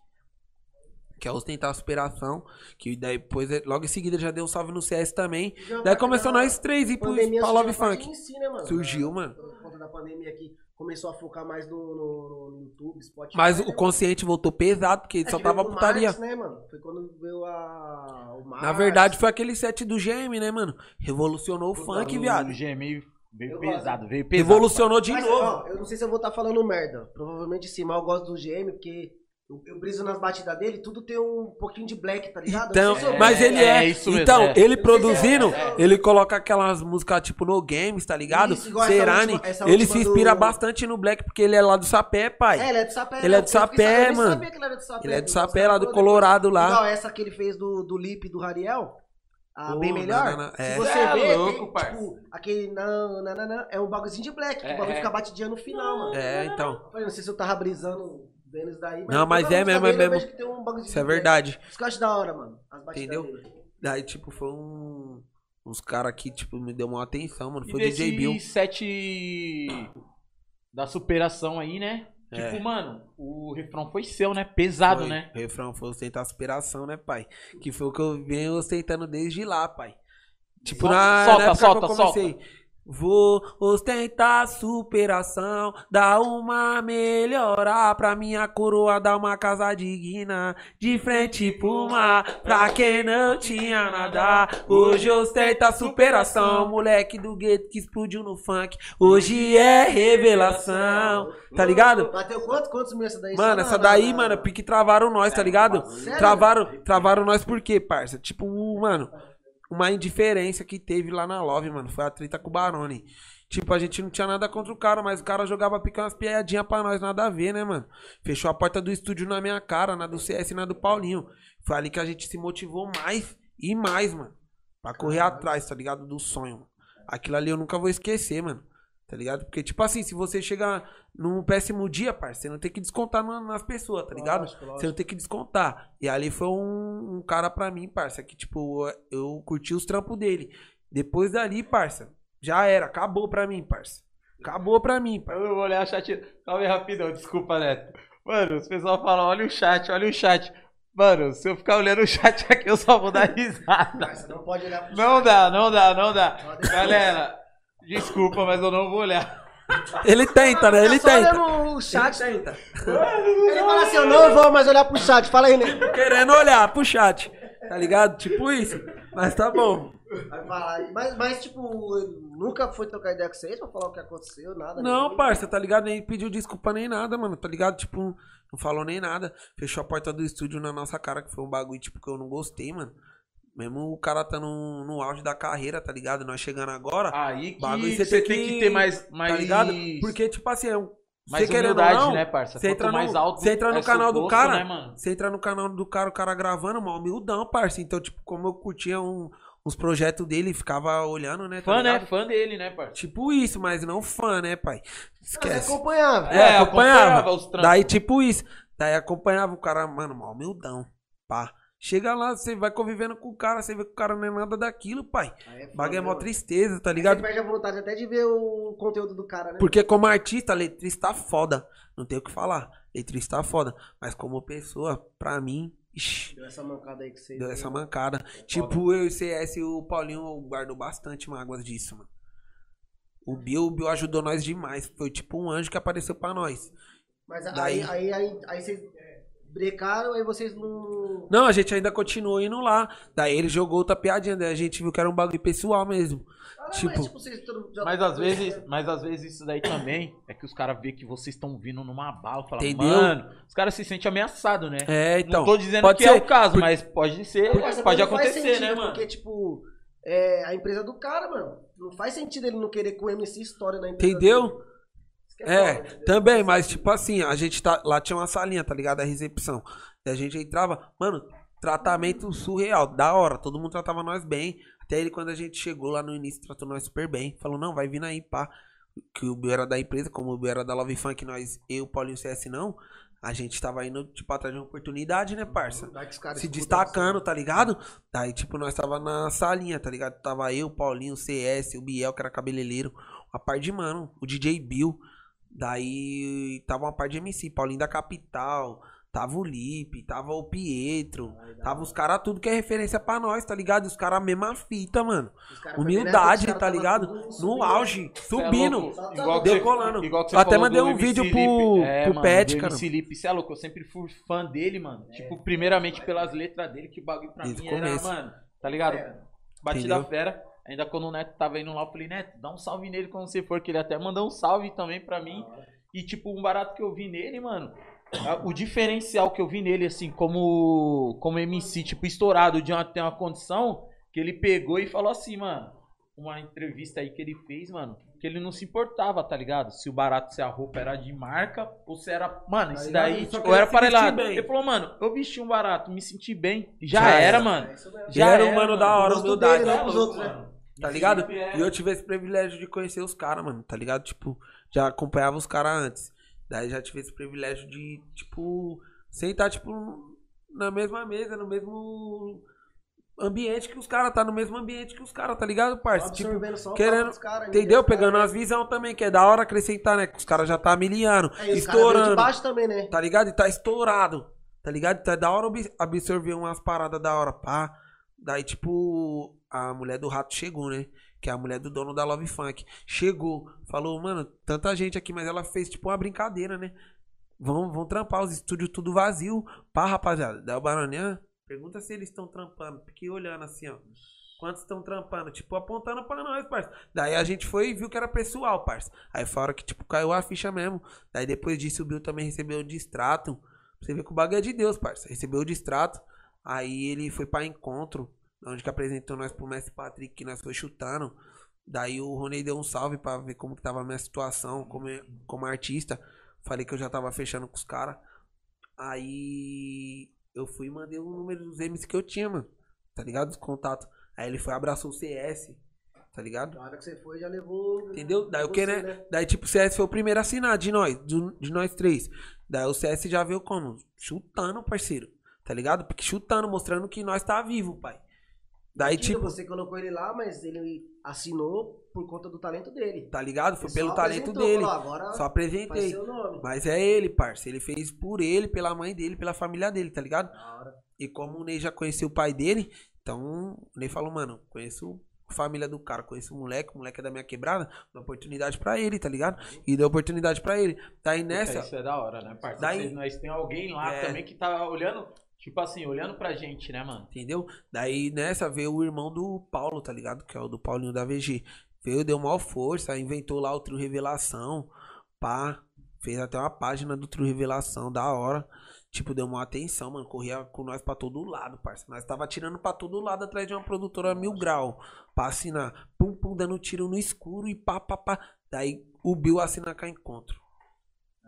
Que é ostentar a superação. Que daí depois, logo em seguida, já deu um salve no CS também. Já Daí começou nós três ir pro, pra Love Funk. em si, né, mano? Surgiu, mano. Por conta da pandemia que começou a focar mais no, no- no YouTube, Spotify. Mas né, o mano? consciente voltou pesado, porque É, só tava o putaria. Marx, né, mano? Foi quando veio a, o Marx. Na verdade, foi aquele set do GM, né, mano? Revolucionou o funk, viado. O GMI veio Eu pesado, veio pesado. Revolucionou de Mas, novo. ó, eu não sei se eu vou estar falando merda. Provavelmente sim, mas eu gosto do GM, porque eu, eu briso nas batidas dele, tudo tem um pouquinho de black, tá ligado? Então, não se eu- mas ele é. é isso mesmo, então, é. ele produzindo, é- ele coloca aquelas músicas tipo no games, tá ligado? Isso, Serani, última- essa ele se inspira do- bastante no Black porque ele é lá do Sapé, pai. É, ele é do Sapé. Ele é né? do Eu fiquei Sapé, mano. sabia que ele era do Sapé. Ele é do Sapé, lá do Colorado lá. Igual essa que ele fez do, do Lip do Rariel. A Pô, bem melhor. na, na, na, é. Se você Cê é vê, louco, tem, parça. tipo, aquele não, não, não, não, é um bagulhozinho de black, que É, o bagulho é. fica batidinho no final, mano. É, então. Eu não sei se eu tava brisando vendo isso daí. Não, mas é mesmo, é eu mesmo. vejo que tem um Isso é de black. verdade. Isso que eu acho da hora, mano. As batidas Entendeu? dele. Daí, tipo, foi um. Uns caras que, tipo, me deu uma atenção, mano. E Foi o DJ Bill. desse set da superação aí, né? É. Tipo, mano, o refrão foi seu, né? Pesado, Foi. né? O refrão foi ostentar a superação, né, pai? Que foi o que eu venho ostentando desde lá, pai. Tipo, Solta, na, solta, na época solta, que eu comecei. Vou ostentar a superação, dar uma melhora pra minha coroa, dar uma casa digna, de frente pro mar, pra quem não tinha nada. Hoje ostenta a superação, moleque do gueto que explodiu no funk, hoje é revelação, tá ligado? Bateu quantos, quantos mil essa daí? Mano, essa daí, mano, pique travaram nós, tá ligado? Travaram, travaram nós por quê, parça? Tipo, mano, uma indiferença que teve lá na Love, mano, foi a treta com o Barone. Tipo, a gente não tinha nada contra o cara, mas o cara jogava picar umas piadinhas pra nós, nada a ver, né, mano? Fechou a porta do estúdio na minha cara, na do CS e na do Paulinho. Foi ali que a gente se motivou mais e mais, mano. Pra correr atrás, tá ligado? Do sonho. Mano. Aquilo ali eu nunca vou esquecer, mano. Tá ligado? Porque, tipo assim, se você chega num péssimo dia, parça, você não tem que descontar na- nas pessoas, tá ligado? Lógico, lógico. Você não tem que descontar. E ali foi um, um cara pra mim, parça, que, tipo, eu curti os trampos dele. Depois dali, parça, já era. Acabou pra mim, parça. Acabou pra mim, parça. Eu vou olhar o chat. Calma aí, rapidão, desculpa, Neto. Mano, os pessoal falam, olha o chat, olha o chat. Mano, se eu ficar olhando o chat aqui, eu só vou dar risada. Mas Você não pode olhar pro Não dá, não dá, não dá. Galera, desculpa, mas eu não vou olhar. Ele tenta, né? Ele Só tenta. olhando o chat. Ele tenta. Ele fala assim, eu não vou mais olhar pro chat. Fala aí, né? Querendo olhar pro chat. Tá ligado? Tipo isso. Mas tá bom. Vai falar. Mas, mas, tipo, nunca foi trocar ideia com vocês pra falar o que aconteceu, nada. Não, nem- parça, tá ligado? Nem pediu desculpa nem nada, mano, tá ligado? Tipo, não falou nem nada. Fechou a porta do estúdio na nossa cara, que foi um bagulho, tipo, que eu não gostei, mano. Mesmo o cara tá no, no auge da carreira, tá ligado? Nós chegando agora, Aí que Bagulho você, você tem tem que que- ter mais. mais tá ligado? Porque, tipo assim, é um. mais você humildade, não, né, parça? você entra no- mais alto você entra no é canal do cara, né, mano? Você entra no canal do cara, o cara gravando, mó humildão, parça. Então, tipo, como eu curtia um- uns projetos dele, ficava olhando, né? tá Fã, né? Fã dele, né, parça? Tipo isso, mas não fã, né, pai? Você Esquece. acompanhava. É, acompanhava. acompanhava os trampos. Daí, tipo isso. Daí acompanhava o cara, mano, mó humildão. Pá. Chega lá, você vai convivendo com o cara, você vê que o cara não é nada daquilo, pai. Aí é Bagulho é mó tristeza, tá Você ligado? perde a vontade até de ver o conteúdo do cara, né? Porque como artista, letrista tá foda. Não tem o que falar. Letrista tá foda. Mas como pessoa, pra mim, ixi, Deu essa mancada aí que vocês. deu essa mancada. Tipo, eu e o CS e o Paulinho guardou bastante mágoas disso, mano. O Bill, o Bill ajudou nós demais. Foi tipo um anjo que apareceu pra nós. Mas Daí- aí, aí, aí, aí vocês brecaram, aí vocês não. Não, a gente ainda continuou indo lá. Daí ele jogou outra piadinha, daí a gente viu que era um bagulho pessoal mesmo. Caralho, Tipo- mas, tipo, vocês tão- já- Mas às vezes, mas às vezes isso daí também é que os caras vê que vocês estão vindo numa bala, falam, Entendeu? mano, os caras se sentem ameaçados, né? É, então. não tô dizendo pode que é ser, o caso, por- mas pode ser, pode faz acontecer, sentido, né, mano? Porque, tipo, é a empresa do cara, mano. Não faz sentido ele não querer que o MC história na empresa Entendeu? dele. É, entendeu? também, mas tipo assim, a gente tá. Lá tinha uma salinha, tá ligado? A recepção. Daí a gente entrava, mano, tratamento surreal, da hora. Todo mundo tratava nós bem. Até ele, quando a gente chegou lá no início, tratou nós super bem. Falou, não, vai vindo aí, pá. Que o Bill era da empresa, como o Bill era da Love Funk, nós, eu, Paulinho e CS não. A gente tava indo, tipo, atrás de uma oportunidade, né, parça? Se destacando, tá ligado? Daí, tipo, nós tava na salinha, tá ligado? Tava eu, Paulinho, CS, o Biel, que era cabeleireiro, uma par de mano, o DJ Bill. Daí tava uma par de MC, Paulinho da Capital, tava o Lipe, tava o Pietro, tava os caras tudo que é referência pra nós, tá ligado? Os caras a mesma fita, mano. Foi Humildade, tá ligado? No auge, é subindo. Igual você- Decolando. igual que você Eu até mandei um vídeo Lipe. pro- É, pro mano, Pet, do cara. MC Lipe, cê é louco, eu sempre fui fã dele, mano. Tipo, primeiramente pelas letras dele, que o bagulho pra Desde mim o começo. era, mano, tá ligado? É. Batida Entendeu? fera. Ainda quando o Neto tava indo lá, eu falei, Neto, dá um salve nele quando você for, que ele até mandou um salve também pra mim. E, tipo, um barato que eu vi nele, mano, a- o diferencial que eu vi nele, assim, como, como MC, tipo, estourado de uma, ter uma condição, que ele pegou e falou assim, mano, uma entrevista aí que ele fez, mano, que ele não se importava, tá ligado? Se o barato, se a roupa era de marca, ou se era, mano, isso daí, Só tipo, eu era parelado. Ele falou, mano, eu vesti um barato, me senti bem, já, Já era, era. mano. É. Já era um mano da hora, humildade. dele, né, Tá pros outros, né? Tá ligado? É- E eu tive esse privilégio de conhecer os caras, mano, tá ligado? Tipo, já acompanhava os caras antes. Daí já tive esse privilégio de, tipo, sentar, tipo, na mesma mesa, no mesmo ambiente que os caras, tá no mesmo ambiente que os caras, tá ligado, parça? Tipo, querendo- caras, entendeu? Pegando as visão também, que é da hora acrescentar, né? Que os caras já tá miliano, É, estourando, baixo também, né? tá ligado? E tá estourado, tá ligado? Tá da hora absorver umas paradas da hora, pá. Daí, tipo, a mulher do rato chegou, né? Que é a mulher do dono da Love Funk. Chegou, falou, mano, tanta gente aqui, mas ela fez, tipo, uma brincadeira, né? Vão, vão trampar os estúdios tudo vazio. Pá, rapaziada. Daí o Baranã pergunta se eles estão trampando. Fiquei olhando assim, ó. Quantos estão trampando? Tipo, apontando pra nós, parça. Daí a gente foi e viu que era pessoal, parça. Aí fora que, tipo, caiu a ficha mesmo. Daí depois disso o Bill também recebeu o distrato. Você ver que o bagulho é de Deus, parça. Recebeu o distrato. Aí ele foi pra encontro. Onde que apresentou nós pro Mestre Patrick, que nós foi chutando. Daí o Rony deu um salve pra ver como que tava a minha situação como, como artista. Falei que eu já tava fechando com os caras. Aí eu fui e mandei o número dos MCs que eu tinha, mano. Tá ligado? Os contatos. Aí ele foi, abraçou o CS. Tá ligado? Na hora que você foi, já levou. Entendeu? Daí o que, né? Daí, tipo, o CS foi o primeiro a assinar de nós, do- de nós três. Daí o CS já veio como? Chutando, parceiro. Tá ligado? Porque chutando, mostrando que nós tá vivo, pai. Daí, tipo, Você colocou ele lá, mas ele assinou por conta do talento dele. tá ligado? Foi pelo talento dele. falou, Só apresentei. seu nome. Mas é ele, parça. Ele fez por ele, pela mãe dele, pela família dele, tá ligado? Da hora. E como o Ney já conhecia o pai dele, então o Ney falou, mano, conheço a família do cara, conheço o moleque, o moleque é da minha quebrada, dá oportunidade pra ele, tá ligado? E deu oportunidade pra ele. Daí nessa, Isso é da hora, né, parceiro? Daí- Vocês- nós tem alguém lá É. também que tá olhando, Tipo assim, olhando pra gente, né, mano? Entendeu? Daí nessa veio o irmão do Paulo, tá ligado? Que é o do Paulinho da VG. Veio, deu maior força, inventou lá o Trio Revelação. Pá. Fez até uma página do Trio Revelação, da hora. Tipo, deu uma atenção, mano. Corria com nós pra todo lado, parça. Nós tava tirando pra todo lado atrás de uma produtora mil grau. Pra assinar. Pum, pum, dando tiro no escuro e pá, pá, pá. Daí o Bill assina a encontro.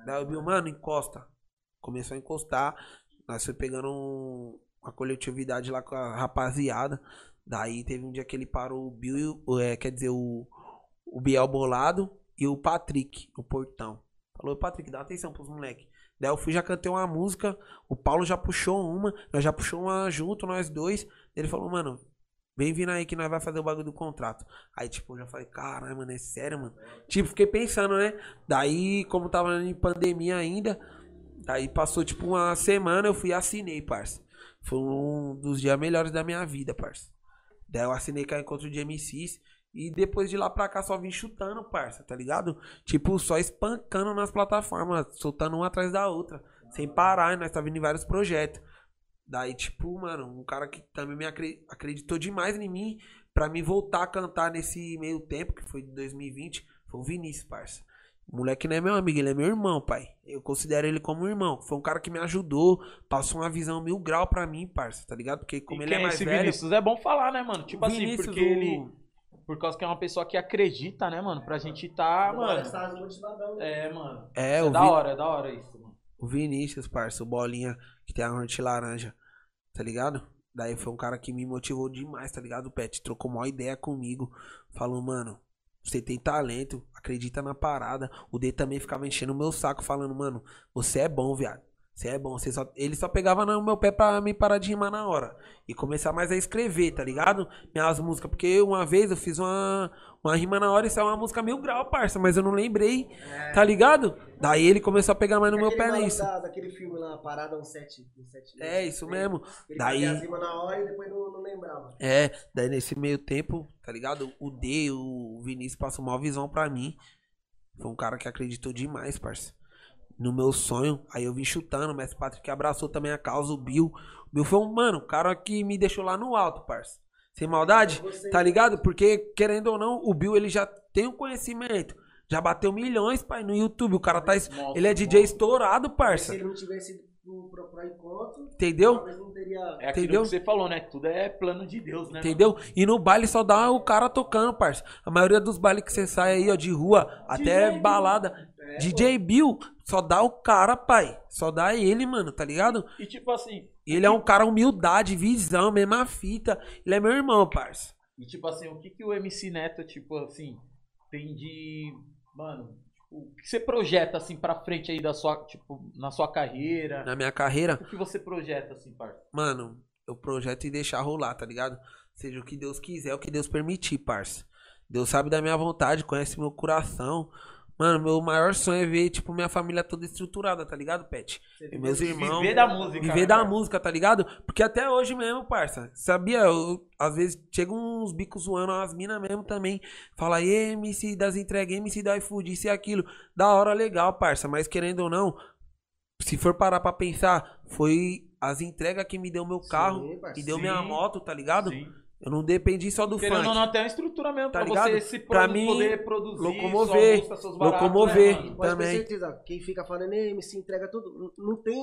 Daí o Bill, mano, encosta. Começou a encostar. Nós foi pegando um- uma coletividade lá com a rapaziada. Daí teve um dia que ele parou o Bill, o- é, quer dizer, o, o Biel Bolado e o Patrick, no portão. Falou, Patrick, dá atenção pros moleques. Daí eu fui, já cantei uma música, o Paulo já puxou uma, nós já puxou uma junto, nós dois. Ele falou, mano, vem vindo aí que nós vai fazer o bagulho do contrato. Aí, tipo, eu já falei, caralho, mano, é sério, mano? Tipo, fiquei pensando, né? Daí, como tava em pandemia ainda, daí passou, tipo, uma semana, eu fui e assinei, parça. Foi um dos dias melhores da minha vida, parça. Daí eu assinei com a Encontro de MCs. E depois de lá pra cá só vim chutando, parça, tá ligado? Tipo, só espancando nas plataformas, soltando uma atrás da outra. Sem parar, e nós tá vindo em vários projetos. Daí, tipo, mano, um cara que também me acre- acreditou demais em mim pra mim voltar a cantar nesse meio tempo, que foi de 2020, foi o Vinícius, parça. O moleque não é meu amigo, ele é meu irmão, pai. Eu considero ele como um irmão. Foi um cara que me ajudou, passou uma visão mil grau pra mim, parça, tá ligado? Porque como e ele é é mais esse velho... Vinícius? É bom falar, né, mano? Tipo assim, Vinícius, porque o- ele. Por causa que é uma pessoa que acredita, né, mano? Pra gente tá, mano. Estado muito cidadão, né? É, mano. É, É o, da Vi- hora, é da hora isso, mano. o Vinícius, parça, o Bolinha, que tem a horte laranja, tá ligado? Daí foi um cara que me motivou demais, tá ligado, Pet? Trocou uma ideia comigo. Falou, mano, você tem talento, acredita na parada. O D também ficava enchendo o meu saco, falando, mano, você é bom, viado. Você é bom. Você só... Ele só pegava no meu pé pra me parar de rimar na hora. E começar mais a escrever, tá ligado? Minhas músicas. Porque uma vez eu fiz uma, uma rima na hora e saiu uma música mil grau, parça. Mas eu não lembrei, tá ligado? Daí ele começou a pegar mais no meu Aquele pé maluco nisso. Da, daquele filme lá, Parada 17. 17 É, isso mesmo. Ele Daí- fazia rima na hora e depois não, não lembrava. É, daí nesse meio tempo, tá ligado? O D, o Vinícius passou uma visão pra mim. Foi um cara que acreditou demais, parça. No meu sonho. Aí eu vim chutando, o Mestre Patrick abraçou também a causa, o Bill. O Bill foi um, mano, o cara que me deixou lá no alto, parça. Sem maldade, Você- tá ligado? Porque, querendo ou não, o Bill ele já tem um conhecimento. Já bateu milhões, pai, no YouTube. O cara tá. Ele é DJ estourado, Se parça. ele não tivesse ido pro- procurar encontro, Entendeu? teria. É aquilo Entendeu? que você falou, né? Tudo é plano de Deus, né? Entendeu? E no baile só dá o cara tocando, parça. A maioria dos bailes que você sai aí, ó, de rua, até Bill. balada. É, DJ Bill, só dá o cara, pai. Só dá ele, mano, tá ligado? E tipo assim. Ele é um cara humildade, visão, mesma fita. Ele é meu irmão, parça. E tipo assim, o que, que o MC Neto, tipo assim, tem de. Mano, tipo, o que você projeta assim pra frente aí da sua, tipo, na sua carreira? Na minha carreira, O que você projeta, assim, parça? mano, eu projeto e deixar rolar, tá ligado? Seja o que Deus quiser, o que Deus permitir, parça. Deus sabe da minha vontade, conhece meu coração. Mano, meu maior sonho é ver, tipo, minha família toda estruturada, tá ligado, Pet? E meus irmãos. Viver da música. Viver né, da cara? música, tá ligado? Porque até hoje mesmo, parça. Sabia? Eu, às vezes chega uns bicos zoando as minas mesmo também. Fala, MC das entregas, MC da iFood, isso e aquilo. Da hora, legal, parça. Mas querendo ou não, se for parar pra pensar, foi as entregas que me deu meu carro Sim, e deu Sim. minha moto, tá ligado? Sim. Eu não dependi só do Querendo ou funk. não, até uma estrutura mesmo Tá pra ligado? você se Pra produ- mim, poder produzir locomover, música, seus baratos, locomover. né, mano? Pode Também. ter certeza, quem fica falando, "Ei, MC entrega tudo, não tem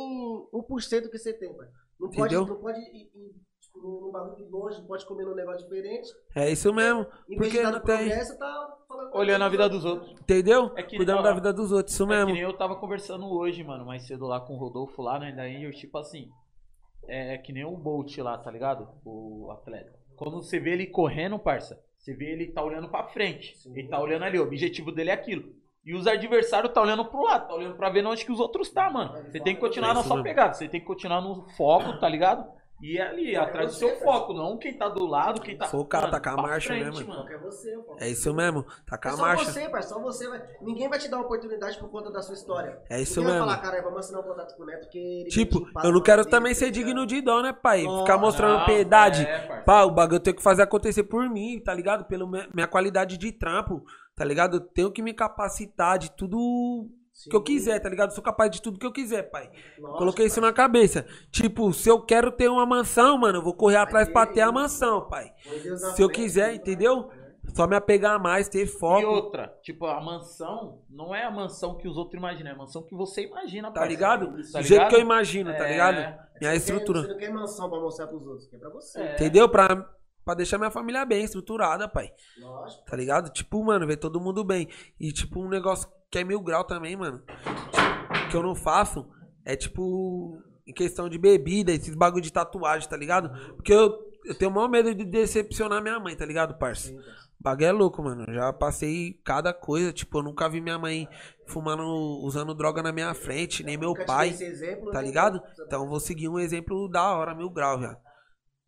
1% que você tem, pai. Não pode, Entendeu? não pode ir, ir, tipo, num bagulho de longe, não pode comer num negócio diferente. É isso mesmo. Em vez Porque de estar não no tem. progresso, tá falando... Olhando a vida dos outros. Entendeu? É que- Cuidando ó, da vida dos outros, isso É mesmo. que nem eu tava conversando hoje, mano, mais cedo lá com o Rodolfo lá, né? Daí eu, tipo assim, é que nem o Bolt lá, tá ligado? O atleta. Quando você vê ele correndo, parça, você vê ele tá olhando pra frente. Ele tá olhando ali, o objetivo dele é aquilo. E os adversários tá olhando pro lado, tá olhando pra ver onde que os outros tá, mano. Você tem que continuar na sua pegada, você tem que continuar no foco, tá ligado? E é ali, atrás do seu foco, não quem tá do lado, quem tá. O cara, Mano, tá com a marcha, frente, mano? Só que é você. É isso mesmo. Tá com É a só marcha. você, pai, só você vai. Ninguém vai te dar uma oportunidade por conta da sua história. É isso Ninguém mesmo. vai falar, cara, vamos assinar um contrato com o Neto, porque ele Tipo, eu não quero também tá ser ligado? digno de dó, né, pai? Não, Ficar mostrando Não, piedade. é. Pá, o bagulho eu tenho que fazer acontecer por mim, tá ligado? Pela minha minha qualidade de trampo, tá ligado? Eu tenho que me capacitar de tudo que eu quiser, tá ligado? Sou capaz de tudo que eu quiser, pai. Lógico, Coloquei isso pai. na cabeça. Tipo, se eu quero ter uma mansão, mano, eu vou correr atrás ter pra ter a isso. mansão, pai. Se eu quiser, entendeu? Só me apegar mais, ter E foco, outra, tipo, a mansão não é a mansão que os outros imaginam, é a mansão que você imagina, tá ligado? Tá Do jeito ligado? que eu imagino, tá É. ligado? Minha Você não quer- estrutura. Você não quer mansão pra mostrar pros outros, quer pra você. É. Entendeu? Pra, pra deixar minha família bem estruturada, pai. Lógico. Tá ligado? Tipo, mano, ver todo mundo bem. E, tipo, um negócio que é mil grau também, mano. Que eu não faço é, tipo, em questão de bebida, esses bagulho de tatuagem, tá ligado? Porque eu, eu tenho o maior medo de decepcionar minha mãe, tá ligado, parça? O bagulho é louco, mano. Eu já passei cada coisa. Tipo, eu nunca vi minha mãe fumando, usando droga na minha frente, nem meu pai. exemplo, Tá né? ligado? Então vou seguir um exemplo da hora, mil grau, viado.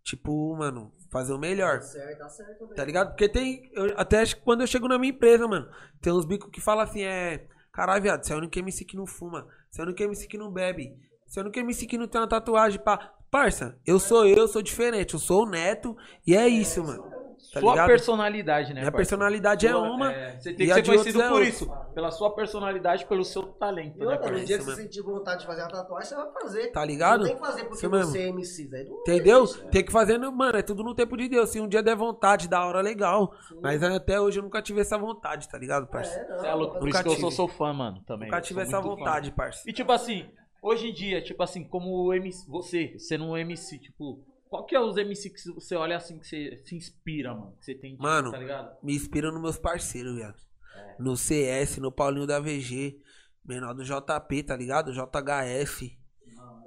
Tipo, mano, fazer o melhor. Tá certo, tá certo. velho. Tá ligado? Porque tem. eu- até acho que quando eu chego na minha empresa, mano, tem uns bicos que falam assim, é. Caralho, viado, você é o único MC que não fuma. Você é o único MC que não bebe. Você é o único MC que não tem uma tatuagem, pá. Parça, eu sou eu, sou diferente. Eu sou o neto e é isso, mano. Tá Sua ligado? personalidade, né? Minha parça? personalidade é Sua- uma. você tem que ser conhecido é por outra. isso. Pela sua personalidade, pelo seu talento, E né, outra, no parça? dia que você mesmo. sentir vontade de fazer uma tatuagem, você vai fazer. Tá ligado? Não tem que fazer porque Isso mesmo. você é MC, velho. Não Entendeu? existe, Tem que fazer, no- mano, é tudo no tempo de Deus. Se um dia der vontade, da hora, legal. Mas até hoje eu nunca tive essa vontade, tá ligado, parça? É, não, Você é louco, por Nunca isso que eu sou fã, mano, também. Nunca tive essa vontade, parça. E tipo assim, hoje em dia, tipo assim, como MC, você, sendo um MC, tipo, qual que é os MC que você olha assim, que você se inspira, mano? Que você tem, tipo, Mano, tá ligado? Me inspira nos meus parceiros, viado. É. No CS, no Paulinho da VG, menor do JP, tá ligado? JHF,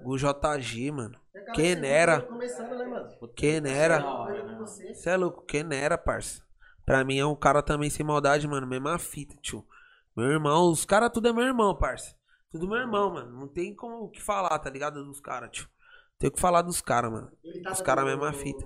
o JG, mano. É, Quem você era? tá Começando, né, mano? Quem era? Né? você. Cê é louco, quem era, parça? Pra mim é um cara também sem maldade, mano. Mesma fita, tio. Meu irmão, os caras tudo é meu irmão, parça. Tudo meu irmão, mano. Não tem como o que falar, tá ligado? Dos caras, tio. Tem o que falar dos caras, mano. Ele tá Os caras mesma no- fita.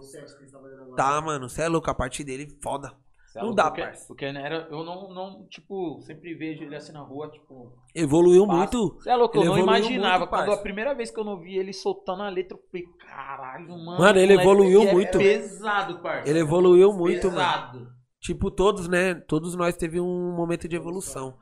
Tá, mano. Cê é louco, a parte dele, foda. Cê é Não dá, porque, parça. Porque né, era, eu não, não, tipo, sempre vejo ele assim na rua, tipo. Evoluiu passa. muito. Você é louco, eu Ele não evoluiu imaginava. muito, quando parça. a primeira vez que eu não vi ele soltando a letra, eu falei, caralho, mano. Mano, ele evoluiu é muito. pesado, parça. Ele evoluiu muito, mano. pesado. Tipo, todos, né? Todos nós teve um momento de evolução.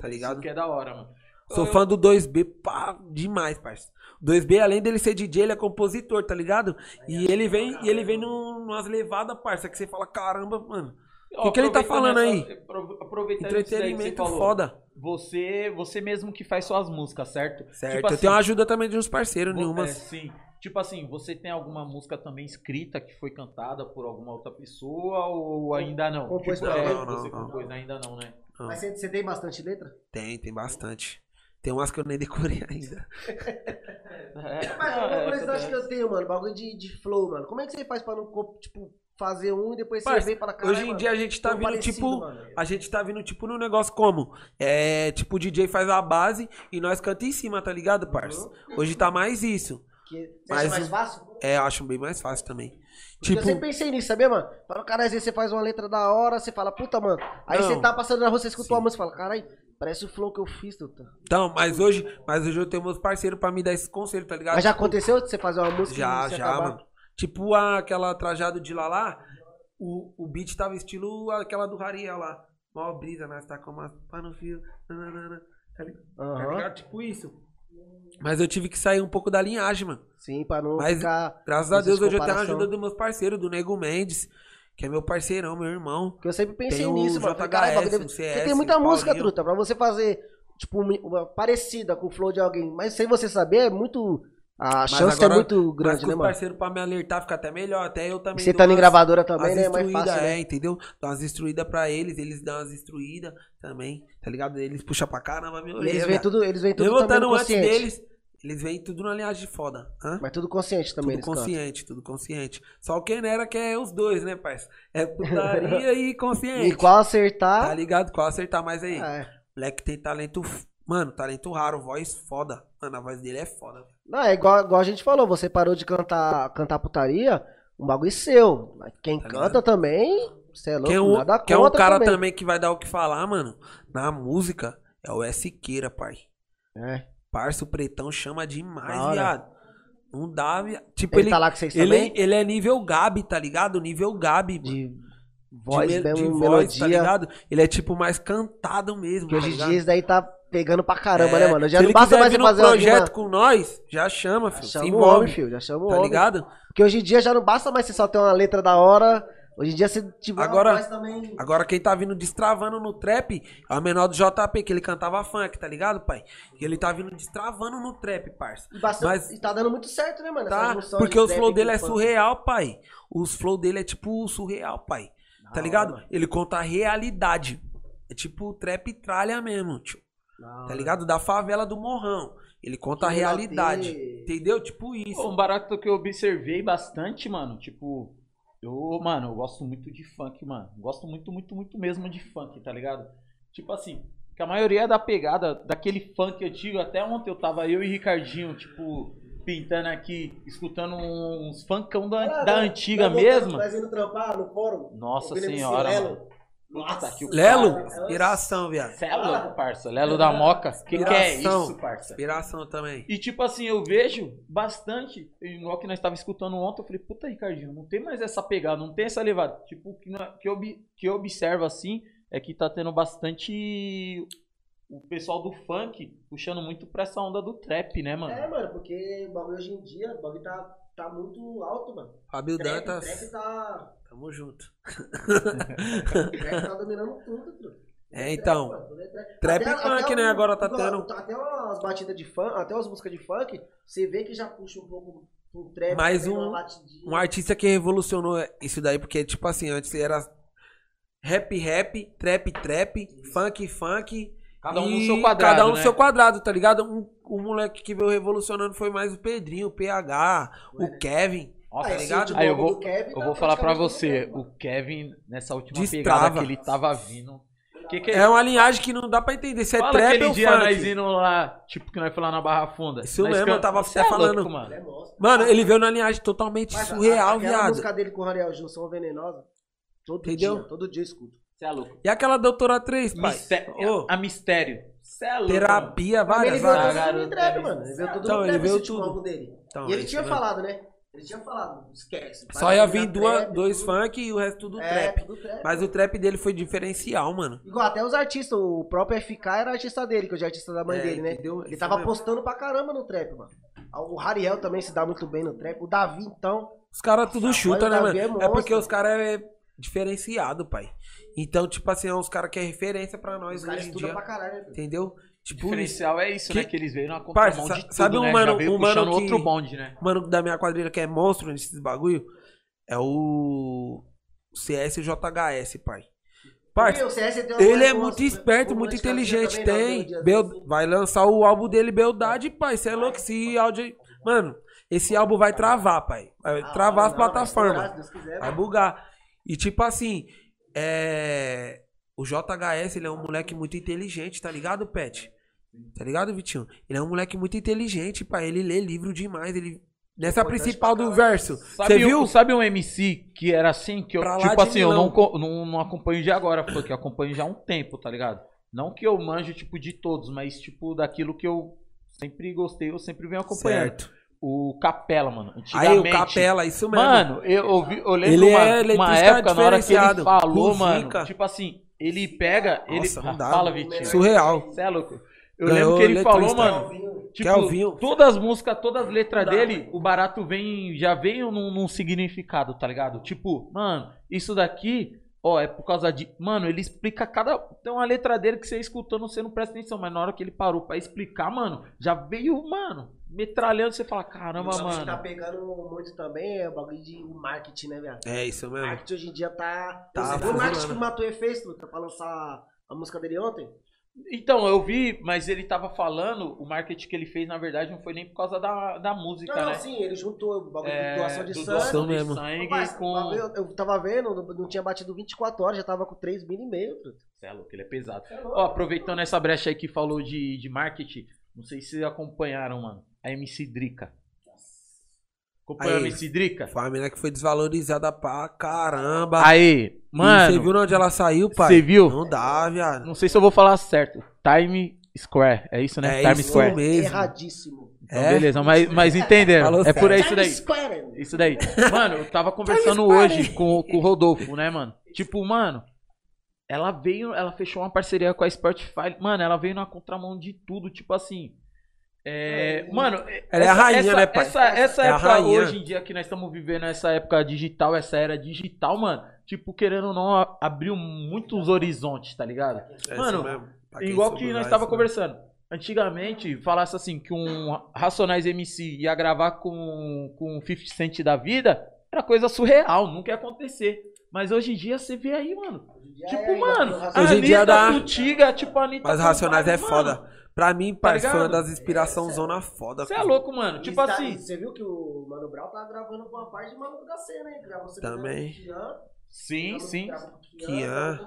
Tá ligado? Isso que é da hora, mano. Sou Eu- fã do 2B, pá, demais, parça. O 2B, além dele ser DJ, ele é compositor, tá ligado? E ele vem, e ele vem num, numas levadas, parça, que você fala, caramba, mano. O que, que ele tá falando essa- aí? apro- Aproveitando você Entretenimento falou, foda. Você, você mesmo que faz suas músicas, certo? Certo. Tipo eu tenho assim, a ajuda também de uns parceiros, nenhumas. é, sim. Tipo assim, você tem alguma música também escrita que foi cantada por alguma outra pessoa ou ainda não? Compôs tipo, pra é, você Não, não, compôs ainda não, né? Não. Mas você, você tem bastante letra? Tem, tem bastante. Tem umas que eu nem decorei ainda. É, Mas não, uma é, curiosidade que é, eu tenho, mano, bagulho de, de flow, mano. Como é que você faz pra não, tipo, fazer um e depois você vem fala, caralho, Hoje em mano, dia a gente tá vindo, parecido, tipo. mano. A gente tá vindo, tipo, num negócio como? É, tipo, o DJ faz a base e nós canta em cima, tá ligado, parça? Hoje tá mais isso. Que, você Mas acha mais o- fácil? É, eu acho bem mais fácil também. Porque Tipo, eu sempre pensei nisso, sabia, mano? Fala, cara, às vezes você faz uma letra da hora, você fala, puta, mano. Aí Não. você tá passando na rua, você escuta Sim. uma música e fala, caralho, parece o flow que eu fiz, Tuta. então, mas hoje, mas hoje eu tenho meus parceiros pra me dar esse conselho, tá ligado? Mas já aconteceu de você fazer uma música Já, já, acabar? mano. Tipo a- aquela trajado de Lalá, o, o beat tava estilo aquela do Rariel lá. Mó brisa, nós tá com uma pá no fio. nananana, Tá li- tá Aham. ligado? Tipo isso. Mas eu tive que sair um pouco da linhagem, mano. Sim, pra não Mas- ficar... Graças a Deus hoje eu tenho a ajuda dos meus parceiros, do Nego Mendes, que é meu parceirão, meu irmão. Porque eu sempre pensei Tem nisso, mano. JHS, caralho, deve- CS, tem muita música, Paulinho. truta, pra você fazer, tipo, uma- parecida com o flow de alguém. Mas sem você saber, é muito. A Mas chance agora- é muito Mas grande, com né, mano? parceiros pra me alertar fica até melhor. Até eu também. Você tá em gravadora também, né? É mais fácil. é, né? entendeu? Dá umas instruídas pra eles, eles dão umas instruídas também, tá ligado? Eles puxam pra caramba, meu eles veem tudo, eles veem tudo Eu também voltando no antes deles, eles vêm tudo na linhagem foda. Hã? Mas tudo consciente também, Tudo eles cantam. consciente, tudo consciente. Só o Kenera que é os dois, né, parça? É putaria [laughs] e consciente. E qual Tá acertar. ligado? Qual acertar mais aí? é. Moleque tem talento, mano, talento raro, voz foda. Mano, a voz dele é foda. Não, é igual, igual a gente falou, você parou de cantar, cantar putaria, um bagulho seu. Mas quem Tá canta também, você é louco, Quem é um, nada quem é um cara também. também. que vai dar o que falar, mano, na música, é o Siqueira, pai. É. Parça, o pretão chama demais, viado. Não dá, viado. Tipo, Ele, ele, tá lá com vocês ele, também? ele é nível Gabi, tá ligado? Nível Gabi, mano. De... voz de, me- mesmo, de voz, tá melodia. ligado? Ele é tipo mais cantado mesmo, que tá hoje em dia isso daí tá pegando pra caramba, É, né, mano? Já se não basta mais fazer uma projeto rima- com nós, já chama, filho. Chama se o homem, filho. Já chama o tá homem. ligado? Porque hoje em dia já não basta mais você só ter uma letra da hora. Hoje em dia você tiver Agora- também. Agora quem tá vindo destravando no trap é o menor do JP, que ele cantava funk, tá ligado, pai? E ele tá vindo destravando no trap, parça. E, bastante- Mas- e tá dando muito certo, né, mano? Tá? Porque os trap flow dele é funk. surreal, pai. Os flow dele é tipo surreal, pai. Da Tá hora, ligado? mano. Ele conta a realidade. É tipo trap tralha mesmo, tio. Da Tá hora. ligado? Da favela do Morrão. Ele conta a Que legal realidade. ter- Entendeu? Tipo isso. Um barato que eu observei bastante, mano, tipo, eu, mano, eu gosto muito de funk, mano. Gosto muito, muito, muito mesmo de funk, tá ligado? Tipo assim, que a maioria da pegada daquele funk antigo, até ontem eu tava eu e Ricardinho, tipo, pintando aqui, escutando uns funkão da, Ah, da antiga mesmo. voltamos, Nós indo trampar no fórum. Nossa senhora, mano. Nossa, que o Lelo, cara, inspiração, viado. Cê é louco, parça. Lelo da Moca. Que que é Inspiração. isso, parça? Inspiração também. E tipo assim, eu vejo bastante, igual que nós estávamos escutando ontem, eu falei, puta Ricardinho, não tem mais essa pegada, não tem essa levada. Tipo, o que, que, eu, ob- que eu observo assim, é que tá tendo bastante o pessoal do funk puxando muito pra essa onda do trap, né, mano? É, mano, porque o bagulho hoje em dia, o bagulho tá, tá muito alto, mano. Trap, Dantas, trap tá. Tamo junto. [laughs] trap tá dominando tudo. É, então. Trap, tudo é Até- e funk, até né, o- agora tá tendo. Até umas batidas de funk, até umas músicas de funk, você vê que já puxa um pouco pro trap. Mais também, um-. Um artista que revolucionou isso daí, porque, tipo assim, antes era rap, rap, trap, trap, funk, funk. Cada um no e seu quadrado, Cada um no né? seu quadrado, tá ligado? Um, o moleque que veio revolucionando foi mais o Pedrinho, o PH, o Kevin. Nossa, Ah, tá ligado? Aí eu vou, Kevin eu tá vou falar pra você, mundo. o Kevin, nessa última Destrava. pegada que ele tava vindo. Que que É uma linhagem que não dá pra entender se é Fala trap aquele ou dia nós indo lá, tipo que nós foi lá na Barra Funda. Isso Nós mesmo, eu tava até é louco, falando. mano. É monstro. Mano, ele veio na linhagem totalmente Mas a- surreal, aquela viado. música dele com o Gil, São Venenosa, todo Entendeu? dia, todo dia eu escuto. Cê é louco. E aquela doutora 3, pai? Misté- Ô, A mistério. Cê é louco. terapia, Mas várias, ele veio várias. todo no trap, mano. Ele veio todo Então, no ele trap esse último álbum dele. Então, e é ele tinha mesmo. falado, né? Ele tinha falado, esquece. Só ia vir duas, dois tudo. funk e o resto tudo É, trap. tudo trap. Mas o trap dele foi diferencial, mano. Igual até os artistas, o próprio FK era artista dele, que hoje é artista da mãe É, dele, né? entendeu? Ele Isso tava mesmo. apostando pra caramba no trap, mano. O Rariel também se dá muito bem no trap. O Davi, então. Os caras tudo chuta, né, mano? É É, porque os caras é diferenciado, pai. Então, tipo assim, é uns caras que é referência pra nós Os caras hoje em dia. pra caralho, né? Entendeu? O Tipo, diferencial é isso, Que- né? Que eles veio na contramão sa- de tudo, sabe um né? mano- um mano que- outro bonde, né? o mano da minha quadrilha que é monstro nesses bagulho é o CS JHS, pai. Parça, Porque o uma Ele é muito esperto, muito inteligente, tem. Bel- assim. Vai lançar o álbum dele, Beldade, pai. Você é louco? Esse áudio aí. Mano, esse álbum vai travar, pai. Vai Ah, travar as plataformas. Vai bugar. E tipo assim, é. O JHS, ele é um moleque muito inteligente, tá ligado, Pet? Tá ligado, Vitinho? Ele é um moleque muito inteligente, pai. Ele lê livro demais. Ele. Nessa Importante principal do verso. Você viu? Um, sabe um MC que era assim, que eu, Pra tipo assim, eu não, não, não acompanho de agora, porque eu acompanho já há um tempo, tá ligado? Não que eu manjo, tipo, de todos, mas, tipo, daquilo que eu sempre gostei, eu sempre venho acompanhando. Certo. O Capela, mano. Aí o. Capela, isso mesmo. Mano, eu, ouvi, eu lembro Ele uma, é uma eletricista época, na hora que ele falou, Música. mano, tipo assim, ele pega, ele... Nossa, não dá. Fala, Vitinho. Surreal. Cê é louco. Eu Ganhou lembro que ele falou, mano. Tipo, Kelvinho. todas as músicas, todas as letras dá, dele, mano. o barato vem, já vem num, num significado, tá ligado? Tipo, mano, isso daqui, ó, é por causa de. Mano, ele explica cada. Tem uma letra dele que você escutando, você não presta atenção, mas na hora que ele parou pra explicar, mano, já veio, mano, metralhando, você fala, caramba, O bagulho que tá mano. pegando muito também é o bagulho de marketing, né, velho? É isso O mesmo. marketing hoje em dia tá. Tá o marketing fuzilando. que matou o Efeito Luta, pra lançar a música dele ontem? Então, eu vi, mas ele tava falando, o marketing que ele fez, na verdade, não foi nem por causa da, da música, Não, não, né? sim, ele juntou o bagulho É, de doação de do sangue. doação mesmo. sangue Rapaz, com. eu tava vendo, não, não tinha batido 24 horas, já tava com 3 mil e meio. Cê é louco, ele é pesado. É louco. Ó, aproveitando essa brecha aí que falou de, de marketing, não sei se vocês acompanharam, mano. A MC Drica. Acompanhou a? Foi uma mina que foi desvalorizada pra caramba. Aí, mano. Você viu onde ela saiu, pai? Cê viu? Não dá, viado. Não sei se eu vou falar certo. Time Square, é isso, né? É Times isso Square. mesmo. Erradíssimo. Então, É? beleza, mas, mas entenderam. Falou é por aí isso daí. Square. Isso daí. Mano, eu tava [laughs] conversando hoje com, com o Rodolfo, né, mano? Tipo, mano, ela veio, ela fechou uma parceria com a Spotify. Mano, ela veio na contramão de tudo, tipo assim. É, mano, Ela é a rainha, né, pai? Essa, essa É a época rainha. hoje em dia que nós estamos vivendo, essa época digital, essa era digital, mano, tipo, querendo ou não, abriu muitos horizontes, tá ligado? É Mano, Igual que nós tava isso, né? conversando. Antigamente, falasse assim que um Racionais MC ia gravar com, com um 50 Cent da vida, era coisa surreal, nunca ia acontecer. Mas hoje em dia você vê aí, mano. Tipo, mano, a Hoje em dia Anitta dá- Frutiga, tipo a Anitta Mas Racionais é mano, foda. Pra mim, parceiro, foi uma das inspirações zona foda. Você é louco, mano. Tipo Isso tá- assim. Você viu que o Mano Brown tá gravando com uma parte de maluco da cena, hein? Gravou você Também. Sim, gravou- sim. gravou Kian.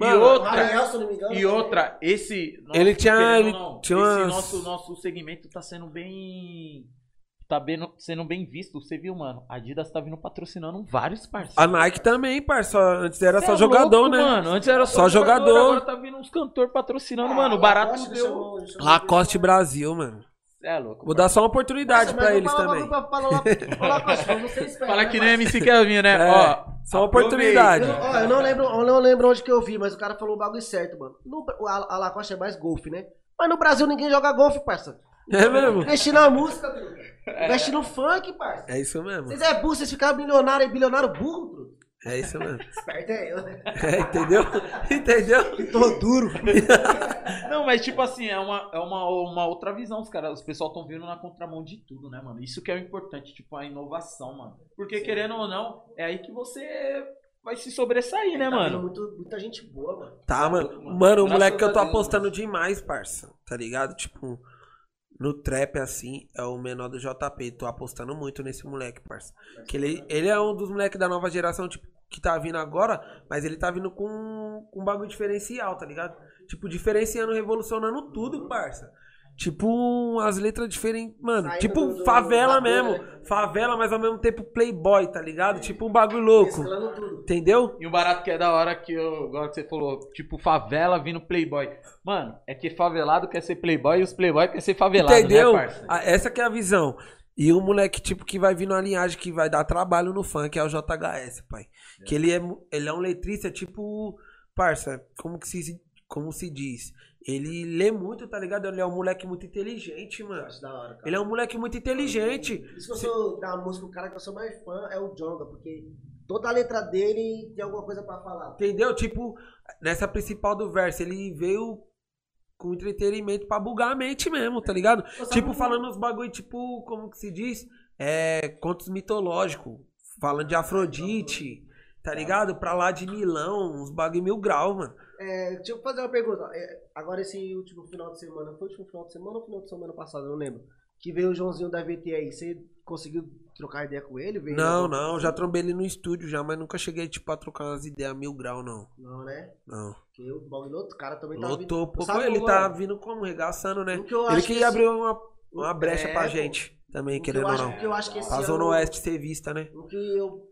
Mano, O outra- Ariel, se eu não me engano, E outra, esse. nosso, Ele tinha- ele não, tinha esse umas- nosso, nosso segmento tá sendo bem. Tá bem, sendo bem visto. Você viu, mano? A Adidas tá vindo patrocinando vários parceiros. A Nike também, parceiro. Antes era Cê só é jogador, louco, né? Mano, antes era só, Só jogador. jogador. Agora tá vindo uns cantores patrocinando, Ah, mano. O barato Lacoste deu. Lacoste Brasil, mano. É louco. Vou dar só uma oportunidade Nossa, pra eles fala- também. fala- né, que nem? MC Kevin, né? É, Ó, só uma oportunidade. Eu, ó, eu não lembro, eu não lembro onde que eu vi, mas o cara falou o bagulho certo, mano. No, a, a Lacoste é mais golfe, né? Mas no Brasil ninguém joga golfe, parça. É mesmo? Investe na música, truta. Investe no funk, parça. É isso mesmo. Vocês é burro, vocês ficaram milionário e bilionário burro, truta. É isso mesmo. [laughs] Esperto é eu, né? É, entendeu? [laughs] Entendeu? Que tô duro. [laughs] Não, mas tipo assim, é uma, é uma, uma outra visão. Os caras, os pessoal estão vindo na contramão de tudo, né, mano? Isso que é o importante, tipo, a inovação, mano. Porque querendo ou não, é aí que você vai se sobressair, né, Tá vindo mano? muito, muita gente boa, mano. Tá, mano. Mano, Mano, o moleque que eu tô apostando demais, parça. Tá ligado? Tipo, no trap, assim, é o menor do JP. Tô apostando muito nesse moleque, parça. Que ele, ele é um dos moleques da nova geração, tipo, que tá vindo agora, mas ele tá vindo com, com um bagulho diferencial, tá ligado? Tipo, diferenciando, revolucionando tudo, parça. Tipo, as letras diferentes. Mano, Saindo tipo do- favela mesmo. né? Favela, mas ao mesmo tempo playboy, tá ligado? Tipo um bagulho louco. Entendeu? E o barato que é da hora que eu, igual que você falou, tipo, favela vindo playboy. Mano, é que favelado quer ser playboy e os playboy quer ser favelado, Entendeu? né, parça? Ah, Essa que é a visão. E o moleque, tipo, que vai vir numa linhagem que vai dar trabalho no funk é o JHS, pai. Que ele é, ele é um letrista, tipo, parça, como que se, como se diz? Ele lê muito, tá ligado? Ele é um moleque muito inteligente, mano. Acho da hora, cara. Ele é um moleque muito inteligente. Por isso que eu sou da música, o cara que eu sou mais fã é o Jonga, porque toda a letra dele tem alguma coisa pra falar. Entendeu? Tipo, nessa principal do verso, ele veio com entretenimento pra bugar a mente mesmo, tá ligado? Tipo, falando uns bagulho, tipo, como que se diz? É, contos mitológicos. Falando de Afrodite, tá ligado? Pra lá de Milão, uns bagulho mil grau, mano. É, deixa eu fazer uma pergunta. É, agora esse último final de semana, foi o último final de semana ou final de semana passado? Eu não lembro. Que veio o Joãozinho da VT aí. Você conseguiu trocar ideia com ele? Veio Não, não, já trombei ele no estúdio já, mas nunca cheguei, tipo, a trocar umas ideias mil grau, não. Não, né? Não. Porque o bagulho outro cara também tá Lotou, pô. Sabe, ele mano, tá vindo como? Regaçando, né? que Ele que esse- abriu uma, uma brecha É, pra pô. gente também, que eu querendo ou não. que eu acho que esse ano- Zona Oeste ser vista, né? O que eu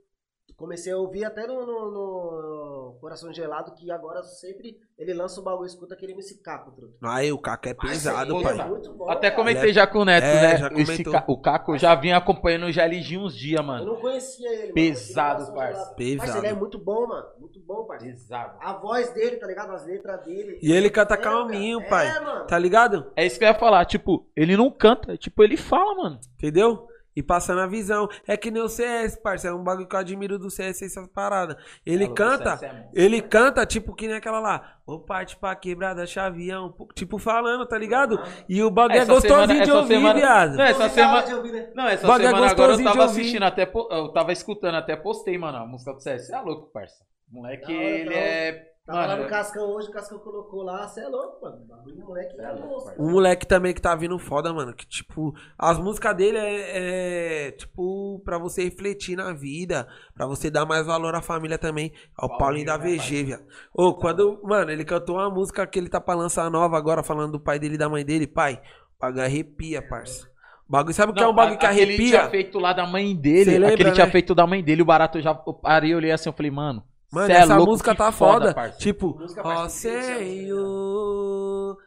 comecei a ouvir até no, no- no Coração Gelado, que agora sempre ele lança o bagulho, escuta aquele MC Caco, truta. Aí, o Caco é pesado, Ele pai. É muito bom, Até cara. comentei Ele é- já com o Neto, É, né? já Esse comentou. ca- O Caco eu já vinha acompanhando já liginho uns dias, Eu mano. não conhecia ele, mano. Pesado, parça. Gelado. Pesado. Parça, ele é muito bom, mano. Muito bom, parça. Pesado. A voz dele, tá ligado? As letras dele. E ele canta É, calminho, cara. pai. É, mano. Tá ligado? É isso que eu ia falar, tipo, ele não canta, tipo, ele fala, mano. Entendeu? E passando a visão. É que nem o CS, parceiro. É um bagulho que eu admiro do CS essas paradas. Ele Falou, canta, é bom. ele canta, tipo, que nem aquela lá. Ô, parte pra quebrada, chavião. Tipo, falando, tá ligado? E o bagulho é Essa gostosinho semana- de essa ouvir, semana- viado. Não, essa semana. ouvir, né? Não, essa Bagulho é semana agora eu tava assistindo até. Eu tava escutando, até postei, mano, a música do CS. Você é louco, parça. O moleque, hora, ele hora. é. Tava lá no Cascão hoje, o Cascão colocou lá, você é louco, mano. O moleque Cê é é louco. Um moleque também que tá vindo foda, mano. Que, tipo, as músicas dele é, é, tipo, pra você refletir na vida, pra você dar mais valor à família também. Ao Paulinho, Paulinho da VG, viado. Ô, quando, mano, ele cantou uma música que ele tá pra lançar nova agora, falando do pai dele e da mãe dele. Pai, o bagulho arrepia, parça. O bagulho, sabe o que é um bagulho que aquele arrepia? tinha feito lá da mãe dele. Lembra, aquele tinha né? feito da mãe dele, o barato eu já parei, eu olhei assim, eu falei, mano. Mano, cê é essa louco, música tá foda. parça. tipo, ó faz sentido, Senhor,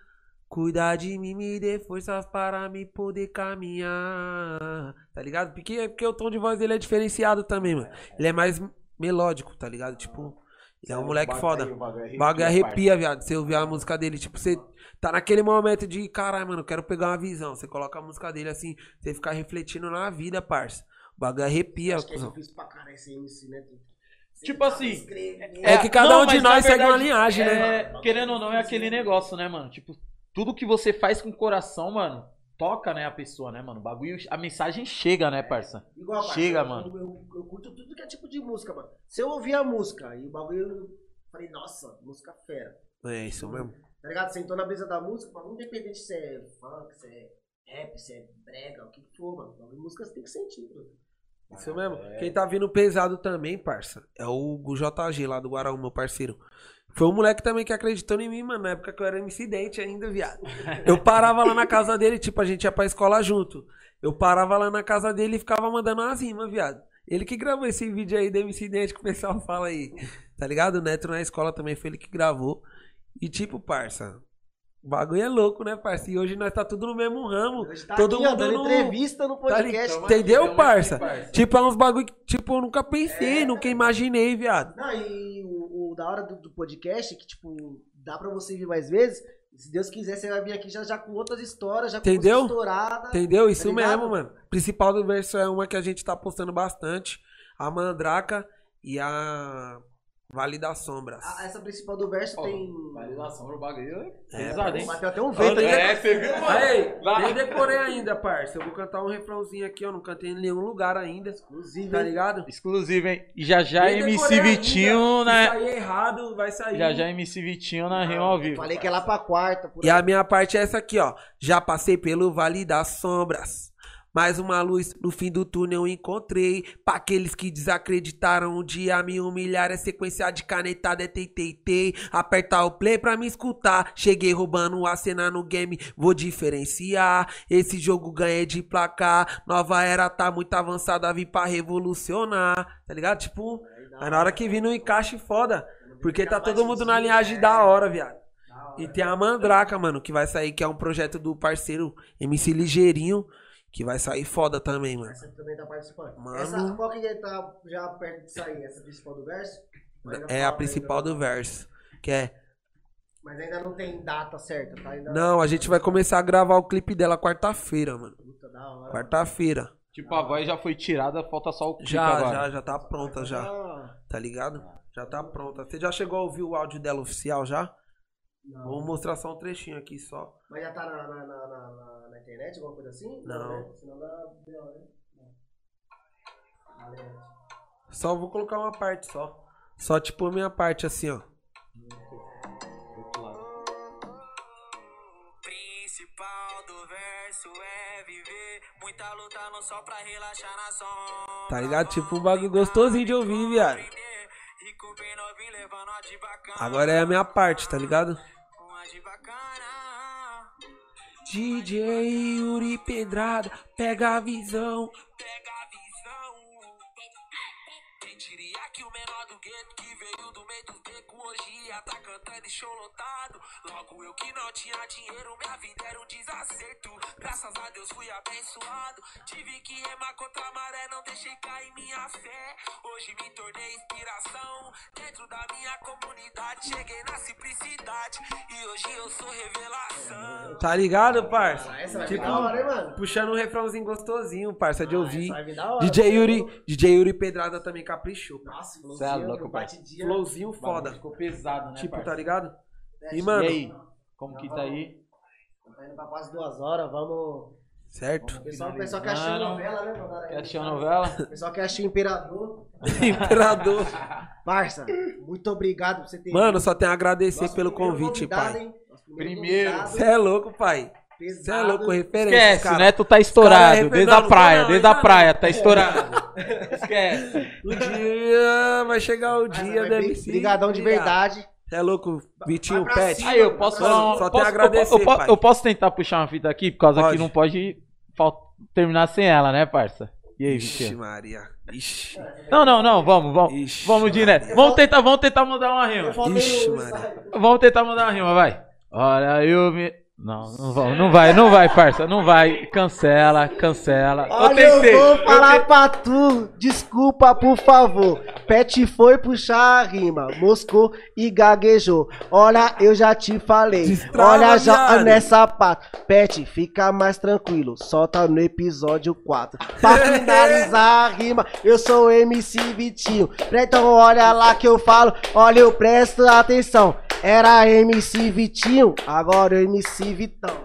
Cuidar de mim, me dê forças para me poder caminhar. Tá ligado? Porque, porque o tom de voz dele é diferenciado também, mano. Ele é mais melódico, tá ligado? Tipo, ele é um moleque foda. O bagulho arrepia, viado. Você ouvir a música dele, tipo, você tá naquele momento de, caralho, mano, eu quero pegar uma visão. Você coloca a música dele assim, você fica refletindo na vida, parça. O bagulho arrepia. Acho que eu fiz pra caralho esse MC, né? Tipo assim, É que cada um de nós segue uma verdade, linhagem, né? é, querendo ou não, é aquele negócio, né, mano? Tipo, tudo que você faz com o coração, mano, toca, né, a pessoa, né, mano? O bagulho, a mensagem chega, né, parça? Igual, Chega, mano. Eu, eu, eu curto tudo que é tipo de música, mano. Se eu ouvir a música e o bagulho, eu falei, nossa, música fera. É isso mesmo. Tá ligado? Sentou na brisa da música, mano, independente se é funk, se é rap, se é brega, o que for, mano. Música você tem que sentir, mano. Isso mesmo. Quem tá vindo pesado também, parça, é o JG lá do Guaraú, meu parceiro. Foi um moleque também que acreditou em mim, mano, na época que eu era MC Dente ainda, viado. Eu parava lá na casa dele, tipo, a gente ia pra escola junto. Eu parava lá na casa dele e ficava mandando umas rimas, viado. Ele que gravou esse vídeo aí do MC Dente que o pessoal fala aí. Tá ligado? O Neto na escola também foi ele que gravou. E tipo, parça, o bagulho é louco, né, parça? E hoje nós tá tudo no mesmo ramo. Hoje tá Todo aqui, ó, mundo dando no- entrevista no Tá podcast. Entendeu, Tamo aqui, parça? parça. Tipo, é uns bagulho que, tipo, eu nunca pensei, nunca imaginei, viado. Não, e o, o da hora do, do podcast, que, tipo, dá pra você vir mais vezes. Se Deus quiser, você vai vir aqui já, já com outras histórias, já com Entendeu? música estourada. Entendeu? Isso Tá mesmo, mano. Principal do verso é uma que a gente tá postando bastante. A Mandraca e a Vale das Sombras. A- essa principal do verso tem. Validação do bagulho é É, pesado, hein? Bateu até um vento é, você viu, Aí, Vai. nem decorei ainda, parça. Eu vou cantar um refrãozinho aqui, ó. Não cantei em nenhum lugar ainda. Exclusivo, Tá ligado? Exclusivo, hein? E já já Nem MC. Vitinho, Se né? sair errado, vai sair. Já já MC Vitinho na rima ao vivo. Falei que é lá pra quarta. Por E aí. a minha parte é essa aqui, ó. Já passei pelo Vale das Sombras. Mais uma luz no fim do túnel encontrei. Pra aqueles que desacreditaram um dia me humilhar. É sequência de canetada, é tei. Apertar o play pra me escutar. Cheguei roubando a cena no game, vou diferenciar. Esse jogo ganhei de placar. Nova era tá muito avançada, vim pra revolucionar. Tá ligado? Tipo, aí na hora que vi no encaixe foda. Porque tá todo mundo na linhagem da hora, viado. E tem a Mandraca, mano, que vai sair, que é um projeto do parceiro MC Ligeirinho, que vai sair foda também, mano. Essa também tá participando. Mano. Essa, qual que tá já perto de sair? Essa principal do verso? É a principal do verso. Que é. Mas ainda não tem data certa, tá? Ainda Não, a gente vai começar a gravar o clipe dela quarta-feira, mano. Puta da hora. Quarta-feira. Tipo, a voz já foi tirada, falta só o clipe Já, agora. já, já tá pronta já. Ah, Tá ligado? Já tá pronta. Você já chegou a ouvir o áudio dela oficial já? não. Vou mostrar só um trechinho aqui só. Mas já tá na, na, na, na, na- internet, alguma coisa assim? Não. né? Senão dá. dá, né? Só vou colocar uma parte só. Só tipo a minha parte assim, ó. Principal do verso é viver muita luta não só pra relaxar na sombra. Tá ligado? Tipo um bagulho gostosinho de ouvir, viado. Agora é a minha parte, tá ligado? Uma de bacana. DJ Yuri Pedrada, pega a visão. Pega a becos hoje ia tá cantando e show lotado. Logo eu que não tinha dinheiro, minha vida era um desacerto. Graças a Deus fui abençoado. Tive que remar contra a maré, não deixei cair minha fé. Hoje me tornei inspiração dentro da minha comunidade. Cheguei na simplicidade e hoje eu sou revelação. Tá ligado, parça? Ah, Essa vai Tipo, da hora, hein, mano? puxando um refrãozinho gostosinho, parça, de Ah, ouvir. hora. DJ Yuri, DJ Yuri Pedrada também caprichou. Nossa, é louco, flowzinho, pai. batidinha. Flowzinho foda. Ficou pesado, né, Tipo, parça? tá ligado? E, E, mano, E aí? Como que tá aí? Tá indo pra quase duas horas, vamos. certo? O pessoal, que achou Finalizando. novela, né, mano? Assistir a novela? O pessoal que achou Imperador. [laughs] Imperador. [laughs] Parça, muito obrigado por você ter Mano, vindo. só tenho a agradecer Nosso pelo convite, pai. hein? Primeiro Você é louco, pai. Pesado. Você é louco, referência. Esquece, cara. o Neto tá estourado. é desde a praia, não, desde a praia, tá estourado. Esquece. Um dia vai chegar o dia do bri- MC. Brigadão de verdade. Você é louco, Vitinho Pet. Aí, eu posso falar só posso, agradecer, eu, pai. eu posso tentar puxar uma fita aqui, por causa Pode. que não pode terminar sem ela, né, parça? E aí, Ixi, Vitinho? Maria. Ixi. Não, não, não, vamos, vamos. Ixi, vamos de Maria. Neto. Vamos tentar, vamos tentar mudar uma rima. Eu Ixi, Maria. Vamos tentar mudar uma rima, vai. Olha, eu me... Não, não vai, não vai, não vai, parça. Não vai. Cancela, cancela. Olha, eu, vou falar pra tu. Desculpa, por favor. Pet foi puxar a rima, moscou e gaguejou. Olha, eu já te falei. Destrava, Olha já viado. nessa pata. Pet, fica mais tranquilo. Solta no episódio 4. Pra [laughs] finalizar a rima, eu sou o MC Vitinho. Então olha lá que eu falo. Olha, eu presto atenção. Era MC Vitinho, agora o MC Vitão.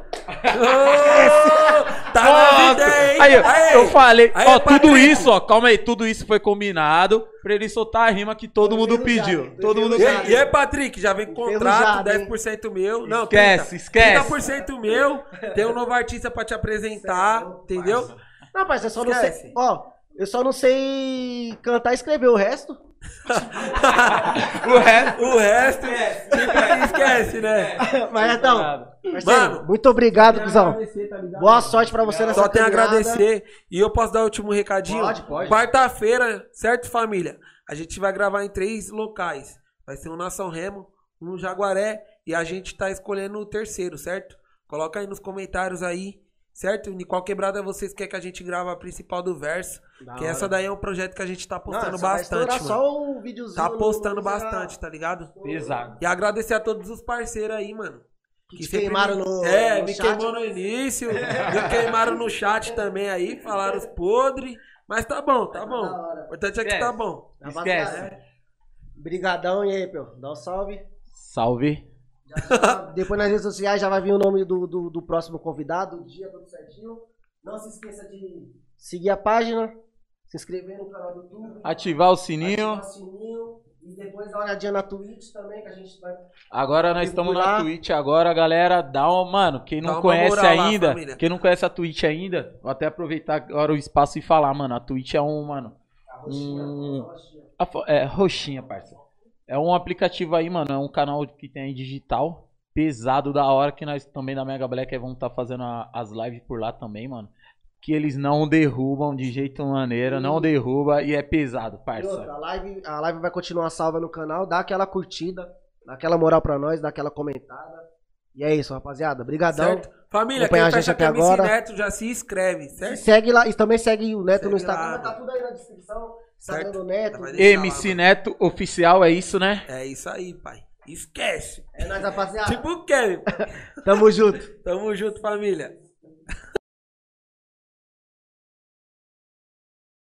Tá na vida, hein? aí, Aê. eu falei, Aê, ó, tudo isso, ó, calma aí, tudo isso foi combinado pra ele soltar a rima que todo mundo pediu. Todo mundo. E, pediu. aí, e aí, Patrick, já vem com contrato, Enferrujado, hein? 10% meu. Não, Esquece, 30, esquece. 30% meu. Tem um novo artista pra te apresentar, entendeu? Não, parça, eu só não Esquece. sei. Ó, eu só não sei cantar e escrever o resto. [laughs] O resto. O resto, tipo que esquece, né? Mas então, parceiro, Mano, muito obrigado, cuzão. Agradecer, tá? Boa sorte pra você nessa Só tenho a agradecer. E eu posso dar o último recadinho? Pode, pode. Quarta-feira, certo, família? A gente vai gravar em três locais. Vai ser um na São Remo, um no Jaguaré e a gente tá escolhendo o terceiro, certo? Coloca aí nos comentários aí, certo? Em qual quebrada vocês querem que a gente grava a principal do verso. Da que hora. essa daí é um projeto que a gente tá postando Não, vai bastante, estourar mano. só o videozinho. Tá postando no- bastante, tá ligado? Pesado. E agradecer a todos os parceiros aí, mano. Que te queimaram me- no- É, no me chat. queimou no início. me queimaram no chat também aí. Falaram os podres. Mas tá bom, tá bom. Da hora. O importante é que tá bom. Esquece. Rapaziada, Brigadão, e aí, Pel? Dá um salve. Salve. Já- [laughs] depois nas redes sociais já vai vir o nome do, do, do próximo convidado, o dia, tudo certinho. Não se esqueça de seguir a página, se inscrever no canal do YouTube, Ativar o sininho. ativar o sininho e depois dar uma olhadinha na Twitch também, que a gente vai. Agora nós estamos na Lá. Twitch agora, galera. Dá uma, mano, quem Dá não conhece lá, ainda, família. quem não conhece a Twitch ainda, vou até aproveitar agora o espaço e falar, mano, a Twitch é um, mano, A roxinha, Hum. a roxinha. a fo- é roxinha, parça. É um aplicativo aí, mano, é um canal que tem aí digital, pesado da hora que nós também da Mega Black vamos estar fazendo a- as lives por lá também, mano. Que eles não derrubam de jeito maneira, não derruba e é pesado, E parça. outra, a live, a live vai continuar salva no canal, dá aquela curtida, dá aquela moral pra nós, dá aquela comentada. E é isso, rapaziada. Brigadão. Certo? Família, quem a gente fecha até agora. Neto já se inscreve, E certo? segue lá, e também segue o Neto Segue no Instagram, lá. tá tudo aí na descrição. Instagram Certo. do Neto. Lá, MC mano. Neto oficial, é isso, né? É isso aí, pai. Esquece. É nóis, rapaziada. Tipo o Kevin. [laughs] Tamo junto. Tamo junto, família.